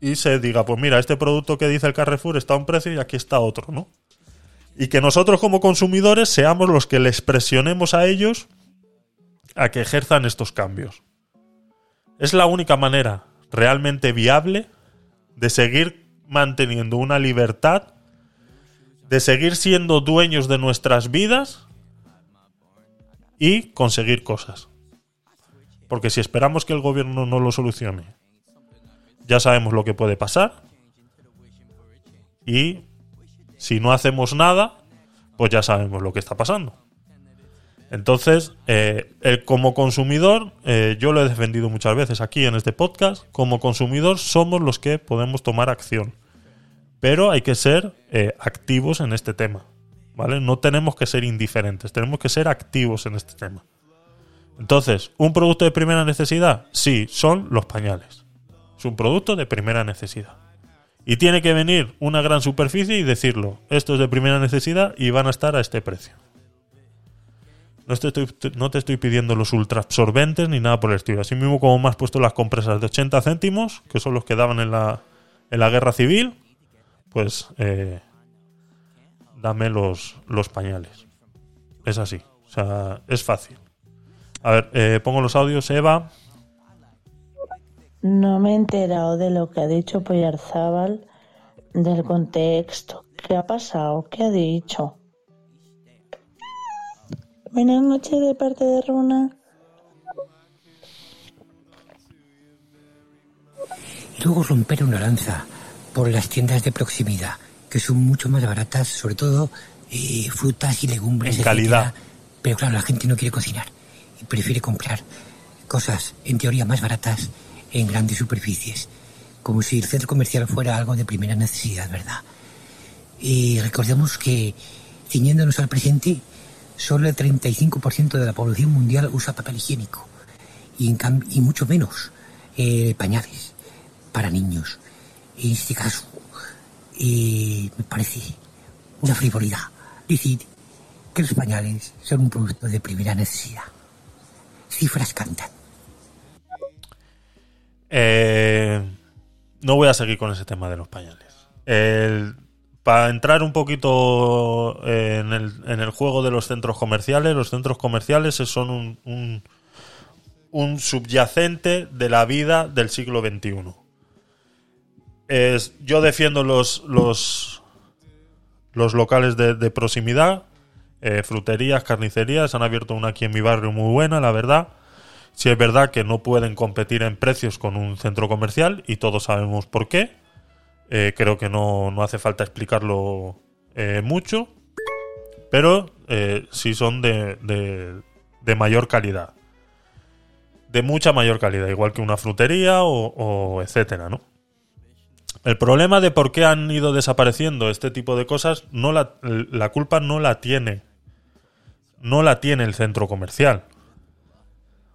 y se diga, pues mira, este producto que dice el Carrefour está a un precio y aquí está otro, ¿no? Y que nosotros como consumidores seamos los que les presionemos a ellos a que ejerzan estos cambios. Es la única manera realmente viable de seguir manteniendo una libertad, de seguir siendo dueños de nuestras vidas y conseguir cosas. Porque si esperamos que el gobierno no lo solucione, ya sabemos lo que puede pasar. Y si no hacemos nada, pues ya sabemos lo que está pasando. Entonces, eh, como consumidor, eh, yo lo he defendido muchas veces aquí en este podcast, como consumidor somos los que podemos tomar acción. Pero hay que ser eh, activos en este tema. ¿Vale? No tenemos que ser indiferentes, tenemos que ser activos en este tema. Entonces, ¿un producto de primera necesidad? Sí, son los pañales. Es un producto de primera necesidad. Y tiene que venir una gran superficie y decirlo, esto es de primera necesidad y van a estar a este precio. No te estoy, no te estoy pidiendo los ultra absorbentes ni nada por el estilo. Así mismo como me has puesto las compresas de 80 céntimos, que son los que daban en la, en la guerra civil, pues eh, dame los, los pañales. Es así. O sea, es fácil. A ver, eh, pongo los audios, Eva. No me he enterado de lo que ha dicho Poyarzábal, del contexto. ¿Qué ha pasado? ¿Qué ha dicho? Buenas noches de parte de Runa. Luego romper una lanza por las tiendas de proximidad, que son mucho más baratas, sobre todo eh, frutas y legumbres. En calidad. Pero claro, la gente no quiere cocinar y prefiere comprar cosas, en teoría, más baratas en grandes superficies. Como si el centro comercial fuera algo de primera necesidad, ¿verdad? Y recordemos que, ciñéndonos al presente, solo el 35% de la población mundial usa papel higiénico y, en y mucho menos eh, pañales para niños. En este caso, eh, me parece una frivolidad decir que los pañales son un producto de primera necesidad. Cifras cantan. Eh, no voy a seguir con ese tema de los pañales. Para entrar un poquito en el, en el juego de los centros comerciales, los centros comerciales son un, un, un subyacente de la vida del siglo XXI. Yo defiendo los, los, locales de, proximidad, eh, fruterías, carnicerías. Han abierto una aquí en mi barrio muy buena, la verdad. Si es verdad que no pueden competir en precios con un centro comercial y todos sabemos por qué. Eh, creo que no, no hace falta explicarlo eh, mucho. Pero sí son de, de- mayor calidad. De mucha mayor calidad, igual que una frutería o etcétera, ¿no? El problema de por qué han ido desapareciendo este tipo de cosas, no la, la culpa no la tiene. No la tiene el centro comercial.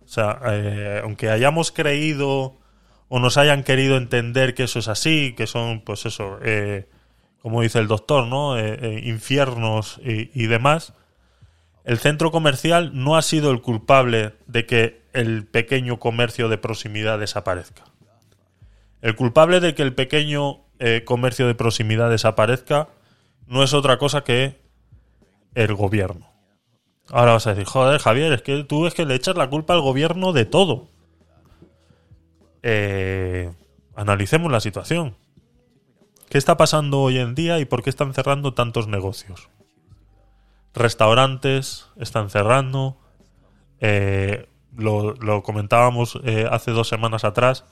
O sea, eh, aunque hayamos creído o nos hayan querido entender que eso es así, que son, pues eso, eh, como dice el doctor, ¿no? Eh, infiernos y demás, el centro comercial no ha sido el culpable de que el pequeño comercio de proximidad desaparezca. El culpable de que el pequeño eh, comercio de proximidad desaparezca no es otra cosa que el gobierno. Ahora vas a decir, joder, Javier, es que tú es que le echas la culpa al gobierno de todo. Eh, analicemos la situación. ¿Qué está pasando hoy en día y por qué están cerrando tantos negocios? Restaurantes están cerrando. eh, lo, comentábamos eh, hace dos semanas atrás,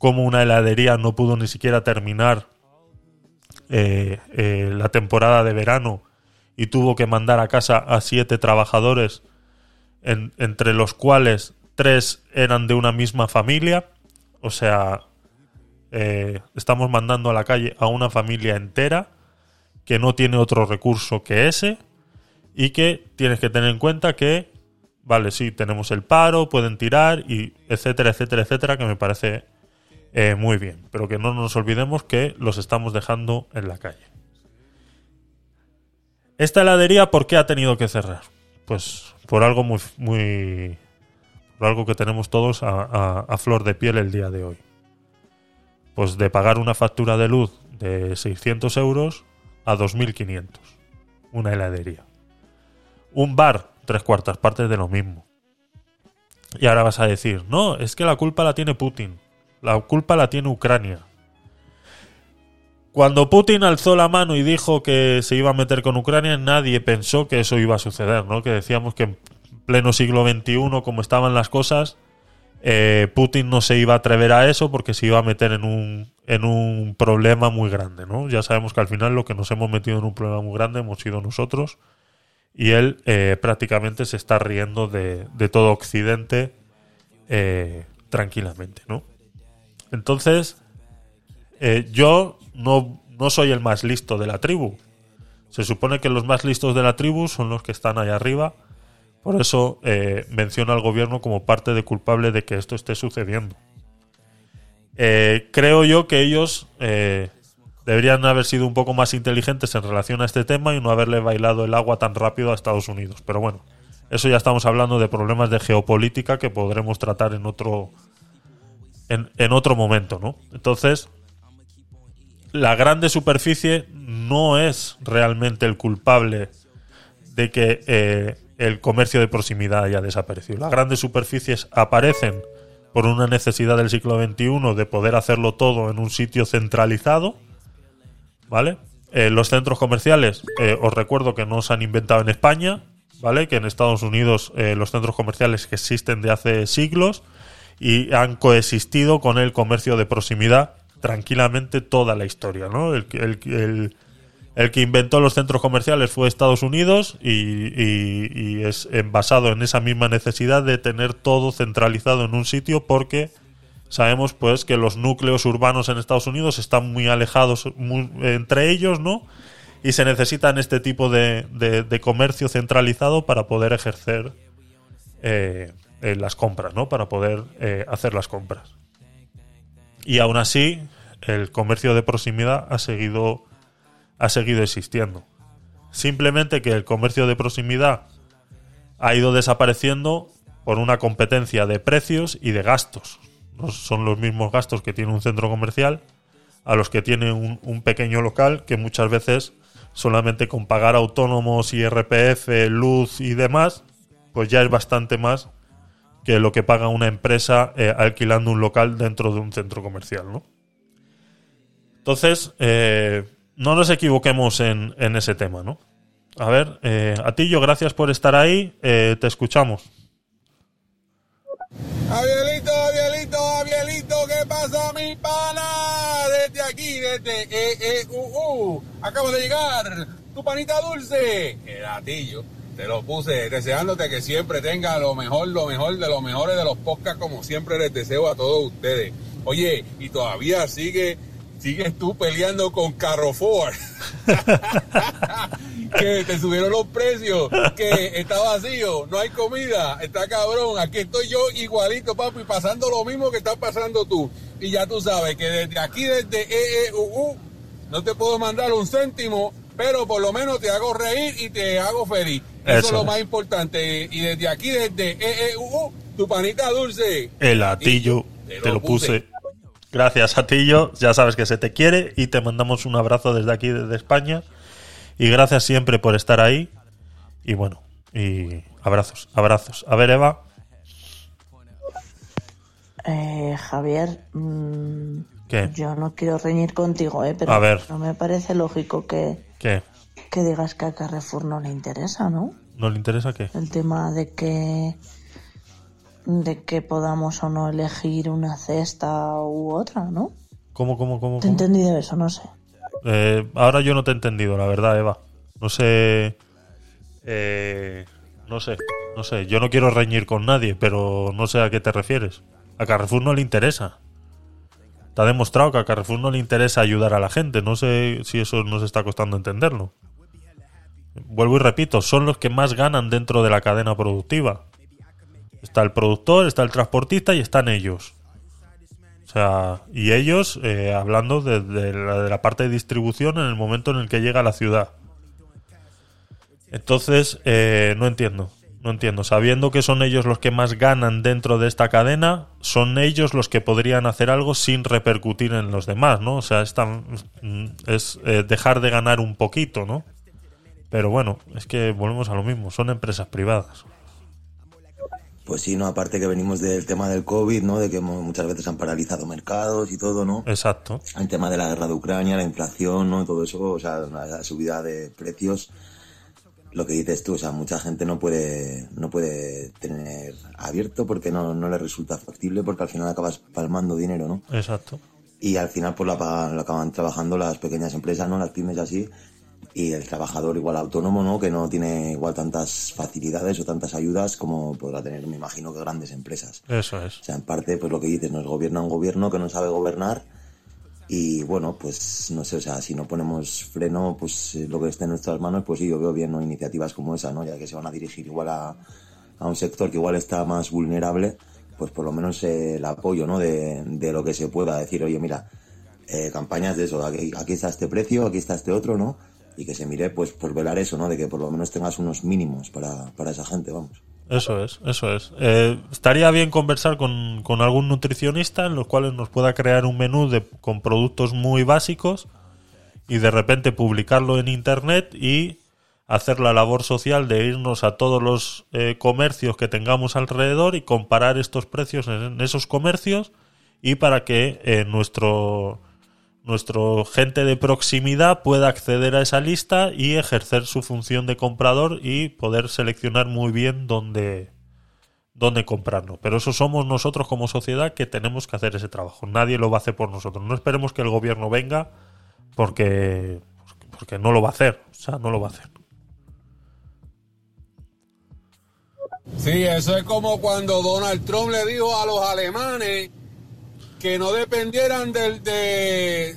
como una heladería no pudo ni siquiera terminar eh, eh, la temporada de verano y tuvo que mandar a casa a siete trabajadores, en- entre los cuales tres eran de una misma familia. O sea, eh, estamos mandando a la calle a una familia entera que no tiene otro recurso que ese y que tienes que tener en cuenta que, vale, sí, tenemos el paro, pueden tirar y etcétera, etcétera, etcétera, que me parece eh, muy bien, pero que no nos olvidemos que los estamos dejando en la calle. Esta heladería, ¿por qué ha tenido que cerrar? Pues por algo muy, muy por algo que tenemos todos a, a- a flor de piel el día de hoy. Pues de pagar una factura de luz de 600 euros a 2.500. Una heladería. Un bar, tres cuartas partes de lo mismo. Y ahora vas a decir, no, es que la culpa la tiene Putin. La culpa la tiene Ucrania. Cuando Putin alzó la mano y dijo que se iba a meter con Ucrania, nadie pensó que eso iba a suceder, ¿no? Que decíamos que en pleno siglo XXI, como estaban las cosas, eh, Putin no se iba a atrever a eso porque se iba a meter en un, en un problema muy grande, ¿no? Ya sabemos que al final lo que nos hemos metido en un problema muy grande hemos sido nosotros y él eh, prácticamente se está riendo de, de todo Occidente eh, tranquilamente, ¿no? Entonces, eh, yo no, no soy el más listo de la tribu. Se supone que los más listos de la tribu son los que están ahí arriba. Por eso eh, menciono al gobierno como parte de culpable de que esto esté sucediendo. Eh, creo yo que ellos eh, deberían haber sido un poco más inteligentes en relación a este tema y no haberle bailado el agua tan rápido a Estados Unidos. Pero bueno, eso ya estamos hablando de problemas de geopolítica que podremos tratar en otro, en, otro momento, ¿no? Entonces, la grande superficie no es realmente el culpable de que eh, el comercio de proximidad haya desaparecido. Las grandes superficies aparecen por una necesidad del siglo XXI de poder hacerlo todo en un sitio centralizado, ¿vale? Eh, los centros comerciales, eh, os recuerdo que no se han inventado en España, ¿vale? Que en Estados Unidos los centros comerciales que existen de hace siglos y han coexistido con el comercio de proximidad tranquilamente toda la historia, ¿no? El, el, el- el que inventó los centros comerciales fue Estados Unidos y, y- es basado en esa misma necesidad de tener todo centralizado en un sitio porque sabemos pues que los núcleos urbanos en Estados Unidos están muy alejados muy- entre ellos, ¿no? Y se necesitan este tipo de, de- de comercio centralizado para poder ejercer eh, eh, las compras, ¿no? Para poder eh, hacer las compras. Y aún así, el comercio de proximidad ha seguido, ha seguido existiendo. Simplemente que el comercio de proximidad ha ido desapareciendo por una competencia de precios y de gastos. No son los mismos gastos que tiene un centro comercial a los que tiene un, pequeño local que muchas veces solamente con pagar autónomos y RPF, luz y demás, pues ya es bastante más que lo que paga una empresa eh, alquilando un local dentro de un centro comercial, ¿no? Entonces, eh, no nos equivoquemos en, en ese tema, ¿no? A ver, eh, a ti yo gracias por estar ahí, eh, te escuchamos. Abielito, Abielito, Abielito, ¿qué pasa, mi pana? Desde aquí, desde EEUU. Acabo de llegar. Tu panita dulce. El gatillo. Te lo puse deseándote que siempre tenga lo mejor, lo mejor de los mejores de los podcasts, como siempre les deseo a todos ustedes. Oye, y todavía sigue, sigues tú peleando con Carrefour. (laughs) que te subieron los precios, que está vacío, no hay comida, está cabrón, aquí estoy yo igualito, papi, pasando lo mismo que estás pasando tú. Y ya tú sabes que desde aquí, desde EEUU, no te puedo mandar un céntimo, pero por lo menos te hago reír y te hago feliz. Eso, Eso es lo más importante. Y desde aquí, desde EEUU, tu panita dulce. El atillo, te lo puse. Gracias, Atillo. Ya sabes que se te quiere y te mandamos un abrazo desde aquí, desde España. Y gracias siempre por estar ahí. Y bueno, y abrazos, abrazos. A ver, Eva. Eh, Javier, mm, ¿Qué? Yo no quiero reñir contigo, ¿eh? Pero A ver. no me parece lógico que, ¿Qué? que digas que a Carrefour no le interesa, ¿no? ¿No le interesa qué? El tema de que de que podamos o no elegir una cesta u otra, ¿no? ¿Cómo, cómo, cómo? ¿Te he cómo? entendido eso? No sé. Eh, ahora yo no te he entendido, la verdad, Eva. No sé. eh, no sé, no sé. Yo no quiero reñir con nadie, pero no sé a qué te refieres. A Carrefour no le interesa. Ha demostrado que a Carrefour no le interesa ayudar a la gente. No sé si eso nos está costando entenderlo. Vuelvo y repito, son los que más ganan dentro de la cadena productiva. Está el productor, está el transportista y están ellos. O sea, y ellos, eh, hablando de, de la, de la parte de distribución en el momento en el que llega a la ciudad. Entonces, eh, no entiendo. No entiendo. Sabiendo que son ellos los que más ganan dentro de esta cadena, son ellos los que podrían hacer algo sin repercutir en los demás, ¿no? O sea, es, tan- mm, es eh, dejar de ganar un poquito, ¿no? Pero bueno, es que volvemos a lo mismo. Son empresas privadas. Pues sí, no, aparte que venimos del tema del COVID, ¿no? De que muchas veces han paralizado mercados y todo, ¿no? Exacto. El tema de la guerra de Ucrania, la inflación, ¿no? Todo eso, o sea, la subida de precios. Lo que dices tú, o sea, mucha gente no puede, no puede tener abierto porque no, no le resulta factible porque al final acabas palmando dinero, ¿no? Exacto. Y al final pues lo, lo acaban trabajando las pequeñas empresas, ¿no? Las pymes así. Y el trabajador igual autónomo, ¿no? Que no tiene igual tantas facilidades o tantas ayudas como podrá tener, me imagino, que grandes empresas. Eso es. O sea, en parte, pues lo que dices, nos gobierna un gobierno que no sabe gobernar y bueno, pues no sé, o sea, si no ponemos freno, pues eh, lo que esté en nuestras manos, pues sí, yo veo bien iniciativas como esa, ¿no? Ya que se van a dirigir igual a, a un sector que igual está más vulnerable, pues por lo menos eh, el apoyo, ¿no? De, de lo que se pueda decir, oye, mira, eh, campañas de eso, aquí, aquí está este precio, aquí está este otro, ¿no? Y que se mire, pues, por velar eso, ¿no? De que por lo menos tengas unos mínimos para, para esa gente, vamos. Eso es, eso es. Eh, estaría bien conversar con, con algún nutricionista en los cuales nos pueda crear un menú de, con productos muy básicos y de repente publicarlo en internet y hacer la labor social de irnos a todos los eh, comercios que tengamos alrededor y comparar estos precios en, en esos comercios y para que eh, nuestro nuestro gente de proximidad pueda acceder a esa lista y ejercer su función de comprador y poder seleccionar muy bien dónde, dónde comprarlo. Pero eso somos nosotros como sociedad que tenemos que hacer ese trabajo. Nadie lo va a hacer por nosotros. No esperemos que el gobierno venga porque, porque no lo va a hacer. O sea, no lo va a hacer. Sí, eso es como cuando Donald Trump le dijo a los alemanes que no dependieran del, de-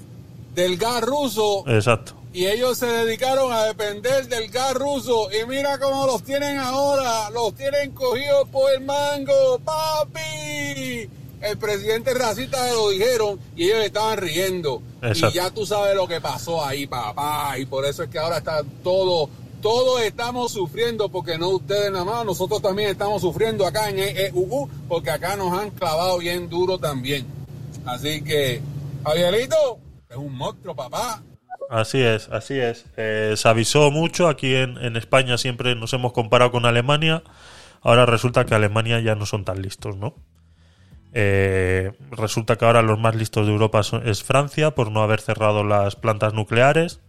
del gas ruso Exacto. y ellos se dedicaron a depender del gas ruso y mira cómo los tienen ahora, los tienen cogidos por el mango, papi. El presidente racista se lo dijeron y ellos estaban riendo. Exacto. Y ya tú sabes lo que pasó ahí, papá. Y por eso es que ahora está todo, todos estamos sufriendo, porque no ustedes nada más, nosotros también estamos sufriendo acá en EEUU, porque acá nos han clavado bien duro también. Así que, Javierito, es un monstruo, papá. Así es, así es. Eh, se avisó mucho. Aquí en, en España siempre nos hemos comparado con Alemania. Ahora resulta que Alemania ya no son tan listos, ¿no? Eh, resulta que ahora los más listos de Europa son- es Francia por no haber cerrado las plantas nucleares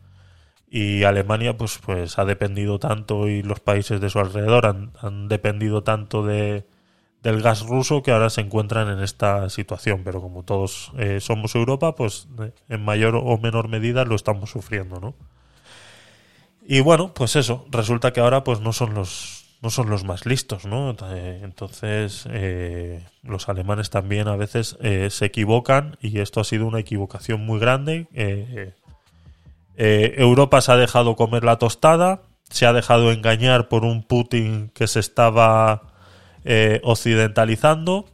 y Alemania pues pues ha dependido tanto y los países de su alrededor han, han dependido tanto de del gas ruso que ahora se encuentran en esta situación pero como todos eh, somos Europa pues eh, en mayor o menor medida lo estamos sufriendo no y bueno pues eso resulta que ahora pues no son los no son los más listos, ¿no? Eh, Entonces, los alemanes también a veces se equivocan y esto ha sido una equivocación muy grande. Europa se ha dejado comer la tostada, se ha dejado engañar por un Putin que se estaba eh, occidentalizando,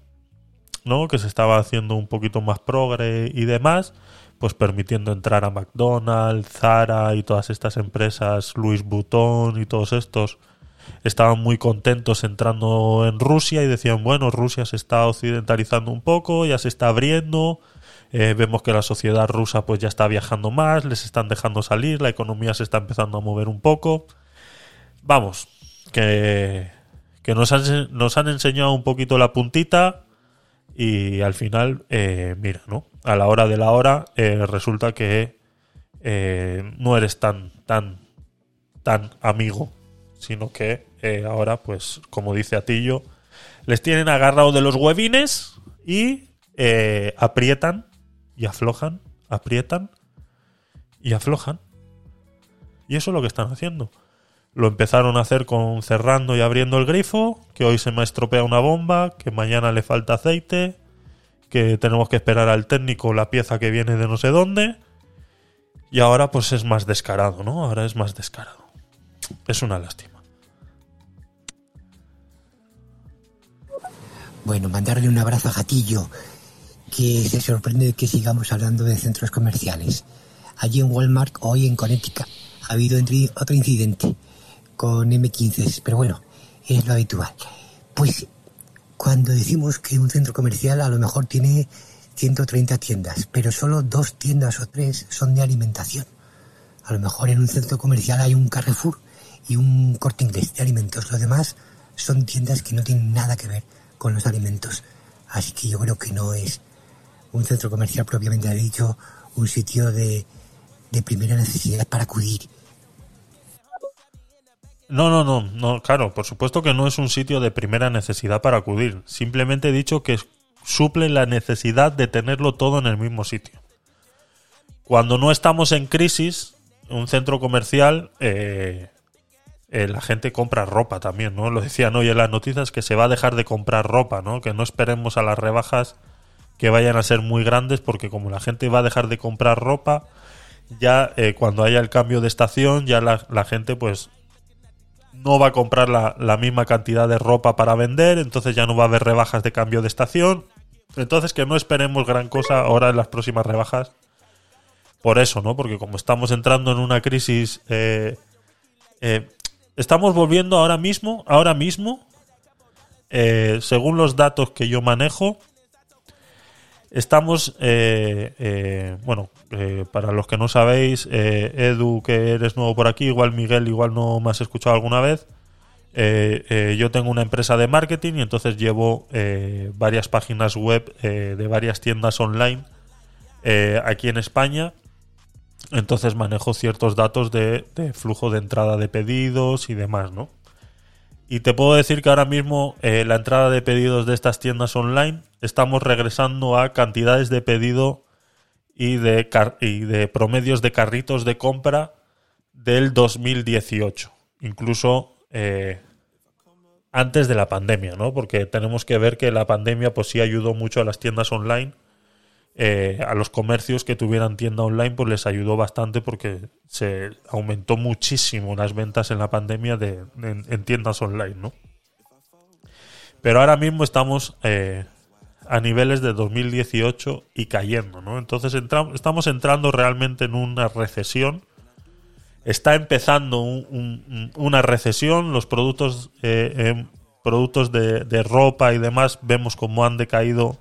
¿no? Que se estaba haciendo un poquito más progre y demás, pues permitiendo entrar a McDonald's, Zara y todas estas empresas, Louis Vuitton y todos estos estaban muy contentos entrando en Rusia y decían, bueno, Rusia se está occidentalizando un poco, ya se está abriendo, eh, vemos que la sociedad rusa pues ya está viajando más, les están dejando salir, la economía se está empezando a mover un poco. Vamos, que, que nos, han, nos han enseñado un poquito la puntita y al final, eh, mira, ¿no? A la hora de la hora eh, resulta que eh, no eres tan, tan, tan amigo, sino que eh, ahora, pues, como dice Atillo, les tienen agarrado de los huevines y aprietan y aflojan, aprietan y aflojan. Y eso es lo que están haciendo. Lo empezaron a hacer con cerrando y abriendo el grifo, que hoy se me estropea una bomba, que mañana le falta aceite, que tenemos que esperar al técnico la pieza que viene de no sé dónde. Y ahora pues es más descarado, ¿no? Ahora es más descarado. Es una lástima. Bueno, mandarle un abrazo a Gatillo, que se sorprende de que sigamos hablando de centros comerciales. Allí en Walmart, hoy en Connecticut, ha habido otro incidente con M15, pero bueno, es lo habitual. Pues cuando decimos que un centro comercial a lo mejor tiene 130 tiendas, pero solo dos tiendas o tres son de alimentación. A lo mejor en un centro comercial hay un Carrefour y un corte inglés de alimentos. Lo demás son tiendas que no tienen nada que ver con los alimentos. Así que yo creo que no es un centro comercial propiamente dicho, un sitio de, de primera necesidad para acudir. No, no, no, no, claro, por supuesto que no es un sitio de primera necesidad para acudir. Simplemente he dicho que suple la necesidad de tenerlo todo en el mismo sitio. Cuando no estamos en crisis, un centro comercial, eh, eh, la gente compra ropa también, ¿no? Lo decían hoy en las noticias que se va a dejar de comprar ropa, ¿no? Que no esperemos a las rebajas que vayan a ser muy grandes porque como la gente va a dejar de comprar ropa, ya eh, cuando haya el cambio de estación, ya la, la gente pues no va a comprar la, la misma cantidad de ropa para vender, entonces ya no va a haber rebajas de cambio de estación. Entonces que no esperemos gran cosa ahora en las próximas rebajas. Por eso, ¿no? Porque como estamos entrando en una crisis, eh, eh, estamos volviendo ahora mismo, ahora mismo, eh, según los datos que yo manejo, estamos, eh, eh, bueno, eh, para los que no sabéis, eh, Edu, que eres nuevo por aquí, igual Miguel, igual no me has escuchado alguna vez. Yo tengo una empresa de marketing y entonces llevo varias páginas web de varias tiendas online aquí en España. Entonces manejo ciertos datos de, de flujo de entrada de pedidos y demás, ¿no? Y te puedo decir que ahora mismo eh, la entrada de pedidos de estas tiendas online estamos regresando a cantidades de pedido y de, promedios de carritos de compra del 2018. Incluso eh, antes de la pandemia, ¿no? Porque tenemos que ver que la pandemia pues sí ayudó mucho a las tiendas online. Eh, a los comercios que tuvieran tienda online pues les ayudó bastante porque se aumentó muchísimo las ventas en la pandemia de, en, en tiendas online, ¿no? Pero ahora mismo estamos eh, a niveles de 2018 y cayendo, ¿no? Entonces estamos entrando realmente en una recesión. Está empezando un- un- una recesión. Los productos, eh, em, productos de, de ropa y demás vemos cómo han decaído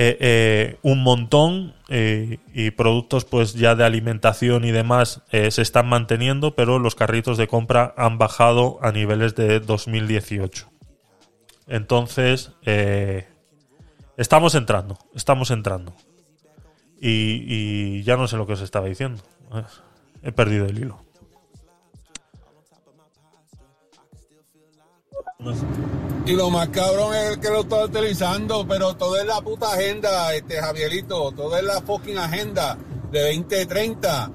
eh, eh, un montón eh, y productos pues ya de alimentación y demás se están manteniendo, pero los carritos de compra han bajado a niveles de 2018. Entonces, estamos entrando, estamos entrando. Y, y ya no sé lo que os estaba diciendo. He perdido el hilo. Y lo más cabrón es el que lo está utilizando, pero todo es la puta agenda, este Javierito, todo es la fucking agenda de 2030.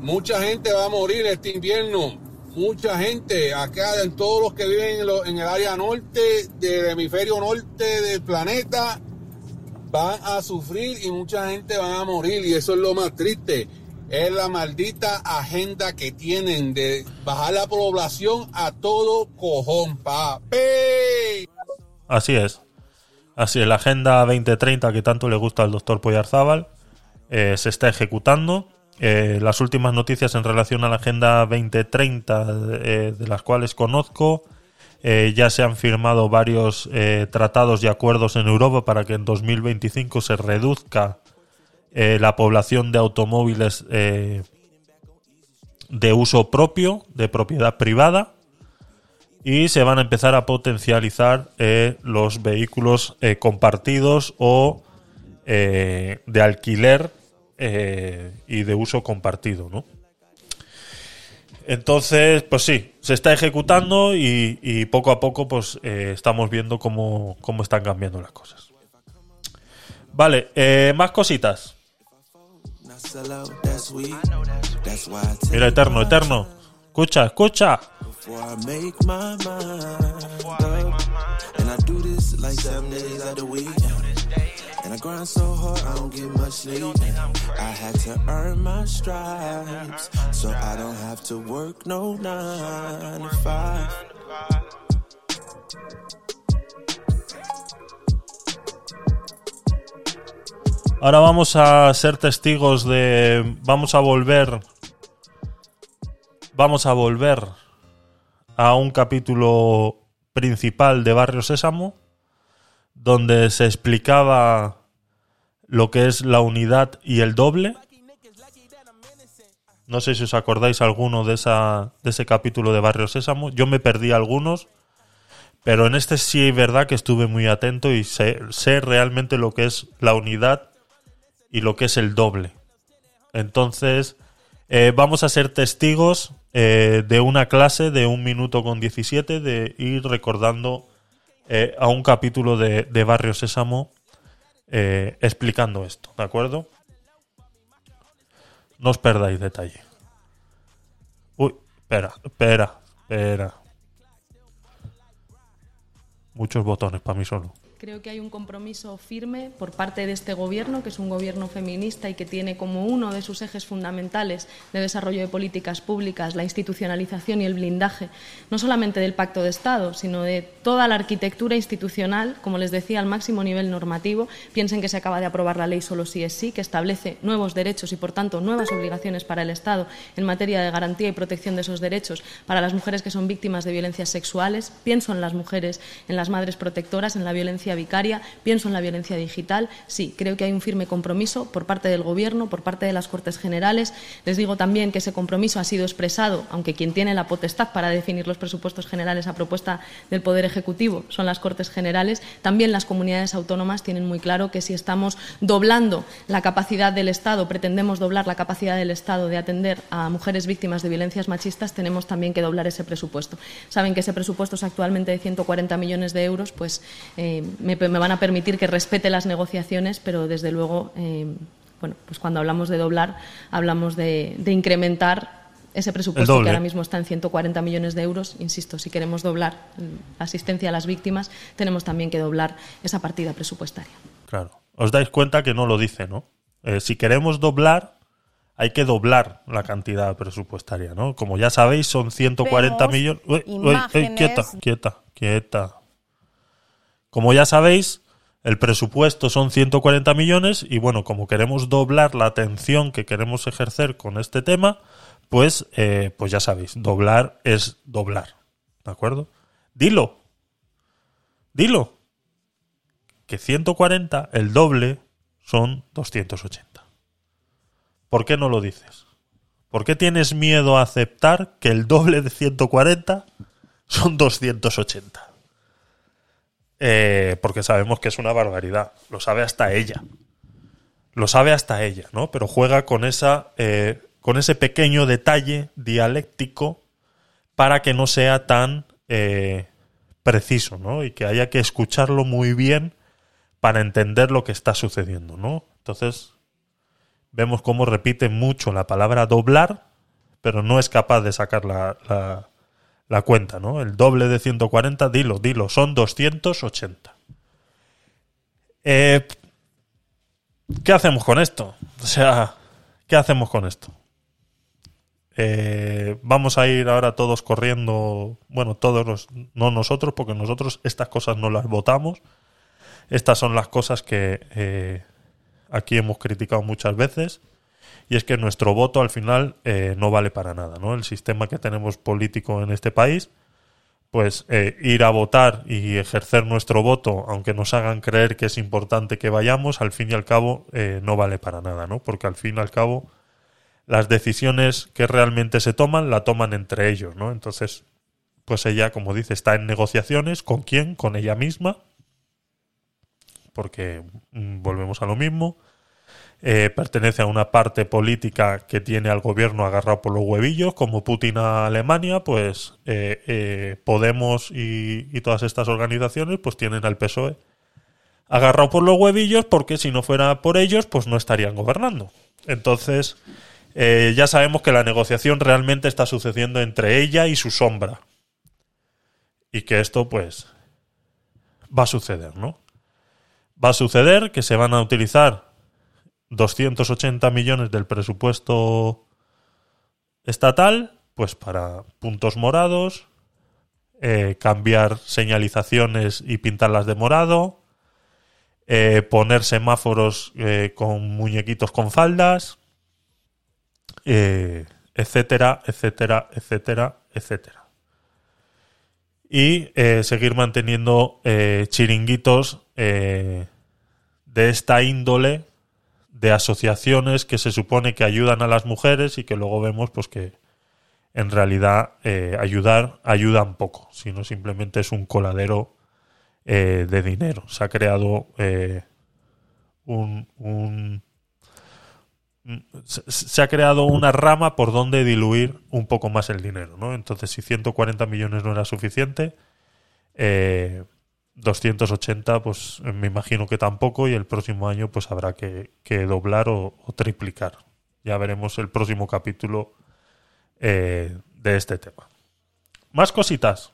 Mucha gente va a morir este invierno. Mucha gente, acá en todos los que viven en el área norte, del hemisferio norte del planeta, van a sufrir y mucha gente va a morir. Y eso es lo más triste. Es la maldita agenda que tienen de bajar la población a todo cojón, papi. Así es. Así es, la Agenda 2030 que tanto le gusta al doctor Poyarzábal eh, se está ejecutando. Eh, las últimas noticias en relación a la Agenda 2030 eh, de las cuales conozco, ya se han firmado varios tratados y acuerdos en Europa para que en 2025 se reduzca eh, la población de automóviles eh, de uso propio, de propiedad privada y se van a empezar a potencializar eh, los vehículos eh, compartidos o de alquiler y de uso compartido, ¿no? Entonces, pues sí, se está ejecutando y, poco a poco pues estamos viendo cómo, cómo están cambiando las cosas. Vale, más cositas. Mira, Eterno, Eterno. Escucha, escucha. And I grind so hard, I don't get much sleep. I had to earn my stripes, so I don't have to work no nine to five. Ahora vamos a ser testigos de. Vamos a volver. Vamos a volver a un capítulo principal de Barrio Sésamo, donde se explicaba lo que es la unidad y el doble. No sé si os acordáis alguno de, esa, de ese capítulo de Barrio Sésamo. Yo me perdí algunos, pero en este sí es verdad que estuve muy atento y sé, sé realmente lo que es la unidad y lo que es el doble. Entonces, eh, vamos a ser testigos eh, de una clase de un minuto con 17 de ir recordando eh, a un capítulo de, de Barrio Sésamo explicando esto, ¿de acuerdo? No os perdáis detalle. Uy, espera, espera, espera. Muchos botones para mí solo. Creo que hay un compromiso firme por parte de este Gobierno, que es un Gobierno feminista y que tiene como uno de sus ejes fundamentales de desarrollo de políticas públicas la institucionalización y el blindaje, no solamente del Pacto de Estado, sino de toda la arquitectura institucional, como les decía, al máximo nivel normativo. Piensen que se acaba de aprobar la ley solo sí es sí, que establece nuevos derechos y, por tanto, nuevas obligaciones para el Estado en materia de garantía y protección de esos derechos para las mujeres que son víctimas de violencias sexuales. Pienso en las mujeres, en las madres protectoras, en la violencia vicaria, pienso en la violencia digital. Sí, creo que hay un firme compromiso por parte del Gobierno, por parte de las Cortes Generales. Les digo también que ese compromiso ha sido expresado, aunque quien tiene la potestad para definir los presupuestos generales a propuesta del Poder Ejecutivo son las Cortes Generales. También las comunidades autónomas tienen muy claro que si estamos doblando la capacidad del Estado, pretendemos doblar la capacidad del Estado de atender a mujeres víctimas de violencias machistas, tenemos también que doblar ese presupuesto. Saben que ese presupuesto es actualmente de 140 millones de euros, pues eh, me, me, van a permitir que respete las negociaciones, pero desde luego, eh, bueno, pues cuando hablamos de doblar, hablamos de, de incrementar ese presupuesto que ahora mismo está en 140 millones de euros. Insisto, si queremos doblar la asistencia a las víctimas, tenemos también que doblar esa partida presupuestaria. Claro. Os dais cuenta que no lo dice, ¿no? Eh, si queremos doblar, hay que doblar la cantidad presupuestaria, ¿no? Como ya sabéis, son 140 Vemos millones. Uy, uy, uy, imágenes. quieta, quieta, quieta. Como ya sabéis, el presupuesto son 140 millones y bueno, como queremos doblar la atención que queremos ejercer con este tema, pues, eh, pues ya sabéis, doblar es doblar. ¿De acuerdo? Dilo. Dilo. Que 140, el doble, son 280. ¿Por qué no lo dices? ¿Por qué tienes miedo a aceptar que el doble de 140 son 280? Eh, porque sabemos que es una barbaridad. Lo sabe hasta ella. Lo sabe hasta ella, ¿no? Pero juega con esa. eh, con ese pequeño detalle dialéctico para que no sea tan eh, preciso, ¿no? Y que haya que escucharlo muy bien para entender lo que está sucediendo, ¿no? Entonces, vemos cómo repite mucho la palabra doblar, pero no es capaz de sacar la, la, la cuenta, ¿no? El doble de 140, dilo, dilo, son 280. Eh, ¿Qué hacemos con esto? O sea, ¿qué hacemos con esto? Eh, vamos a ir ahora todos corriendo, bueno, todos no nosotros, porque nosotros estas cosas no las votamos. Estas son las cosas que eh, aquí hemos criticado muchas veces. Y es que nuestro voto al final eh, no vale para nada, ¿no? El sistema que tenemos político en este país, pues eh, ir a votar y ejercer nuestro voto, aunque nos hagan creer que es importante que vayamos, al fin y al cabo eh, no vale para nada, ¿no? Porque al fin y al cabo las decisiones que realmente se toman la toman entre ellos, ¿no? Entonces pues ella, como dice, está en negociaciones. ¿Con quién? Con ella misma. Porque mm, volvemos a lo mismo. Eh, pertenece a una parte política que tiene al gobierno agarrado por los huevillos, como Putin a Alemania, pues eh, eh, Podemos y, y todas estas organizaciones pues tienen al PSOE agarrado por los huevillos porque si no fuera por ellos pues no estarían gobernando. Entonces ya sabemos que la negociación realmente está sucediendo entre ella y su sombra. Y que esto pues va a suceder, ¿no? Va a suceder que se van a utilizar 280 millones del presupuesto estatal pues para puntos morados, eh, cambiar señalizaciones y pintarlas de morado, eh, poner semáforos eh, con muñequitos con faldas, etcétera, etcétera, etcétera, etcétera. Y seguir manteniendo chiringuitos de esta índole de asociaciones que se supone que ayudan a las mujeres y que luego vemos pues que en realidad eh, ayudar ayudan poco, sino simplemente es un coladero eh, de dinero. Se ha creado eh, un, un- se, ha creado una rama por donde diluir un poco más el dinero, ¿no? Entonces, si 140 millones no era suficiente, 280, pues me imagino que tampoco, y el próximo año pues habrá que, que doblar o, triplicar. Ya veremos el próximo capítulo eh, de este tema. Más cositas.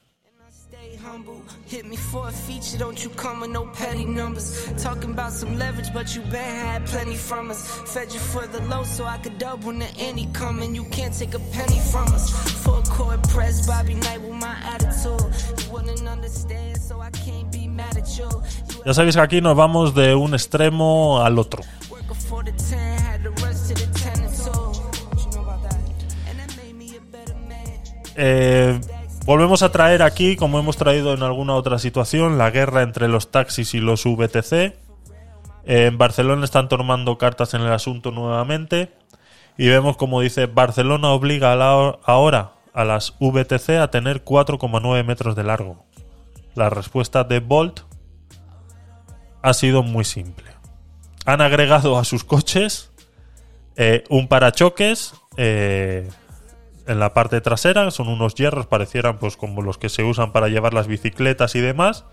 Ya sabéis que aquí nos vamos de un extremo al otro. working for the 10, had the rest to the 10 and 2. You know about that? And that made me a better man. Eh, volvemos a traer aquí, como hemos traído en alguna otra situación, la guerra entre los taxis y los VTC. Eh, en Barcelona están tomando cartas en el asunto nuevamente. Y vemos como dice, Barcelona obliga ahora a las VTC a tener 4,9 metros de largo. La respuesta de Bolt ha sido muy simple. Han agregado a sus coches eh, un parachoques eh, en la parte trasera, son unos hierros, parecieran pues como los que se usan para llevar las bicicletas y demás,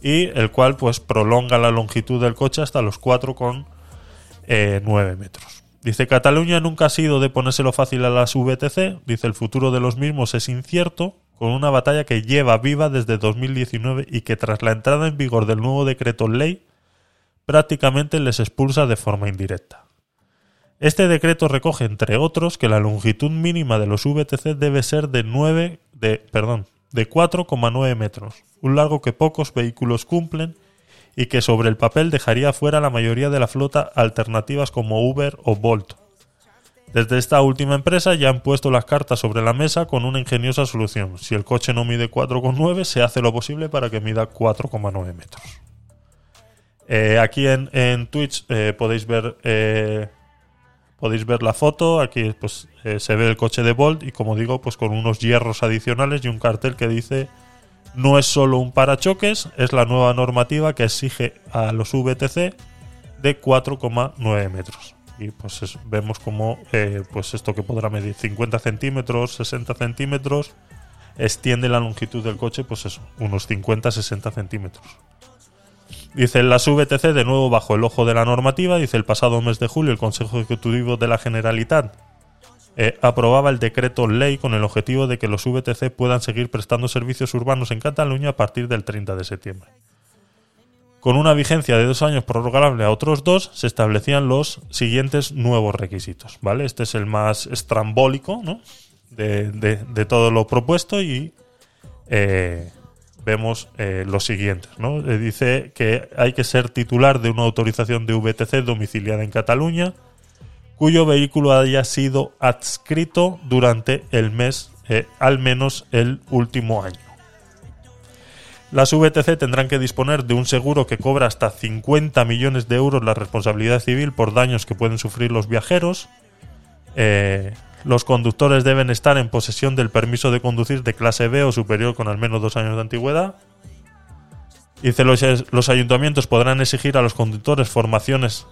y el cual pues prolonga la longitud del coche hasta los 4,9 metros. Dice Cataluña nunca ha sido de ponérselo fácil a las VTC, dice el futuro de los mismos es incierto, con una batalla que lleva viva desde 2019 y que tras la entrada en vigor del nuevo decreto ley prácticamente les expulsa de forma indirecta. Este decreto recoge, entre otros, que la longitud mínima de los VTC debe ser de 9, de, perdón, de 4,9 metros, un largo que pocos vehículos cumplen y que sobre el papel dejaría fuera la mayoría de la flota alternativas como Uber o Bolt. Desde esta última empresa ya han puesto las cartas sobre la mesa con una ingeniosa solución. Si el coche no mide 4,9, se hace lo posible para que mida 4,9 metros. Eh, aquí en, Twitch eh, podéis ver eh, podéis ver la foto. Aquí pues se ve el coche de Bolt y como digo pues con unos hierros adicionales y un cartel que dice no es solo un parachoques, es la nueva normativa que exige a los VTC de 4,9 metros. Y pues es- vemos como eh, pues esto que podrá medir 50 centímetros, 60 centímetros, extiende la longitud del coche, pues eso, unos 50-60 centímetros. Dice las VTC de nuevo bajo el ojo de la normativa. Dice el pasado mes de julio el Consejo Ejecutivo de la Generalitat eh, aprobaba el decreto ley con el objetivo de que los VTC puedan seguir prestando servicios urbanos en Cataluña a partir del 30 de septiembre. Con una vigencia de dos años prorrogable a otros dos, se establecían los siguientes nuevos requisitos. ¿vale? Este es el más estrambólico de, de- todo lo propuesto y eh, vemos eh, los siguientes. ¿no? Eh, dice que hay que ser titular de una autorización de VTC domiciliada en Cataluña, cuyo vehículo haya sido adscrito durante el mes, al menos el último año. Las VTC tendrán que disponer de un seguro que cobra hasta 50 millones de euros la responsabilidad civil por daños que pueden sufrir los viajeros. Eh, los conductores deben estar en posesión del permiso de conducir de clase B o superior con al menos dos años de antigüedad. Dice, los, ayuntamientos podrán exigir a los conductores formaciones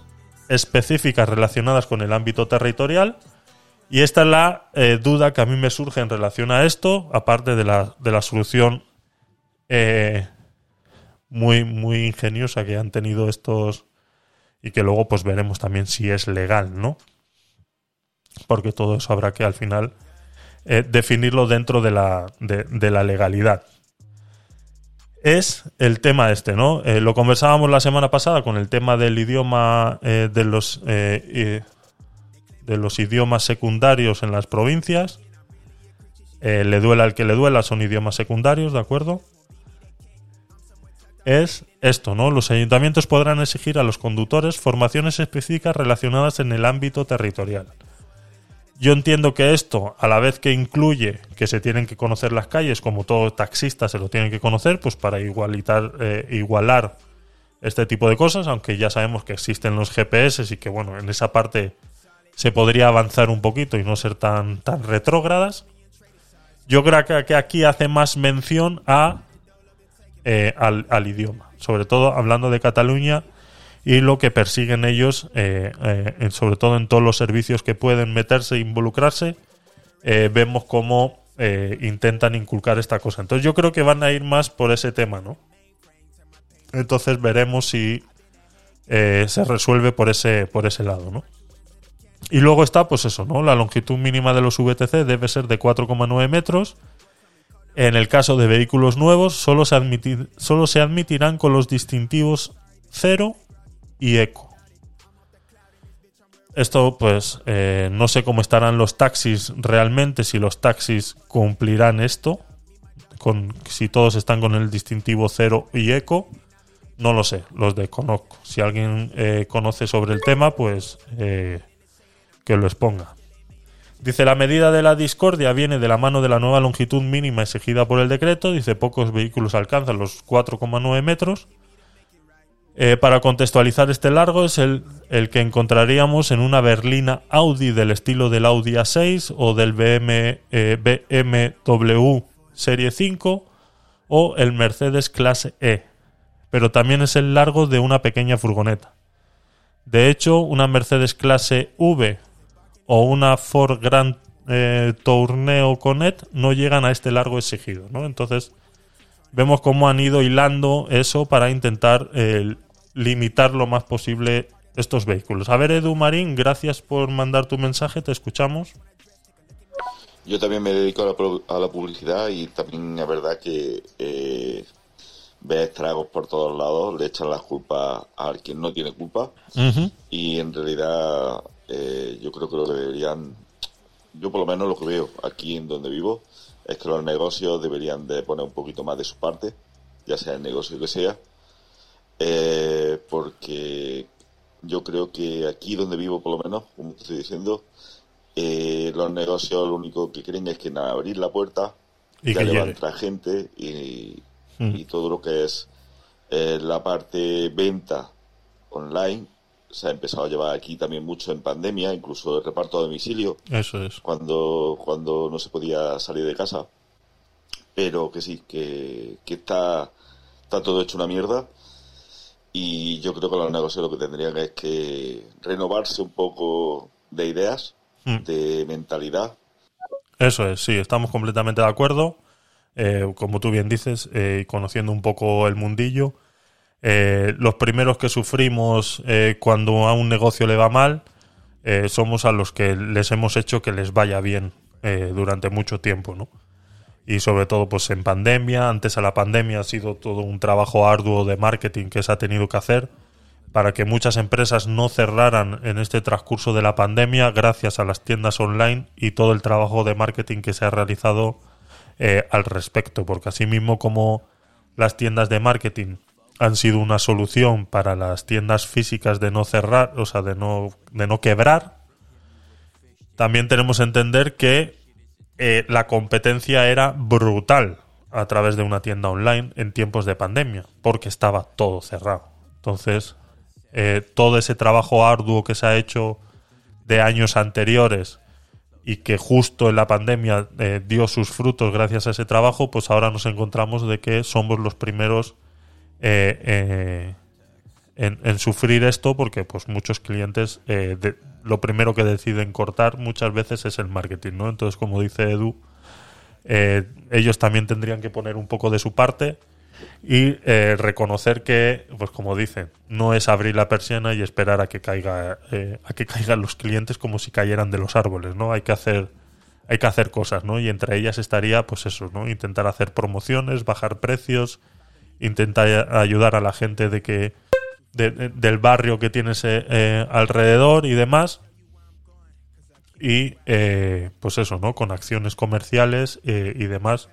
específicas relacionadas con el ámbito territorial. Y esta es la eh, duda que a mí me surge en relación a esto, aparte de la solución eh, muy, muy ingeniosa que han tenido estos y que luego pues veremos también si es legal, ¿no? Porque todo eso habrá que al final eh, definirlo dentro de la, de, la legalidad es el tema este, ¿no? Eh, lo conversábamos la semana pasada con el tema del idioma eh, de los eh, de los idiomas secundarios en las provincias. le duela al que le duela, son idiomas secundarios, ¿de acuerdo? Es esto, ¿no? Los ayuntamientos podrán exigir a los conductores formaciones específicas relacionadas en el ámbito territorial. Yo entiendo que esto, a la vez que incluye que se tienen que conocer las calles, como todo taxista se lo tienen que conocer, pues para igualitar, eh, igualar este tipo de cosas, aunque ya sabemos que existen los GPS y que, bueno, en esa parte se podría avanzar un poquito y no ser tan, tan retrógradas. Yo creo que aquí hace más mención a, eh, al, al idioma, sobre todo hablando de Cataluña y lo que persiguen ellos, eh, eh, sobre todo en todos los servicios que pueden meterse e involucrarse, vemos cómo intentan inculcar esta cosa. Entonces yo creo que van a ir más por ese tema, ¿no? Entonces veremos si se resuelve por ese, por ese lado, ¿no? Y luego está, pues eso, ¿no? La longitud mínima de los VTC debe ser de 4,9 metros. En el caso de vehículos nuevos, solo se, se admitirán con los distintivos 0 y eco. Esto, pues, eh, no sé cómo estarán los taxis realmente, si los taxis cumplirán esto, con, si todos están con el distintivo cero y eco, no lo sé, los desconozco. Si alguien eh, conoce sobre el tema, pues eh, que lo exponga. Dice, la medida de la discordia viene de la mano de la nueva longitud mínima exigida por el decreto. Dice, pocos vehículos alcanzan los 4,9 metros eh, para contextualizar este largo es el, el, que encontraríamos en una berlina Audi del estilo del Audi A6 o del BMW Serie 5 o el Mercedes Clase E, pero también es el largo de una pequeña furgoneta. De hecho, una Mercedes Clase V o una Ford Grand eh, Tourneo Connect no llegan a este largo exigido, ¿no? Entonces, vemos cómo han ido hilando eso para intentar eh, limitar lo más posible estos vehículos. A ver, Edu Marín, gracias por mandar tu mensaje, te escuchamos. Yo también me dedico a la, publicidad y también es verdad que eh, ve estragos por todos lados, le echan las culpas a quien no tiene culpa y en realidad eh, yo creo que lo que deberían, yo por lo menos lo que veo aquí en donde vivo, es que los negocios deberían de poner un poquito más de su parte, ya sea el negocio que sea, eh, porque yo creo que aquí donde vivo, por lo menos, como te estoy diciendo, eh, los negocios lo único que creen es que nada, abrir la puerta, y ya levanta gente y, mm. y, todo lo que es eh, la parte venta online se ha empezado a llevar aquí también mucho en pandemia, incluso el reparto a domicilio. Eso es. Cuando, cuando no se podía salir de casa. Pero que sí, que, que está, está todo hecho una mierda. Y yo creo que los negocios lo que tendrían es que renovarse un poco de ideas, mm. de mentalidad. Eso es, sí, estamos completamente de acuerdo. Eh, como tú bien dices, eh, conociendo un poco el mundillo, eh, los primeros que sufrimos eh, cuando a un negocio le va mal eh, somos a los que les hemos hecho que les vaya bien durante mucho tiempo, ¿no? Y sobre todo, pues en pandemia, antes a la pandemia ha sido todo un trabajo arduo de marketing que se ha tenido que hacer para que muchas empresas no cerraran en este transcurso de la pandemia gracias a las tiendas online y todo el trabajo de marketing que se ha realizado al respecto, porque así mismo como las tiendas de marketing han sido una solución para las tiendas físicas de no cerrar, o sea, de no, de no quebrar. También tenemos que entender que eh, la competencia era brutal a través de una tienda online en tiempos de pandemia, porque estaba todo cerrado. Entonces, eh, todo ese trabajo arduo que se ha hecho de años anteriores y que justo en la pandemia eh, dio sus frutos gracias a ese trabajo, pues ahora nos encontramos de que somos los primeros eh, eh, en, sufrir esto porque pues muchos clientes eh, lo primero que deciden cortar muchas veces es el marketing, ¿no? Entonces, como dice Edu, ellos también tendrían que poner un poco de su parte y reconocer que, pues como dicen, no es abrir la persiana y esperar a que caiga, a que caigan los clientes como si cayeran de los árboles, ¿no? Hay que hacer, hay que hacer cosas, ¿no? Y entre ellas estaría, pues eso, ¿no? Intentar hacer promociones, bajar precios, intentar a- ayudar a la gente de que de- de- del barrio que tienes eh, eh, alrededor y demás y eh, pues eso, ¿no? Con acciones comerciales eh, y demás.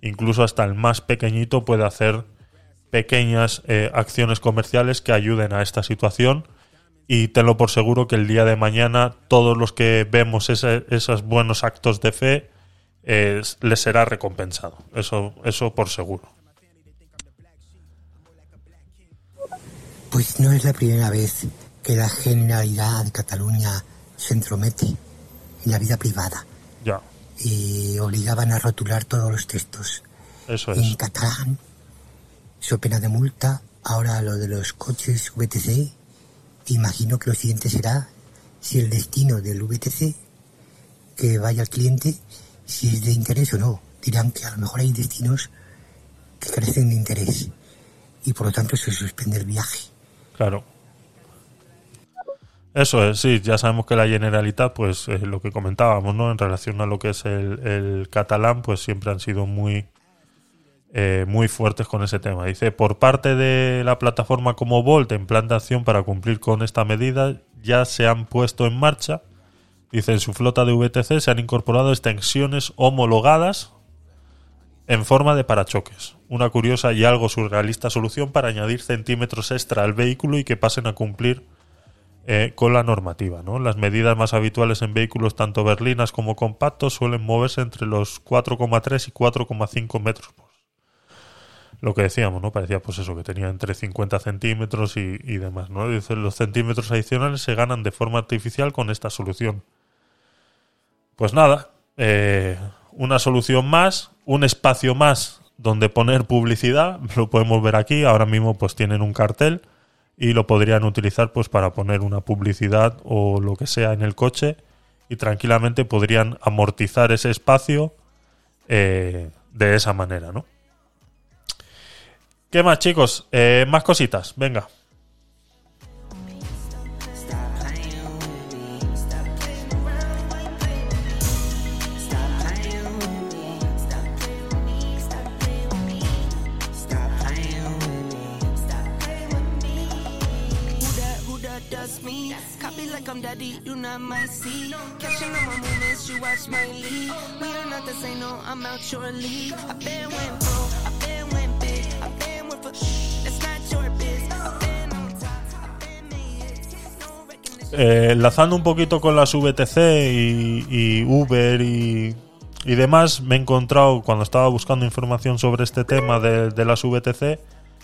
Incluso hasta el más pequeñito puede hacer pequeñas acciones comerciales que ayuden a esta situación. Y tenlo por seguro que el día de mañana todos los que vemos esos buenos actos de fe les será recompensado. Eso, eso por seguro. Pues no es la primera vez que la Generalidad de Cataluña se entromete en la vida privada. Ya. Y obligaban a rotular todos los textos Eso en es. catalán, so pena de multa, ahora lo de los coches VTC. Imagino que lo siguiente será si el destino del VTC que vaya al cliente, si es de interés o no. Dirán que a lo mejor hay destinos que carecen de interés y por lo tanto se suspende el viaje. Claro. Eso es, sí, ya sabemos que la Generalitat, pues lo que comentábamos, ¿no? En relación a lo que es el, el catalán, pues siempre han sido muy, eh, muy fuertes con ese tema. Dice, por parte de la plataforma como Volt, en plan de acción para cumplir con esta medida, ya se han puesto en marcha. Dice, en su flota de VTC se han incorporado extensiones homologadas en forma de parachoques. Una curiosa y algo surrealista solución para añadir centímetros extra al vehículo y que pasen a cumplir eh, con la normativa. ¿no? Las medidas más habituales en vehículos tanto berlinas como compactos suelen moverse entre los 4,3 y 4,5 metros. Lo que decíamos, ¿no? Parecía pues eso, que tenía entre 50 centímetros y, demás, ¿no? Los centímetros adicionales se ganan de forma artificial con esta solución. Pues nada, eh, una solución más, un espacio más donde poner publicidad, lo podemos ver aquí, ahora mismo pues tienen un cartel y lo podrían utilizar pues para poner una publicidad o lo que sea en el coche y tranquilamente podrían amortizar ese espacio eh, de esa manera, ¿no? ¿Qué más, chicos? Eh, más cositas, venga. Like enlazando un poquito con las VTC y, Uber y, y demás, me he encontrado, cuando estaba buscando información sobre este tema de, de las VTC,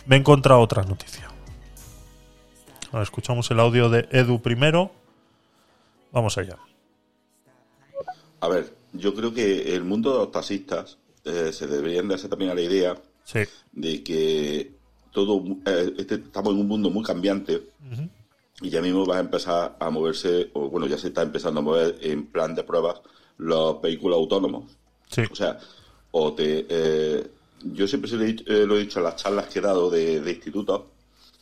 me he encontrado otra noticia. Ahora escuchamos el audio de Edu primero. Vamos allá. A ver, yo creo que el mundo de los taxistas eh, se deberían darse también a la idea Sí. de que todo eh, este- estamos en un mundo muy cambiante y ya mismo va a empezar a moverse, o bueno, ya se está empezando a mover en plan de pruebas los vehículos autónomos. Sí. O sea, o te, eh, yo siempre se lo he, dicho, lo he dicho en las charlas que he dado de, de institutos,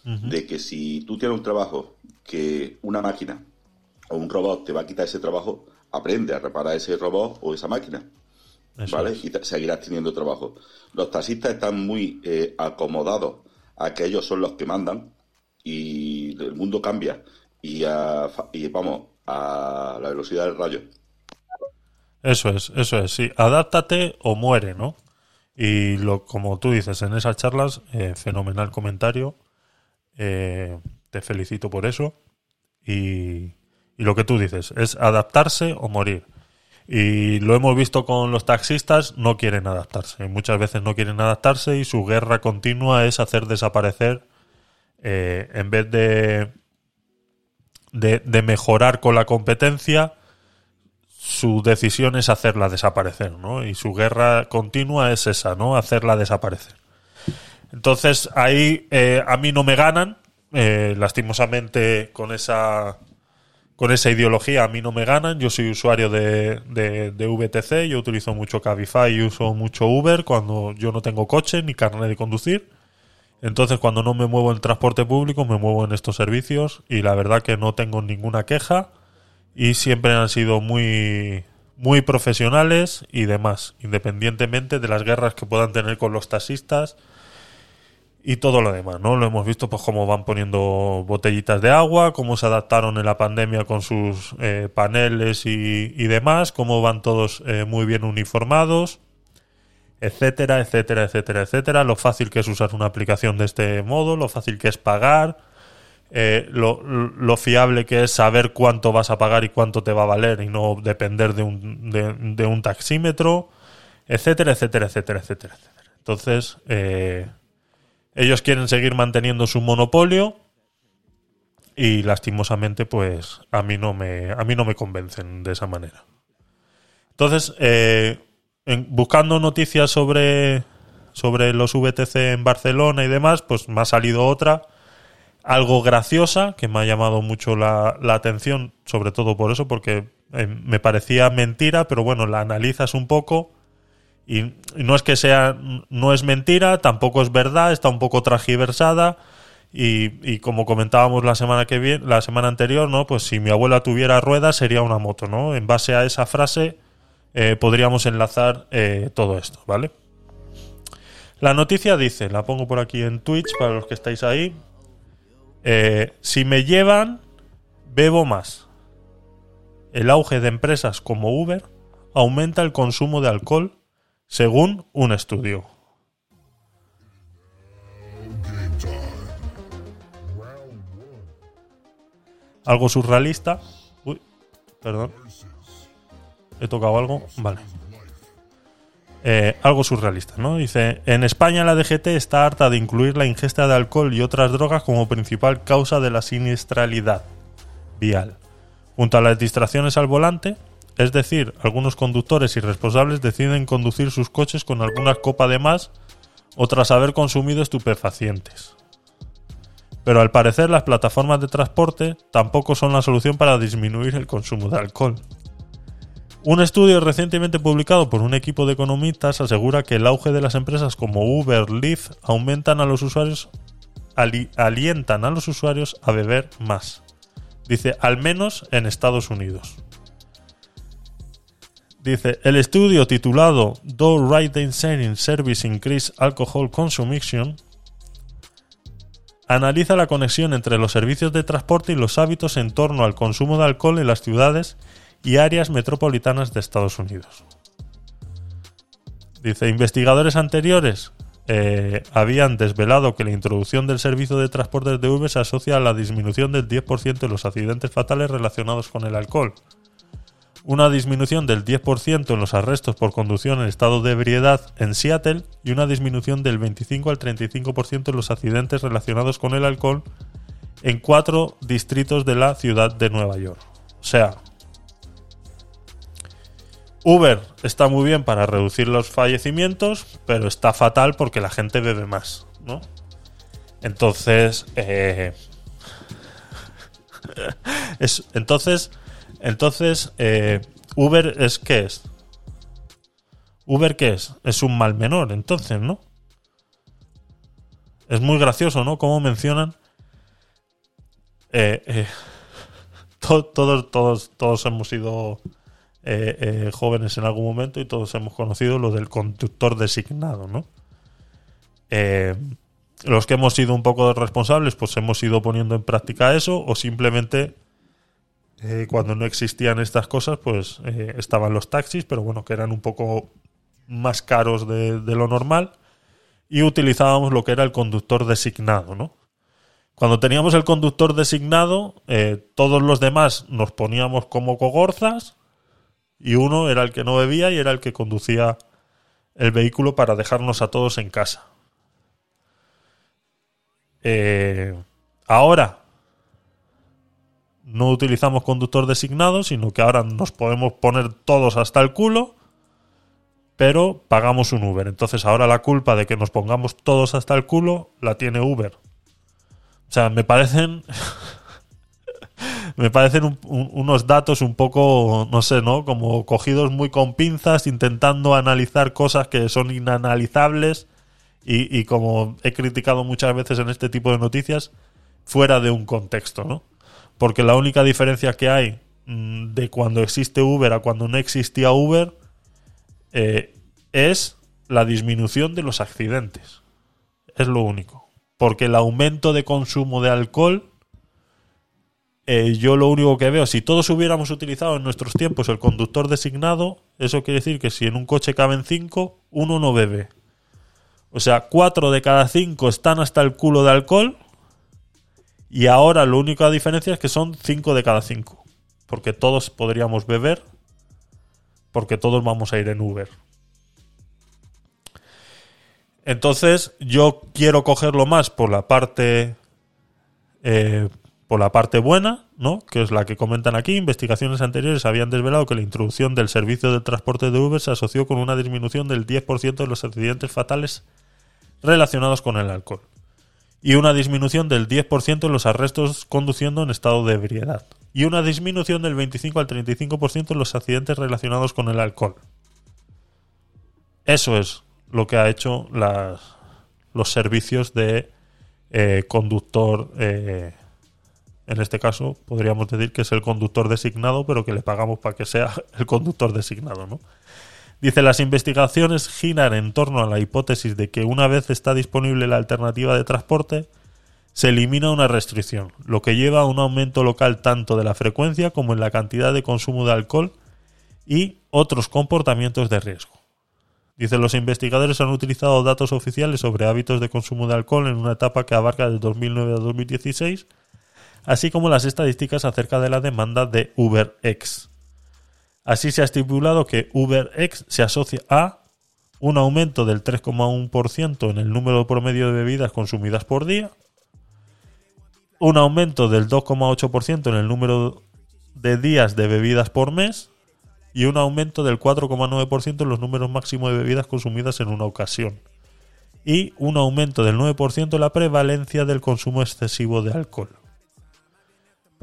de que si tú tienes un trabajo que una máquina o un robot te va a quitar ese trabajo, aprende a reparar ese robot o esa máquina. Eso ¿Vale? es. Y seguirás teniendo trabajo. Los taxistas están muy eh, acomodados a que ellos son los que mandan y el mundo cambia y, a- y vamos a la velocidad del rayo. Eso es, eso es, sí. Adáptate o muere, ¿no? Y lo, como tú dices en esas charlas, eh, fenomenal comentario. Eh, te felicito por eso. Y, y lo que tú dices es adaptarse o morir. Y lo hemos visto con los taxistas, no quieren adaptarse. Muchas veces no quieren adaptarse y su guerra continua es hacer desaparecer, eh, en vez de, de, mejorar con la competencia, su decisión es hacerla desaparecer, ¿no? Y su guerra continua es esa, ¿no? Hacerla desaparecer. Entonces ahí eh, a mí no me ganan, eh, lastimosamente con esa con esa ideología a mí no me ganan. Yo soy usuario de, de, de VTC, yo utilizo mucho Cabify y uso mucho Uber cuando yo no tengo coche ni carnet de conducir. Entonces cuando no me muevo en transporte público me muevo en estos servicios y la verdad que no tengo ninguna queja y siempre han sido muy muy profesionales y demás, independientemente de las guerras que puedan tener con los taxistas y todo lo demás, ¿no? Lo hemos visto pues cómo van poniendo botellitas de agua, cómo se adaptaron en la pandemia con sus eh, paneles y, y, demás, cómo van todos eh, muy bien uniformados, etcétera, etcétera, etcétera, etcétera, lo fácil que es usar una aplicación de este modo, lo fácil que es pagar, eh, lo, lo, fiable que es saber cuánto vas a pagar y cuánto te va a valer y no depender de un, de, de un taxímetro, etcétera, etcétera, etcétera, etcétera, etcétera. Entonces, eh, ellos quieren seguir manteniendo su monopolio y lastimosamente, pues a mí no me, a mí no me convencen de esa manera. Entonces, eh, en, buscando noticias sobre, sobre los VTC en Barcelona y demás, pues me ha salido otra, algo graciosa, que me ha llamado mucho la, la atención, sobre todo por eso, porque eh, me parecía mentira, pero bueno, la analizas un poco y no es que sea, no es mentira, tampoco es verdad, está un poco transgiversada. Y, y, como comentábamos la semana que viene, la semana anterior, ¿no? Pues si mi abuela tuviera ruedas sería una moto, ¿no? En base a esa frase eh, podríamos enlazar eh, todo esto, ¿vale? La noticia dice, la pongo por aquí en Twitch para los que estáis ahí. Eh, si me llevan, bebo más. El auge de empresas como Uber aumenta el consumo de alcohol según un estudio. Algo surrealista. Uy, perdón. ¿He tocado algo? Vale. Eh, algo surrealista, ¿no? Dice, en España la DGT está harta de incluir la ingesta de alcohol y otras drogas como principal causa de la siniestralidad vial. Junto a las distracciones al volante, es decir, algunos conductores irresponsables deciden conducir sus coches con alguna copa de más o tras haber consumido estupefacientes. Pero al parecer las plataformas de transporte tampoco son la solución para disminuir el consumo de alcohol. Un estudio recientemente publicado por un equipo de economistas asegura que el auge de las empresas como Uber, Lyft aumentan a los usuarios, ali, alientan a los usuarios a beber más. Dice, al menos en Estados Unidos. Dice, el estudio titulado Do Ride Sharing Service Increase Alcohol Consumption analiza la conexión entre los servicios de transporte y los hábitos en torno al consumo de alcohol en las ciudades y áreas metropolitanas de Estados Unidos. Dice, investigadores anteriores eh, habían desvelado que la introducción del servicio de transporte de Uber se asocia a la disminución del 10% de los accidentes fatales relacionados con el alcohol una disminución del 10% en los arrestos por conducción en estado de ebriedad en Seattle y una disminución del 25 al 35% en los accidentes relacionados con el alcohol en cuatro distritos de la ciudad de Nueva York. O sea, Uber está muy bien para reducir los fallecimientos, pero está fatal porque la gente bebe más, ¿no? Entonces, eh... (laughs) es, entonces, entonces, eh, Uber es qué es? Uber qué es? Es un mal menor, entonces, ¿no? Es muy gracioso, ¿no? Como mencionan. Eh, eh, (laughs) to todos, todos, todos hemos sido eh, eh, jóvenes en algún momento y todos hemos conocido lo del conductor designado, ¿no? Los que hemos sido un poco responsables, pues hemos ido poniendo en práctica eso, o simplemente eh, cuando no existían estas cosas, pues eh, estaban los taxis, pero bueno, que eran un poco más caros de, lo normal. Y utilizábamos lo que era el conductor designado. Cuando teníamos el conductor designado, eh, todos los demás nos poníamos como cogorzas y uno era el que no bebía y era el que conducía el vehículo para dejarnos a todos en casa. Ahora, no utilizamos conductor designado, sino que ahora nos podemos poner todos hasta el culo, pero pagamos un Uber. Entonces ahora la culpa de que nos pongamos todos hasta el culo la tiene Uber. O sea, me parecen... (laughs) me parecen un- un- unos datos un poco, no sé, ¿no? Como cogidos muy con pinzas, intentando analizar cosas que son inanalizables y, y como he criticado muchas veces en este tipo de noticias, fuera de un contexto, ¿no? Porque la única diferencia que hay mm, de cuando existe Uber a cuando no existía Uber eh, es la disminución de los accidentes. Es lo único. Porque el aumento de consumo de alcohol, eh, yo lo único que veo, si todos hubiéramos utilizado en nuestros tiempos el conductor designado, eso quiere decir que si en un coche caben cinco, uno no bebe. O sea, cuatro de cada cinco están hasta el culo de alcohol. Y ahora la única diferencia es que son cinco de cada cinco. Porque todos podríamos beber. Porque todos vamos a ir en Uber. Entonces, yo quiero cogerlo más por la parte. eh, por la parte buena, ¿no? Que es la que comentan aquí. Investigaciones anteriores habían desvelado que la introducción del servicio de transporte de Uber se asoció con una disminución del 10% de los accidentes fatales relacionados con el alcohol y una disminución del 10% en los arrestos conduciendo en estado de ebriedad y una disminución del 25 al 35% en los accidentes relacionados con el alcohol. Eso es lo que ha hecho los servicios de eh, conductor, eh, en este caso podríamos decir que es el conductor designado, pero que le pagamos para que sea (laughs) el conductor designado, ¿no? Dice, las investigaciones giran en torno a la hipótesis de que una vez está disponible la alternativa de transporte, se elimina una restricción, lo que lleva a un aumento local tanto de la frecuencia como en la cantidad de consumo de alcohol y otros comportamientos de riesgo. Dice, los investigadores han utilizado datos oficiales sobre hábitos de consumo de alcohol en una etapa que abarca de 2009 a 2016, así como las estadísticas acerca de la demanda de UberX. Así se ha estipulado que UberX se asocia a un aumento del 3,1% en el número promedio de bebidas consumidas por día, un aumento del 2,8% en el número de días de bebidas por mes y un aumento del 4,9% en los números máximos de bebidas consumidas en una ocasión y un aumento del 9% en la prevalencia del consumo excesivo de alcohol.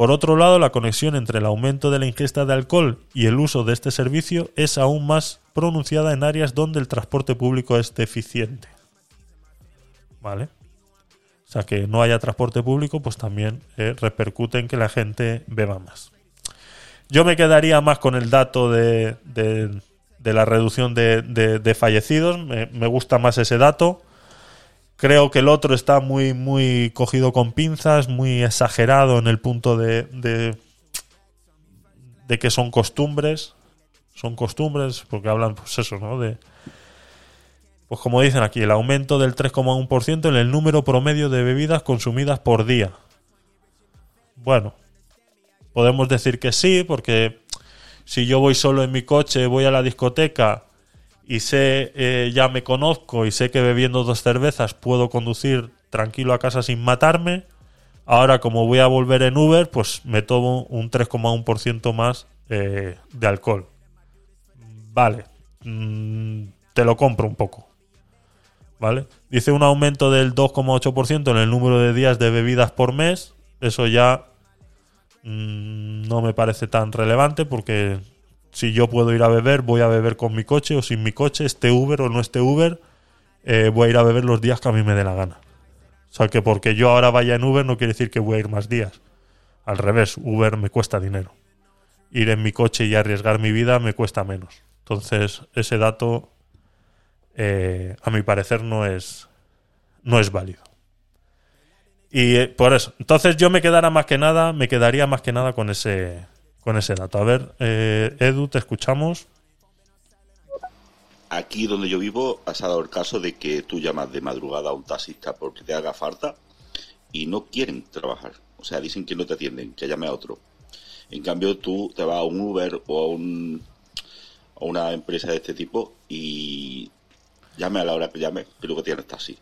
Por otro lado, la conexión entre el aumento de la ingesta de alcohol y el uso de este servicio es aún más pronunciada en áreas donde el transporte público es deficiente. ¿Vale? O sea, que no haya transporte público, pues también eh, repercute en que la gente beba más. Yo me quedaría más con el dato de, de- la reducción de, de- fallecidos. Me gusta más ese dato. Creo que el otro está muy, muy cogido con pinzas, muy exagerado en el punto de, de, de que son costumbres. Son costumbres, porque hablan, pues eso, ¿no? De, pues como dicen aquí, el aumento del 3,1% en el número promedio de bebidas consumidas por día. Bueno, podemos decir que sí, porque si yo voy solo en mi coche, voy a la discoteca y sé, eh, ya me conozco y sé que bebiendo dos cervezas puedo conducir tranquilo a casa sin matarme. Ahora, como voy a volver en Uber, pues me tomo un 3,1% más eh, de alcohol. Vale, mm, te lo compro un poco. ¿Vale? Dice un aumento del 2,8% en el número de días de bebidas por mes. Eso ya mm, no me parece tan relevante porque si yo puedo ir a beber, voy a beber con mi coche o sin mi coche, esté Uber o no esté Uber, eh, voy a ir a beber los días que a mí me dé la gana. O sea que porque yo ahora vaya en Uber no quiere decir que voy a ir más días. Al revés, Uber me cuesta dinero. Ir en mi coche y arriesgar mi vida me cuesta menos. Entonces, ese dato, eh, a mi parecer, no es, no es válido. Y eh, por eso. Entonces yo me quedara más que nada, me quedaría más que nada con ese, con ese dato. A ver, eh, Edu, te escuchamos. Aquí donde yo vivo, has dado el caso de que tú llamas de madrugada a un taxista porque te haga falta y no quieren trabajar. O sea, dicen que no te atienden, que llame a otro. En cambio, tú te vas a un Uber o a, un, a una empresa de este tipo y llame a la hora que llame, que luego tienes taxi.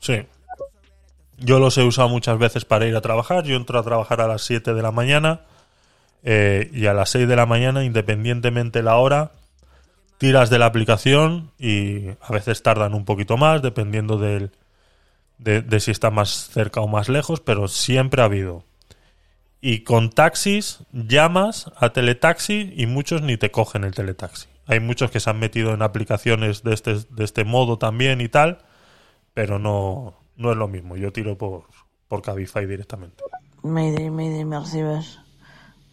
Sí. Yo los he usado muchas veces para ir a trabajar. Yo entro a trabajar a las 7 de la mañana eh, y a las 6 de la mañana, independientemente la hora, tiras de la aplicación y a veces tardan un poquito más, dependiendo de, de si está más cerca o más lejos, pero siempre ha habido. Y con taxis llamas a teletaxi y muchos ni te cogen el teletaxi. Hay muchos que se han metido en aplicaciones de este, de este modo también y tal, pero no, no es lo mismo. Yo tiro por, por Cabify directamente. Mayday, Mayday, me recibes.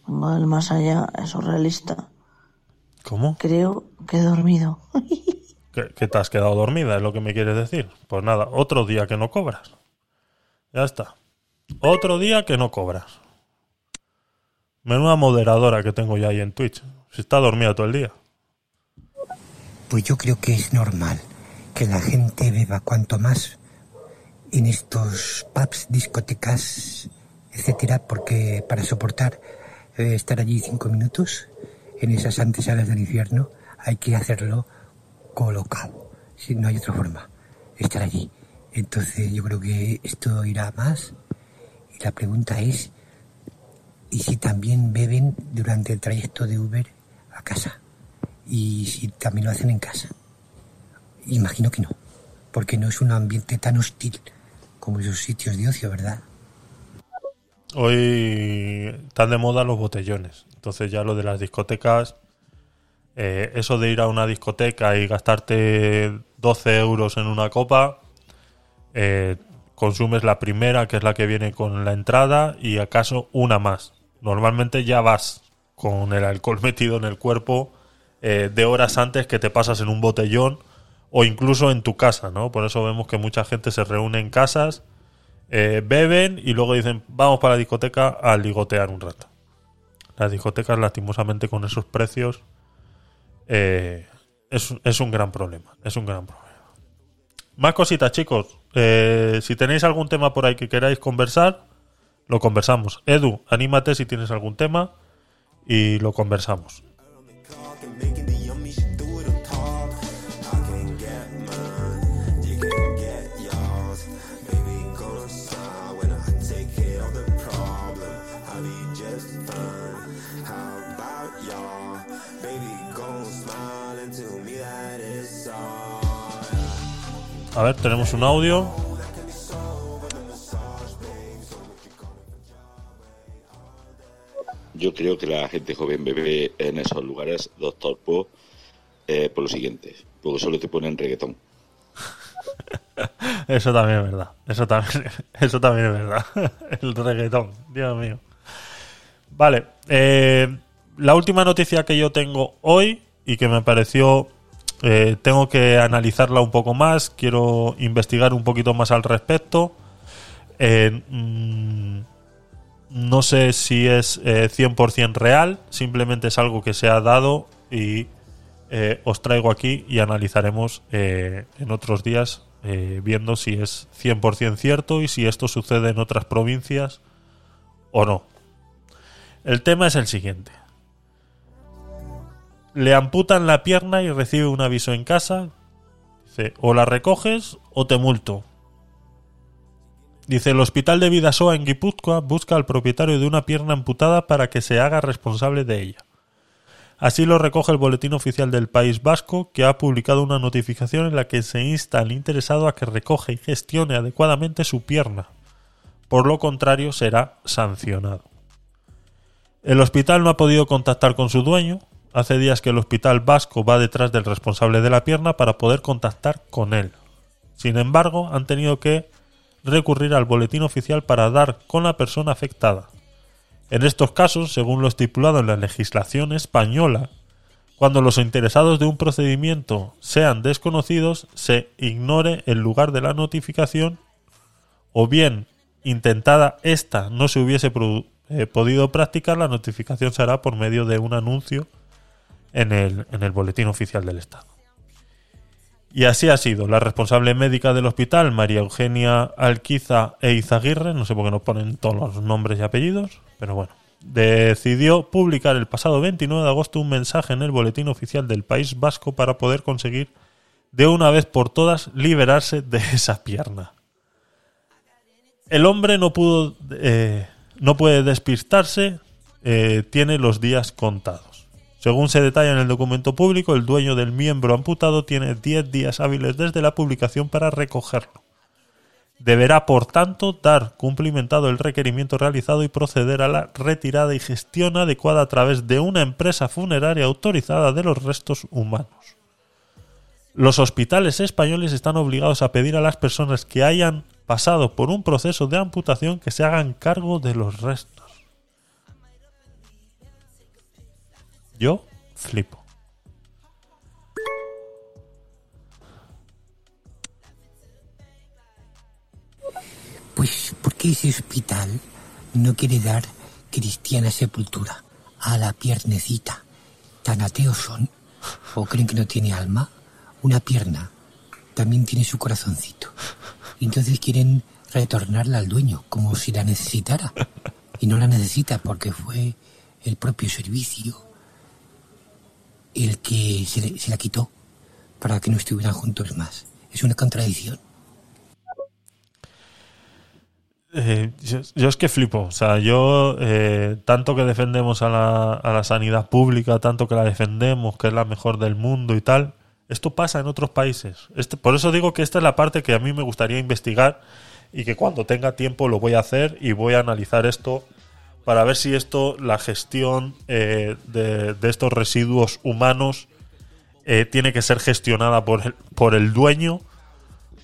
Vengo del más allá, es surrealista. ¿Cómo? Creo que he dormido. (laughs) ¿Que, que te has quedado dormida, es lo que me quieres decir? Pues nada, otro día que no cobras. Ya está. Otro día que no cobras. Menuda moderadora que tengo ya ahí en Twitch. Si está dormida todo el día. Pues yo creo que es normal que la gente beba cuanto más en estos pubs, discotecas, etcétera, porque para soportar estar allí cinco minutos en esas antesalas del infierno hay que hacerlo colocado. Si no hay otra forma, estar allí. Entonces yo creo que esto irá más. Y la pregunta es, ¿y si también beben durante el trayecto de Uber a casa? Y si también lo hacen en casa. Imagino que no, porque no es un ambiente tan hostil como esos sitios de ocio, ¿verdad? Hoy están de moda los botellones. Entonces ya lo de las discotecas, eh, eso de ir a una discoteca y gastarte 12 euros en una copa, eh, consumes la primera, que es la que viene con la entrada, y acaso una más. Normalmente ya vas con el alcohol (laughs) metido en el cuerpo eh, de horas antes que te pasas en un botellón o incluso en tu casa, ¿no? Por eso vemos que mucha gente se reúne en casas, eh, beben y luego dicen, vamos para la discoteca a ligotear un rato. Las discotecas, lastimosamente, con esos precios, eh, es, es un gran problema. Es un gran problema. Más cositas, chicos. Eh, si tenéis algún tema por ahí que queráis conversar, lo conversamos. Edu, anímate si tienes algún tema y lo conversamos. A ver, tenemos un audio. Yo creo que la gente joven bebe en esos lugares, doctor Po, eh, por lo siguiente, porque solo te ponen reggaetón. (laughs) Eso también es verdad. Eso también, (laughs) eso también es verdad. (laughs) El reggaetón, Dios mío. Vale. eh, la última noticia que yo tengo hoy y que me pareció. Eh, tengo que analizarla un poco más. Quiero investigar un poquito más al respecto. Eh, mm, no sé si es eh, 100% real. Simplemente es algo que se ha dado y eh, os traigo aquí y analizaremos en otros días viendo si es 100% cierto y si esto sucede en otras provincias o no. El tema es el siguiente. Le amputan la pierna y recibe un aviso en casa. Dice, o la recoges o te multo. Dice, el hospital de Vidasoa en Guipúzcoa busca al propietario de una pierna amputada para que se haga responsable de ella. Así lo recoge el Boletín Oficial del País Vasco, que ha publicado una notificación en la que se insta al interesado a que recoge y gestione adecuadamente su pierna. Por lo contrario, será sancionado. El hospital no ha podido contactar con su dueño. Hace días que el hospital vasco va detrás del responsable de la pierna para poder contactar con él. Sin embargo, han tenido que recurrir al boletín oficial para dar con la persona afectada. En estos casos, según lo estipulado en la legislación española, cuando los interesados de un procedimiento sean desconocidos, se ignore el lugar de la notificación o bien intentada esta no se hubiese eh, podido practicar, la notificación se hará por medio de un anuncio en el, en el boletín oficial del Estado. Y así ha sido. La responsable médica del hospital, María Eugenia Alquiza e Izaguirre, no sé por qué nos ponen todos los nombres y apellidos, pero bueno, decidió publicar el pasado 29 de agosto un mensaje en el boletín oficial del País Vasco para poder conseguir de una vez por todas liberarse de esa pierna. El hombre no pudo, eh, no puede despistarse, eh, tiene los días contados. Según se detalla en el documento público, el dueño del miembro amputado tiene 10 días hábiles desde la publicación para recogerlo. Deberá, por tanto, dar cumplimentado el requerimiento realizado y proceder a la retirada y gestión adecuada a través de una empresa funeraria autorizada de los restos humanos. Los hospitales españoles están obligados a pedir a las personas que hayan pasado por un proceso de amputación que se hagan cargo de los restos. Yo flipo. Pues, ¿por qué ese hospital no quiere dar cristiana sepultura a la piernecita? ¿Tan ateos son? ¿O creen que no tiene alma? Una pierna también tiene su corazoncito. Entonces quieren retornarla al dueño, como si la necesitara. Y no la necesita porque fue el propio servicio el que se, le- se la quitó para que no estuvieran juntos más. Es una contradicción. Eh, yo, es que flipo. O sea, yo eh, tanto que defendemos a la, a la sanidad pública, tanto que la defendemos, que es la mejor del mundo y tal, esto pasa en otros países. Este, por eso digo que esta es la parte que a mí me gustaría investigar y que cuando tenga tiempo lo voy a hacer y voy a analizar esto para ver si esto, la gestión eh, de, estos residuos humanos, eh, tiene que ser gestionada por el, por el dueño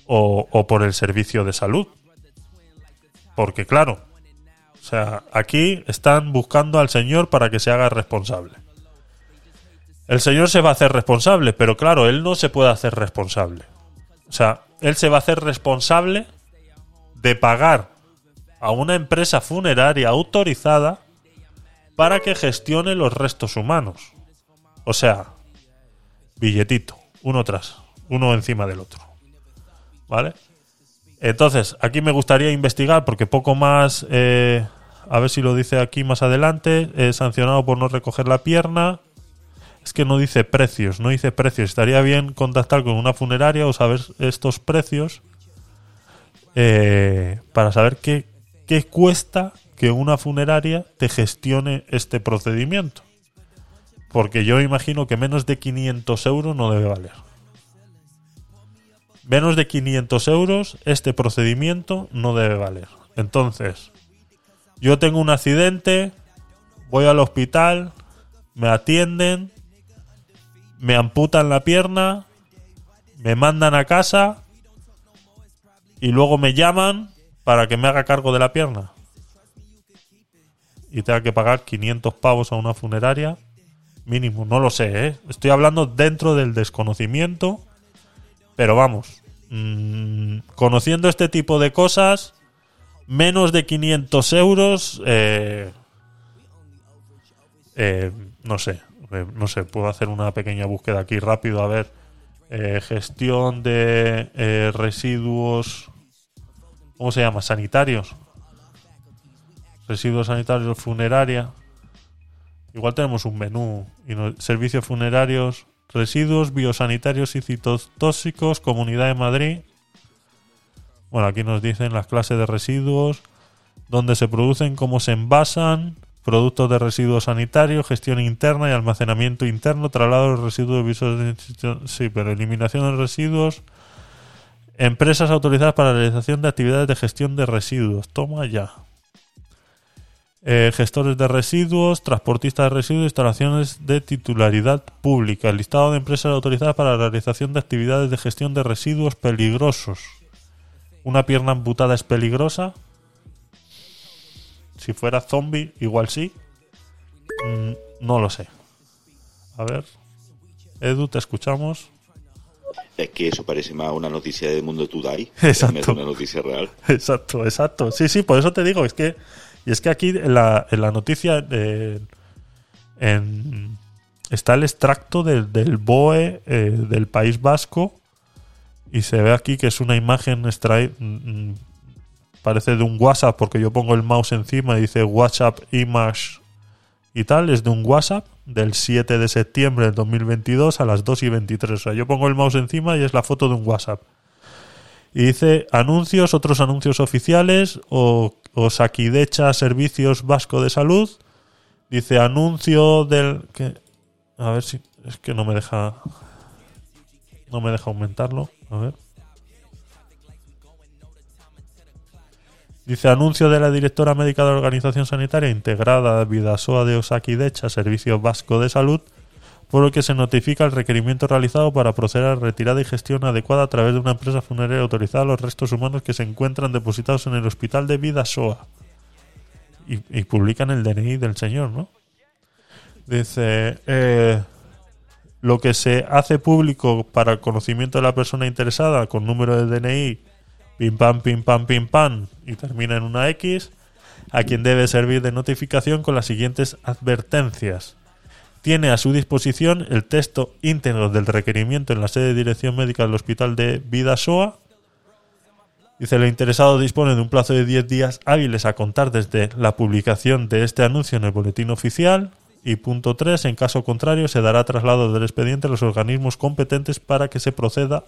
o, o por el servicio de salud. Porque claro, o sea, aquí están buscando al señor para que se haga responsable. El señor se va a hacer responsable, pero claro, él no se puede hacer responsable. O sea, él se va a hacer responsable de pagar a una empresa funeraria autorizada para que gestione los restos humanos. O sea, billetito, uno tras, uno encima del otro. ¿Vale? Entonces, aquí me gustaría investigar porque poco más, eh, a ver si lo dice aquí más adelante, eh, sancionado por no recoger la pierna. Es que no dice precios, no dice precios. Estaría bien contactar con una funeraria o saber estos precios eh, para saber qué, qué cuesta que una funeraria te gestione este procedimiento. Porque yo imagino que menos de 500 euros no debe valer. Menos de 500 euros este procedimiento no debe valer. Entonces, yo tengo un accidente, voy al hospital, me atienden, me amputan la pierna, me mandan a casa y luego me llaman para que me haga cargo de la pierna. Y tenga que pagar 500 pavos a una funeraria mínimo, no lo sé, ¿eh? Estoy hablando dentro del desconocimiento, pero vamos, mm, conociendo este tipo de cosas, menos de 500 euros, eh, eh, no sé, eh, no sé, puedo hacer una pequeña búsqueda aquí rápido, a ver, eh, gestión de eh, residuos, ¿cómo se llama? Sanitarios. Residuos sanitarios funeraria. Igual tenemos un menú. Y servicios funerarios, residuos biosanitarios y citotóxicos, Comunidad de Madrid. Bueno, aquí nos dicen las clases de residuos, dónde se producen, cómo se envasan, productos de residuos sanitarios, gestión interna y almacenamiento interno, traslado de residuos sí, pero eliminación de residuos, empresas autorizadas para la realización de actividades de gestión de residuos. Toma ya. Eh, gestores de residuos, transportistas de residuos, instalaciones de titularidad pública. Listado de empresas autorizadas para la realización de actividades de gestión de residuos peligrosos. ¿Una pierna amputada es peligrosa? Si fuera zombie, igual sí. Mm, no lo sé. A ver. Edu, te escuchamos. Es que eso parece más una noticia de Mundo Today Exacto. una noticia real. Exacto, exacto. Sí, sí, por eso te digo, es que y es que aquí en la, en la noticia eh, en- está el extracto del, del BOE eh, del País Vasco y se ve aquí que es una imagen extraída parece de un WhatsApp porque yo pongo el mouse encima y dice WhatsApp image y tal, es de un WhatsApp del 7 de septiembre del 2022 a las 2 y 23. O sea, yo pongo el mouse encima y es la foto de un WhatsApp. Y dice anuncios, otros anuncios oficiales o, o Saquidecha Servicios Vasco de Salud. Dice anuncio del... Que, a ver si... Es que no me deja... No me deja aumentarlo. A ver. Dice anuncio de la directora médica de la Organización Sanitaria Integrada Vidasoa de Osakidecha, Servicio Vasco de Salud, por lo que se notifica el requerimiento realizado para proceder a retirada y gestión adecuada a través de una empresa funeraria autorizada a los restos humanos que se encuentran depositados en el hospital de Vidasoa. Y, y publican el DNI del señor, ¿no? Dice, eh, lo que se hace público para el conocimiento de la persona interesada con número de DNI, pim pam, pim pam, pim pam, y termina en una X, a quien debe servir de notificación con las siguientes advertencias. Tiene a su disposición el texto íntegro del requerimiento en la sede de dirección médica del Hospital de Vidasoa. Dice, el interesado dispone de un plazo de 10 días hábiles a contar desde la publicación de este anuncio en el boletín oficial. Y punto 3, en caso contrario, se dará traslado del expediente a los organismos competentes para que se proceda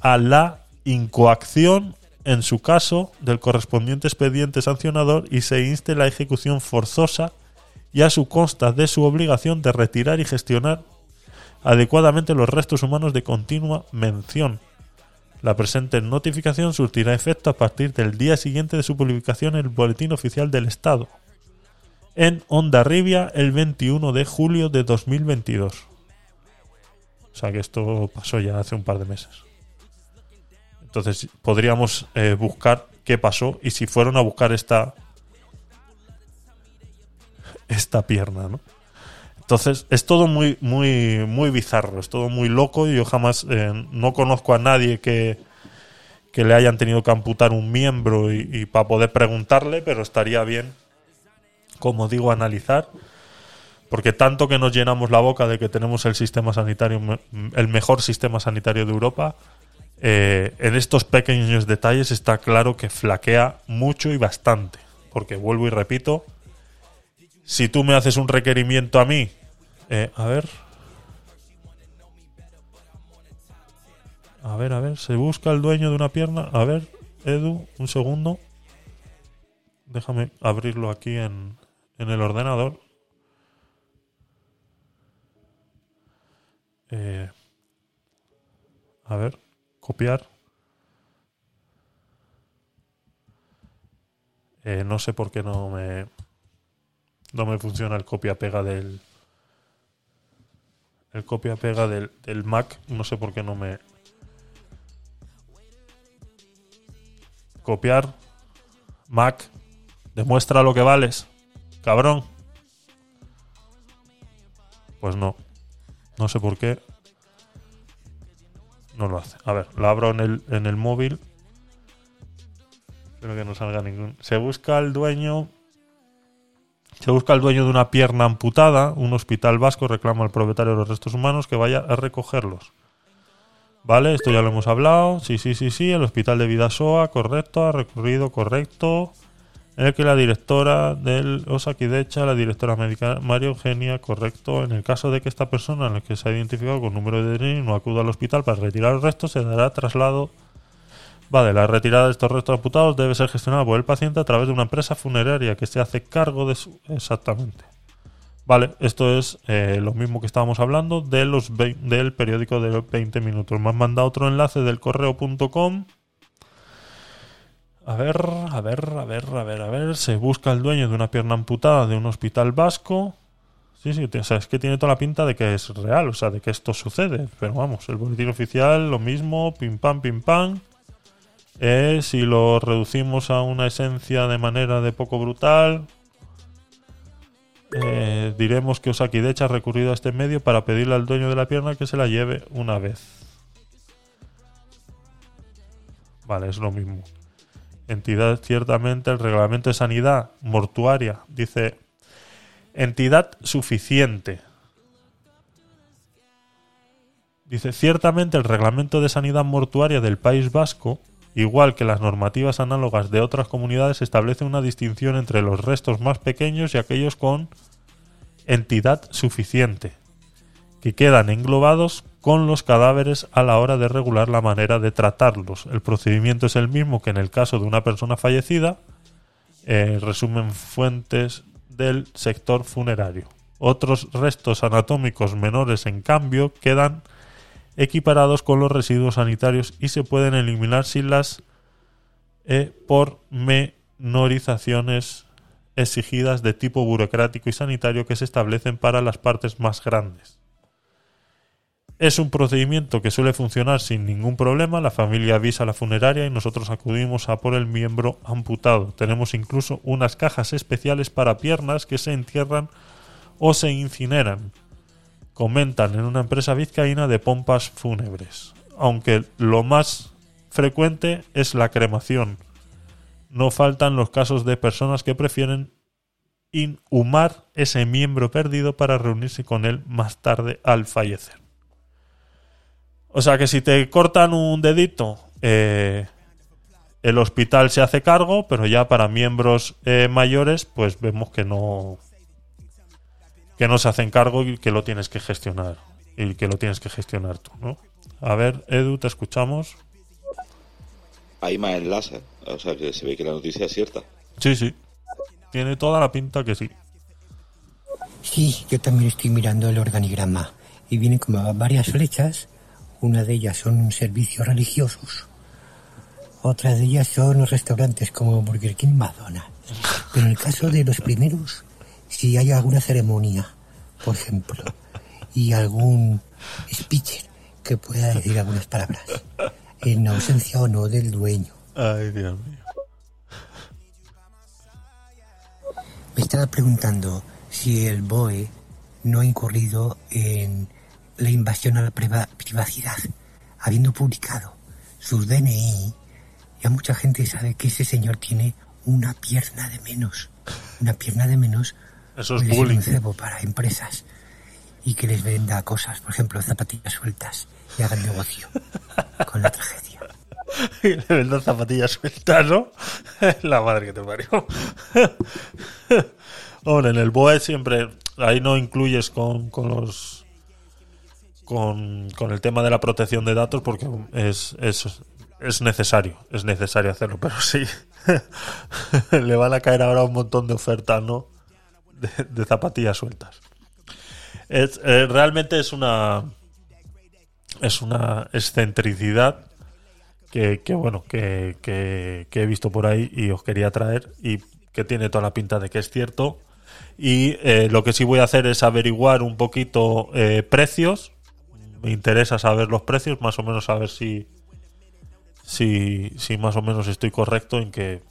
a la incoacción, en su caso, del correspondiente expediente sancionador y se inste la ejecución forzosa y a su consta de su obligación de retirar y gestionar adecuadamente los restos humanos de continua mención. La presente notificación surtirá efecto a partir del día siguiente de su publicación en el Boletín Oficial del Estado en Ondarribia el 21 de julio de 2022. O sea que esto pasó ya hace un par de meses. Entonces podríamos eh, buscar qué pasó y si fueron a buscar esta esta pierna, ¿no? Entonces es todo muy muy muy bizarro, es todo muy loco y yo jamás eh, no conozco a nadie que que le hayan tenido que amputar un miembro y, y para poder preguntarle, pero estaría bien como digo, analizar, porque tanto que nos llenamos la boca de que tenemos el sistema sanitario, el mejor sistema sanitario de Europa, eh, en estos pequeños detalles está claro que flaquea mucho y bastante. Porque vuelvo y repito, si tú me haces un requerimiento a mí, eh, a ver, a ver, a ver, se busca el dueño de una pierna, a ver, Edu, un segundo, déjame abrirlo aquí en, en el ordenador. Eh, a ver, copiar. Eh, no sé por qué no me no me funciona el copia pega del el copia pega del, del Mac. No sé por qué no me copiar Mac demuestra lo que vales. Cabrón. Pues no. No sé por qué. No lo hace. A ver, lo abro en el, en el móvil. Espero que no salga ningún. Se busca el dueño. Se busca el dueño de una pierna amputada. Un hospital vasco reclama al propietario de los restos humanos que vaya a recogerlos. Vale, esto ya lo hemos hablado. Sí, sí, sí, sí. El hospital de Vidasoa, correcto. Ha recurrido, correcto en el que la directora del Osakidecha, la directora médica María Eugenia, correcto, en el caso de que esta persona en la que se ha identificado con número de DNI no acuda al hospital para retirar los restos, se dará traslado. Vale, la retirada de estos restos amputados debe ser gestionada por el paciente a través de una empresa funeraria que se hace cargo de su... Exactamente. Vale, esto es eh, lo mismo que estábamos hablando de los del periódico de los 20 minutos. Me han mandado otro enlace del correo.com a ver, a ver, a ver, a ver, a ver. Se busca el dueño de una pierna amputada de un hospital vasco. Sí, sí, o sea, es que tiene toda la pinta de que es real, o sea, de que esto sucede. Pero vamos, el boletín oficial, lo mismo, pim pam, pim pam. Eh, si lo reducimos a una esencia de manera de poco brutal, eh, diremos que Osakidecha ha recurrido a este medio para pedirle al dueño de la pierna que se la lleve una vez. Vale, es lo mismo entidad ciertamente el reglamento de sanidad mortuaria dice entidad suficiente. Dice ciertamente el reglamento de sanidad mortuaria del País Vasco igual que las normativas análogas de otras comunidades establece una distinción entre los restos más pequeños y aquellos con entidad suficiente que quedan englobados con los cadáveres a la hora de regular la manera de tratarlos. El procedimiento es el mismo que en el caso de una persona fallecida, eh, resumen fuentes del sector funerario. Otros restos anatómicos menores, en cambio, quedan equiparados con los residuos sanitarios y se pueden eliminar sin las eh, pormenorizaciones exigidas de tipo burocrático y sanitario que se establecen para las partes más grandes. Es un procedimiento que suele funcionar sin ningún problema. La familia avisa a la funeraria y nosotros acudimos a por el miembro amputado. Tenemos incluso unas cajas especiales para piernas que se entierran o se incineran. Comentan en una empresa vizcaína de pompas fúnebres. Aunque lo más frecuente es la cremación. No faltan los casos de personas que prefieren inhumar ese miembro perdido para reunirse con él más tarde al fallecer. O sea que si te cortan un dedito, eh, el hospital se hace cargo, pero ya para miembros eh, mayores, pues vemos que no que no se hacen cargo y que lo tienes que gestionar y que lo tienes que gestionar tú, ¿no? A ver, Edu, te escuchamos. Hay más enlaces, o sea que se ve que la noticia es cierta. Sí, sí. Tiene toda la pinta que sí. Sí, yo también estoy mirando el organigrama y vienen como varias flechas. Una de ellas son servicios religiosos. Otra de ellas son los restaurantes como Burger King McDonald's. Pero en el caso de los primeros, si hay alguna ceremonia, por ejemplo, y algún speaker que pueda decir algunas palabras, en ausencia o no del dueño. Ay, Dios mío. Me estaba preguntando si el BOE no ha incurrido en la invasión a la priva- privacidad, habiendo publicado sus DNI, ya mucha gente sabe que ese señor tiene una pierna de menos. Una pierna de menos Eso es bullying. un cebo para empresas y que les venda cosas, por ejemplo, zapatillas sueltas y hagan negocio con la tragedia. (laughs) Y le venden zapatillas sueltas, ¿no? (laughs) La madre que te parió. (laughs) Hombre, en el BOE siempre. Ahí no incluyes con, con los. Con, con el tema de la protección de datos porque es, es, es necesario. Es necesario hacerlo, pero (laughs) sí. le van a caer ahora un montón de ofertas, ¿no? De, zapatillas sueltas. Es, eh, realmente es una. Es una excentricidad que, que, bueno, que, que- que he visto por ahí y os quería traer y que tiene toda la pinta de que es cierto. Y eh, lo que sí voy a hacer es averiguar un poquito eh, precios. Me interesa saber los precios, más o menos saber si, si, si más o menos estoy correcto en que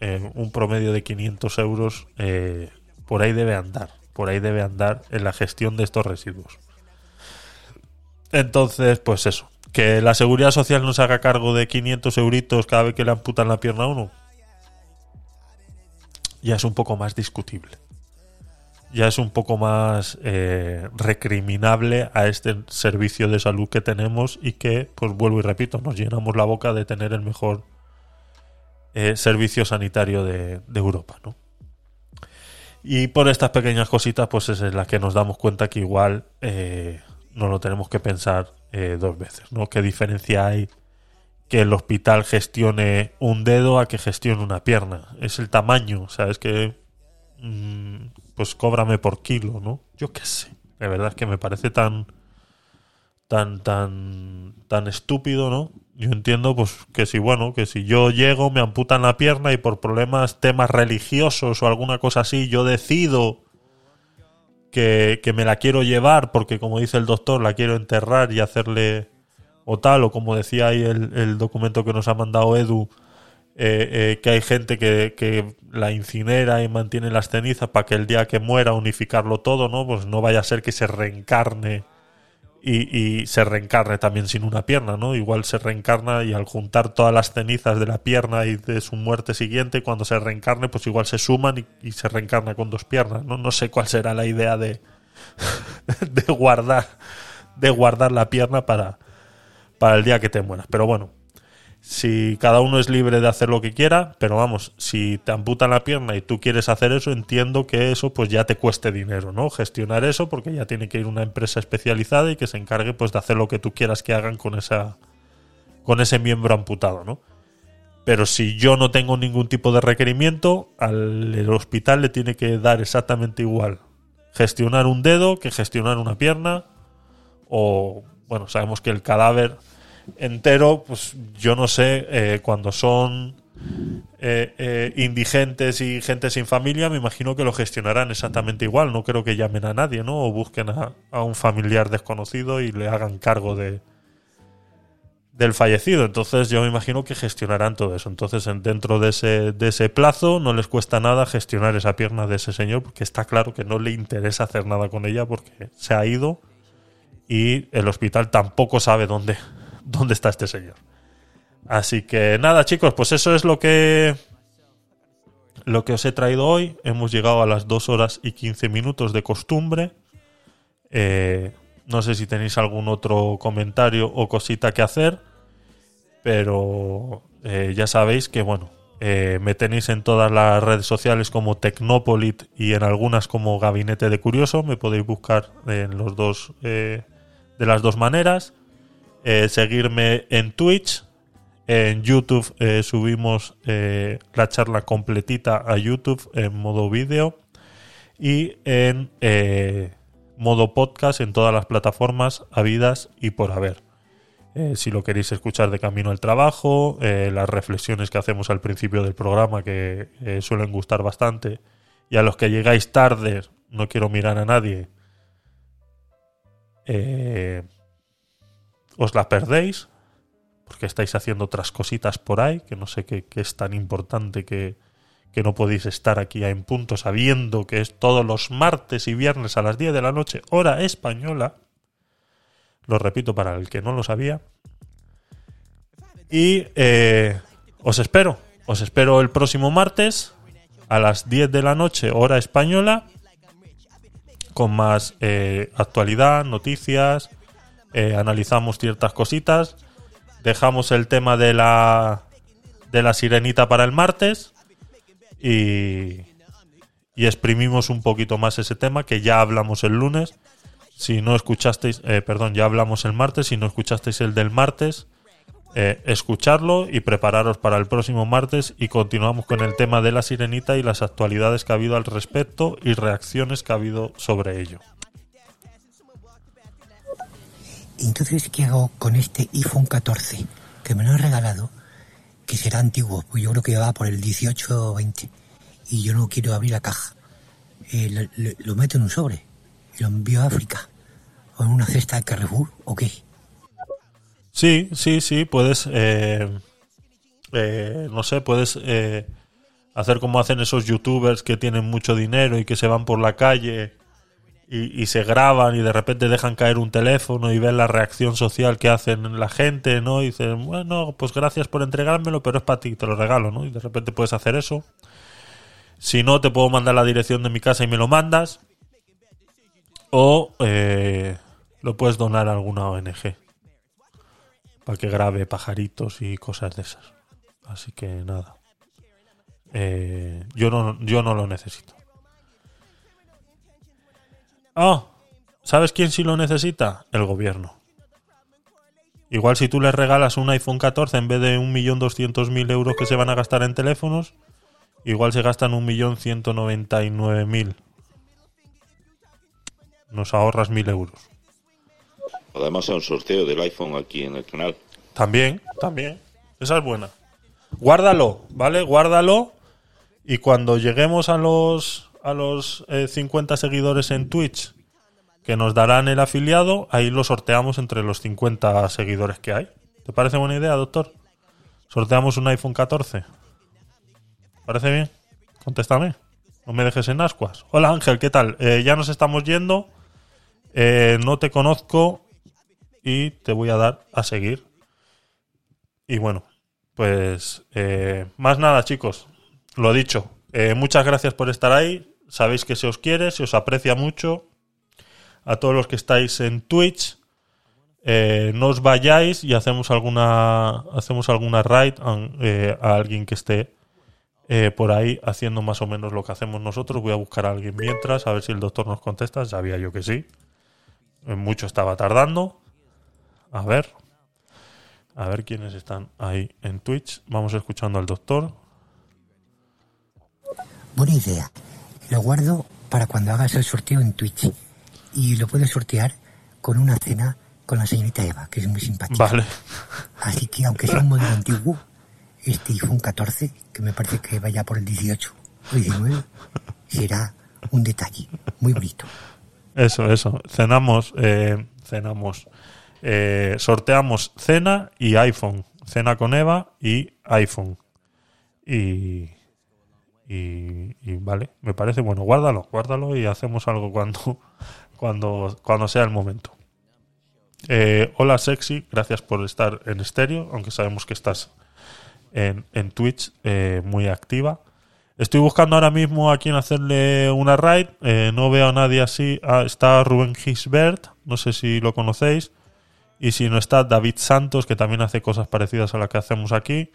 eh, un promedio de 500 euros eh, por ahí debe andar. Por ahí debe andar en la gestión de estos residuos. Entonces, pues eso. Que la seguridad social no se haga cargo de 500 euritos cada vez que le amputan la pierna a uno. Ya es un poco más discutible. Ya es un poco más eh, recriminable a este servicio de salud que tenemos y que, pues vuelvo y repito, nos llenamos la boca de tener el mejor eh, servicio sanitario de, Europa, ¿no? Y por estas pequeñas cositas, pues es en las que nos damos cuenta que igual eh, no lo tenemos que pensar eh, dos veces, ¿no? ¿Qué diferencia hay que el hospital gestione un dedo a que gestione una pierna? Es el tamaño, o sea, es que mm, pues cóbrame por kilo, ¿no? Yo qué sé. De verdad que me parece tan tan tan tan estúpido, ¿no? Yo entiendo pues que si bueno, que si yo llego, me amputan la pierna y por problemas temas religiosos o alguna cosa así, yo decido que, que me la quiero llevar porque como dice el doctor, la quiero enterrar y hacerle o tal, o como decía ahí el, el documento que nos ha mandado Edu, eh, eh, que hay gente que, que la incinera y mantiene las cenizas para que el día que muera unificarlo todo, ¿no? Pues no vaya a ser que se reencarne y, se reencarne también sin una pierna, ¿no? Igual se reencarna y al juntar todas las cenizas de la pierna y de su muerte siguiente, cuando se reencarne, pues igual se suman y, y se reencarna con dos piernas, ¿no? No sé cuál será la idea de, (laughs) de guardar de guardar la pierna para, para el día que te mueras. Pero bueno, si cada uno es libre de hacer lo que quiera, pero vamos, si te amputan la pierna y tú quieres hacer eso, entiendo que eso pues ya te cueste dinero, ¿no? Gestionar eso porque ya tiene que ir una empresa especializada y que se encargue pues de hacer lo que tú quieras que hagan con esa con ese miembro amputado, ¿no? Pero si yo no tengo ningún tipo de requerimiento, al el hospital le tiene que dar exactamente igual gestionar un dedo que gestionar una pierna o bueno, sabemos que el cadáver entero, pues yo no sé, eh, cuando son eh, eh, indigentes y gente sin familia, me imagino que lo gestionarán exactamente igual. No creo que llamen a nadie, ¿no? O busquen a, a un familiar desconocido y le hagan cargo de del fallecido. Entonces yo me imagino que gestionarán todo eso. Entonces en- dentro de ese, de ese plazo no les cuesta nada gestionar esa pierna de ese señor porque está claro que no le interesa hacer nada con ella porque se ha ido y el hospital tampoco sabe dónde, dónde está este señor. Así que nada, chicos, pues eso es lo que lo que os he traído hoy. Hemos llegado a las 2 horas y 15 minutos de costumbre. Eh, no sé si tenéis algún otro comentario o cosita que hacer, pero eh, ya sabéis que bueno, eh, me tenéis en todas las redes sociales como Tecnopolit y en algunas como Gabinete de Curioso. Me podéis buscar en los dos eh, de las dos maneras. Eh, seguirme en Twitch. En YouTube eh, subimos eh, la charla completita a YouTube en modo vídeo y en modo podcast en todas las plataformas habidas y por haber. Si lo queréis escuchar de camino al trabajo, las reflexiones que hacemos al principio del programa que suelen gustar bastante y a los que llegáis tarde, no quiero mirar a nadie, eh, os la perdéis porque estáis haciendo otras cositas por ahí, que no sé qué, es tan importante que, que no podéis estar aquí en punto sabiendo que es todos los martes y viernes a las 10 de la noche, hora española. Lo repito para el que no lo sabía. Y eh, os espero, os espero el próximo martes a las 10 de la noche, hora española, con más eh, actualidad, noticias, eh, analizamos ciertas cositas, dejamos el tema de la de la sirenita para el martes y, y exprimimos un poquito más ese tema que ya hablamos el lunes. Si no escuchasteis, eh, perdón, ya hablamos el martes. Si no escuchasteis el del martes, eh, escucharlo y prepararos para el próximo martes. Y continuamos con el tema de la sirenita y las actualidades que ha habido al respecto y reacciones que ha habido sobre ello. Entonces, ¿qué hago con este iPhone 14? Que me lo han regalado, que será antiguo, pues yo creo que va por el 18 o 20. Y yo no quiero abrir la caja. Eh, lo, meto en un sobre y lo envío a África. O en una cesta de Carrefour, ¿o qué? Sí, sí, sí, puedes, eh, eh, no sé, puedes eh, hacer como hacen esos youtubers que tienen mucho dinero y que se van por la calle y, se graban y de repente dejan caer un teléfono y ven la reacción social que hacen la gente, ¿no? Y dicen, bueno, pues gracias por entregármelo, pero es para ti, te lo regalo, ¿no? Y de repente puedes hacer eso. Si no, te puedo mandar la dirección de mi casa y me lo mandas. O eh, lo puedes donar a alguna ONG para que grabe pajaritos y cosas de esas. Así que nada. Eh, yo no yo no lo necesito. Ah, ¿sabes quién sí lo necesita? El gobierno. Igual si tú les regalas un iPhone 14 en vez de 1.200.000 euros que se van a gastar en teléfonos, igual se gastan 1.199.000. Nos ahorras 1.000 euros. Además, hay un sorteo del iPhone aquí en el canal. También, también. Esa es buena. Guárdalo, ¿vale? Guárdalo. Y cuando lleguemos a los, a los eh, 50 seguidores en Twitch, que nos darán el afiliado, ahí lo sorteamos entre los 50 seguidores que hay. ¿Te parece buena idea, doctor? Sorteamos un iPhone 14. ¿Parece bien? Contéstame. No me dejes en ascuas. Hola Ángel, ¿qué tal? Eh, ya nos estamos yendo. Eh, no te conozco y te voy a dar a seguir. Y bueno, pues eh, más nada chicos, lo dicho, muchas gracias por estar ahí, sabéis que se os quiere, se os aprecia mucho, a todos los que estáis en Twitch, eh, no os vayáis y hacemos alguna hacemos alguna raid eh, a alguien que esté eh, por ahí haciendo más o menos lo que hacemos nosotros. Voy a buscar a alguien mientras, a ver si el doctor nos contesta. Sabía yo que sí. Eh, Mucho estaba tardando. A ver. A ver quiénes están ahí en Twitch. Vamos escuchando al doctor. Buena idea. Lo guardo para cuando hagas el sorteo en Twitch. Y lo puedes sortear con una cena con la señorita Eva, que es muy simpática. Vale. Así que aunque sea un modelo antiguo, este iPhone 14, que me parece que vaya por el 18 o 19, será un detalle muy bonito. Eso, eso. Cenamos, eh, cenamos. Eh, sorteamos cena y iPhone. Cena con Eva y iPhone. Y, y, vale, me parece bueno. Guárdalo, guárdalo y hacemos algo cuando, (laughs) cuando, cuando sea el momento. Eh, hola sexy, gracias por estar en estéreo, aunque sabemos que estás en, en Twitch eh, muy activa. Estoy buscando ahora mismo a quien hacerle una raid. eh, no veo a nadie así. Ah, está Rubén Gisbert, no sé si lo conocéis. Y si no está David Santos, que también hace cosas parecidas a las que hacemos aquí.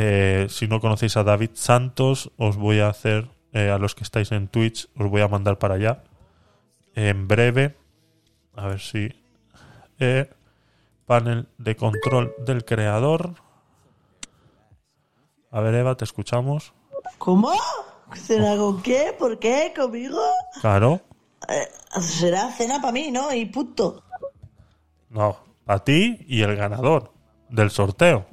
Eh, si no conocéis a David Santos, os voy a hacer, eh, a los que estáis en Twitch, os voy a mandar para allá. En breve. A ver si. eh, panel de control del creador. A ver, Eva, te escuchamos. ¿Cómo? ¿Cena con qué? ¿Por qué? ¿Conmigo? Claro. Eh, será cena para mí, ¿no? Y punto. No, a ti y el ganador del sorteo.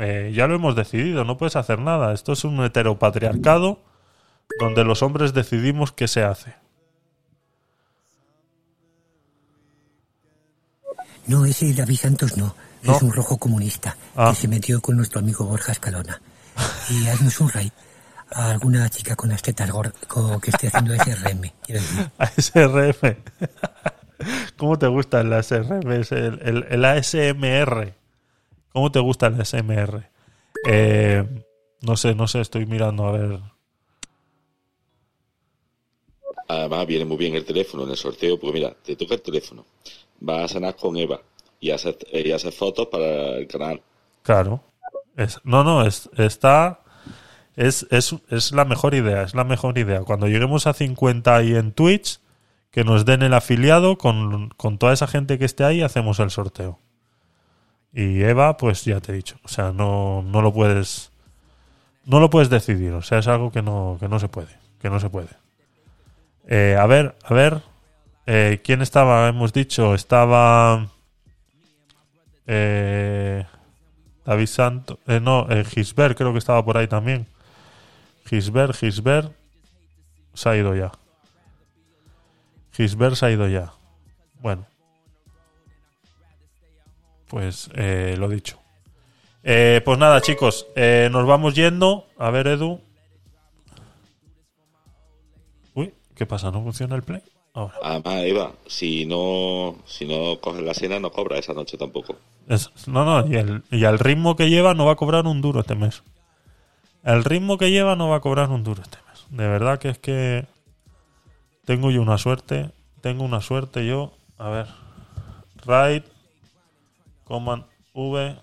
Eh, ya lo hemos decidido, no puedes hacer nada. Esto es un heteropatriarcado donde los hombres decidimos qué se hace. No, ese David Santos no. ¿No? Es un rojo comunista Ah. que se metió con nuestro amigo Borja Escalona. Y haznos un raid a alguna chica con las tetas gordas que esté haciendo SRM. ASRM. (laughs) (laughs) ¿Cómo te gusta el ASRM? Es el, el- el ASMR. ¿Cómo te gusta el ASMR? Eh, no sé, no sé, estoy mirando a ver. Además, viene muy bien el teléfono en el sorteo, porque mira, te toca el teléfono, vas a cenar con Eva y haces, eh, y haces fotos para el canal. Claro. Es, no, no, es, está. Es, es, es la mejor idea, es la mejor idea. Cuando lleguemos a 50 ahí en Twitch, que nos den el afiliado, con, con toda esa gente que esté ahí, hacemos el sorteo. Y Eva, pues ya te he dicho. O sea, no, no lo puedes. No lo puedes decidir. O sea, es algo que no, que no se puede. Que no se puede. Eh, a ver, a ver. eh, ¿Quién estaba? Hemos dicho, estaba. Eh, David Santos. eh, no, eh, Gisbert creo que estaba por ahí también. Gisbert, Gisbert. Se ha ido ya. Gisbert se ha ido ya. Bueno. Pues eh, lo dicho. Eh, pues nada, chicos. eh, nos vamos yendo. A ver, Edu. Uy, ¿qué pasa? ¿No funciona el play? Ahora. Además, Eva, si no, si no coges la cena, no cobras esa noche tampoco. Es- no, no, y, el, y al ritmo que lleva no va a cobrar un duro este mes. El ritmo que lleva no va a cobrar un duro este mes. De verdad que es que tengo yo una suerte. Tengo una suerte yo. A ver. Right. Command V.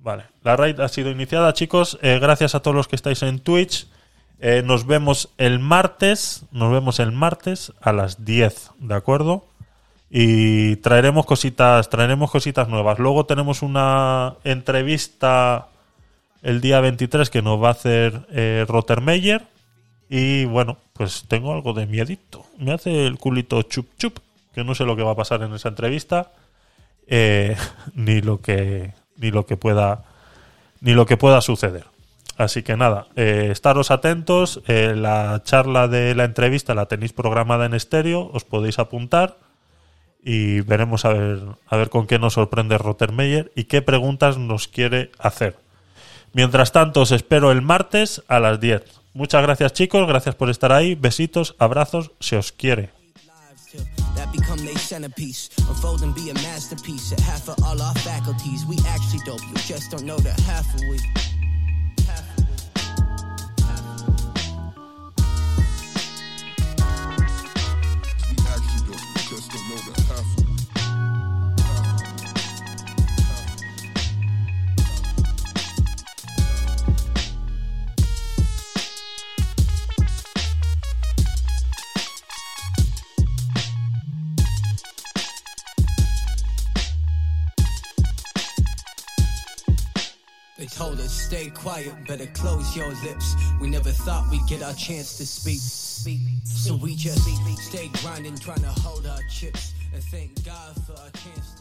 Vale. La raid ha sido iniciada, chicos. Eh, gracias a todos los que estáis en Twitch. Eh, nos vemos el martes. Nos vemos el martes a las 10, ¿de acuerdo? y traeremos cositas, traeremos cositas nuevas. Luego tenemos una entrevista el día 23 que nos va a hacer eh, y bueno, pues tengo algo de miedito. Me hace el culito chup chup, que no sé lo que va a pasar en esa entrevista, eh, (laughs) ni lo que ni lo que pueda ni lo que pueda suceder. Así que nada, eh, estaros atentos. eh, la charla de la entrevista la tenéis programada en estéreo, os podéis apuntar y veremos a ver, a ver con qué nos sorprende Rottermeyer y qué preguntas nos quiere hacer. Mientras tanto, os espero el martes a las 10. Muchas gracias chicos, gracias por estar ahí, besitos, abrazos, se os quiere. That become their centerpiece. Unfold and be a masterpiece at half of all our faculties. We actually dope, you just don't know that half of we. Stay quiet, better close your lips. We never thought we'd get our chance to speak. So we just stay grinding, trying to hold our chips. And thank God for our chance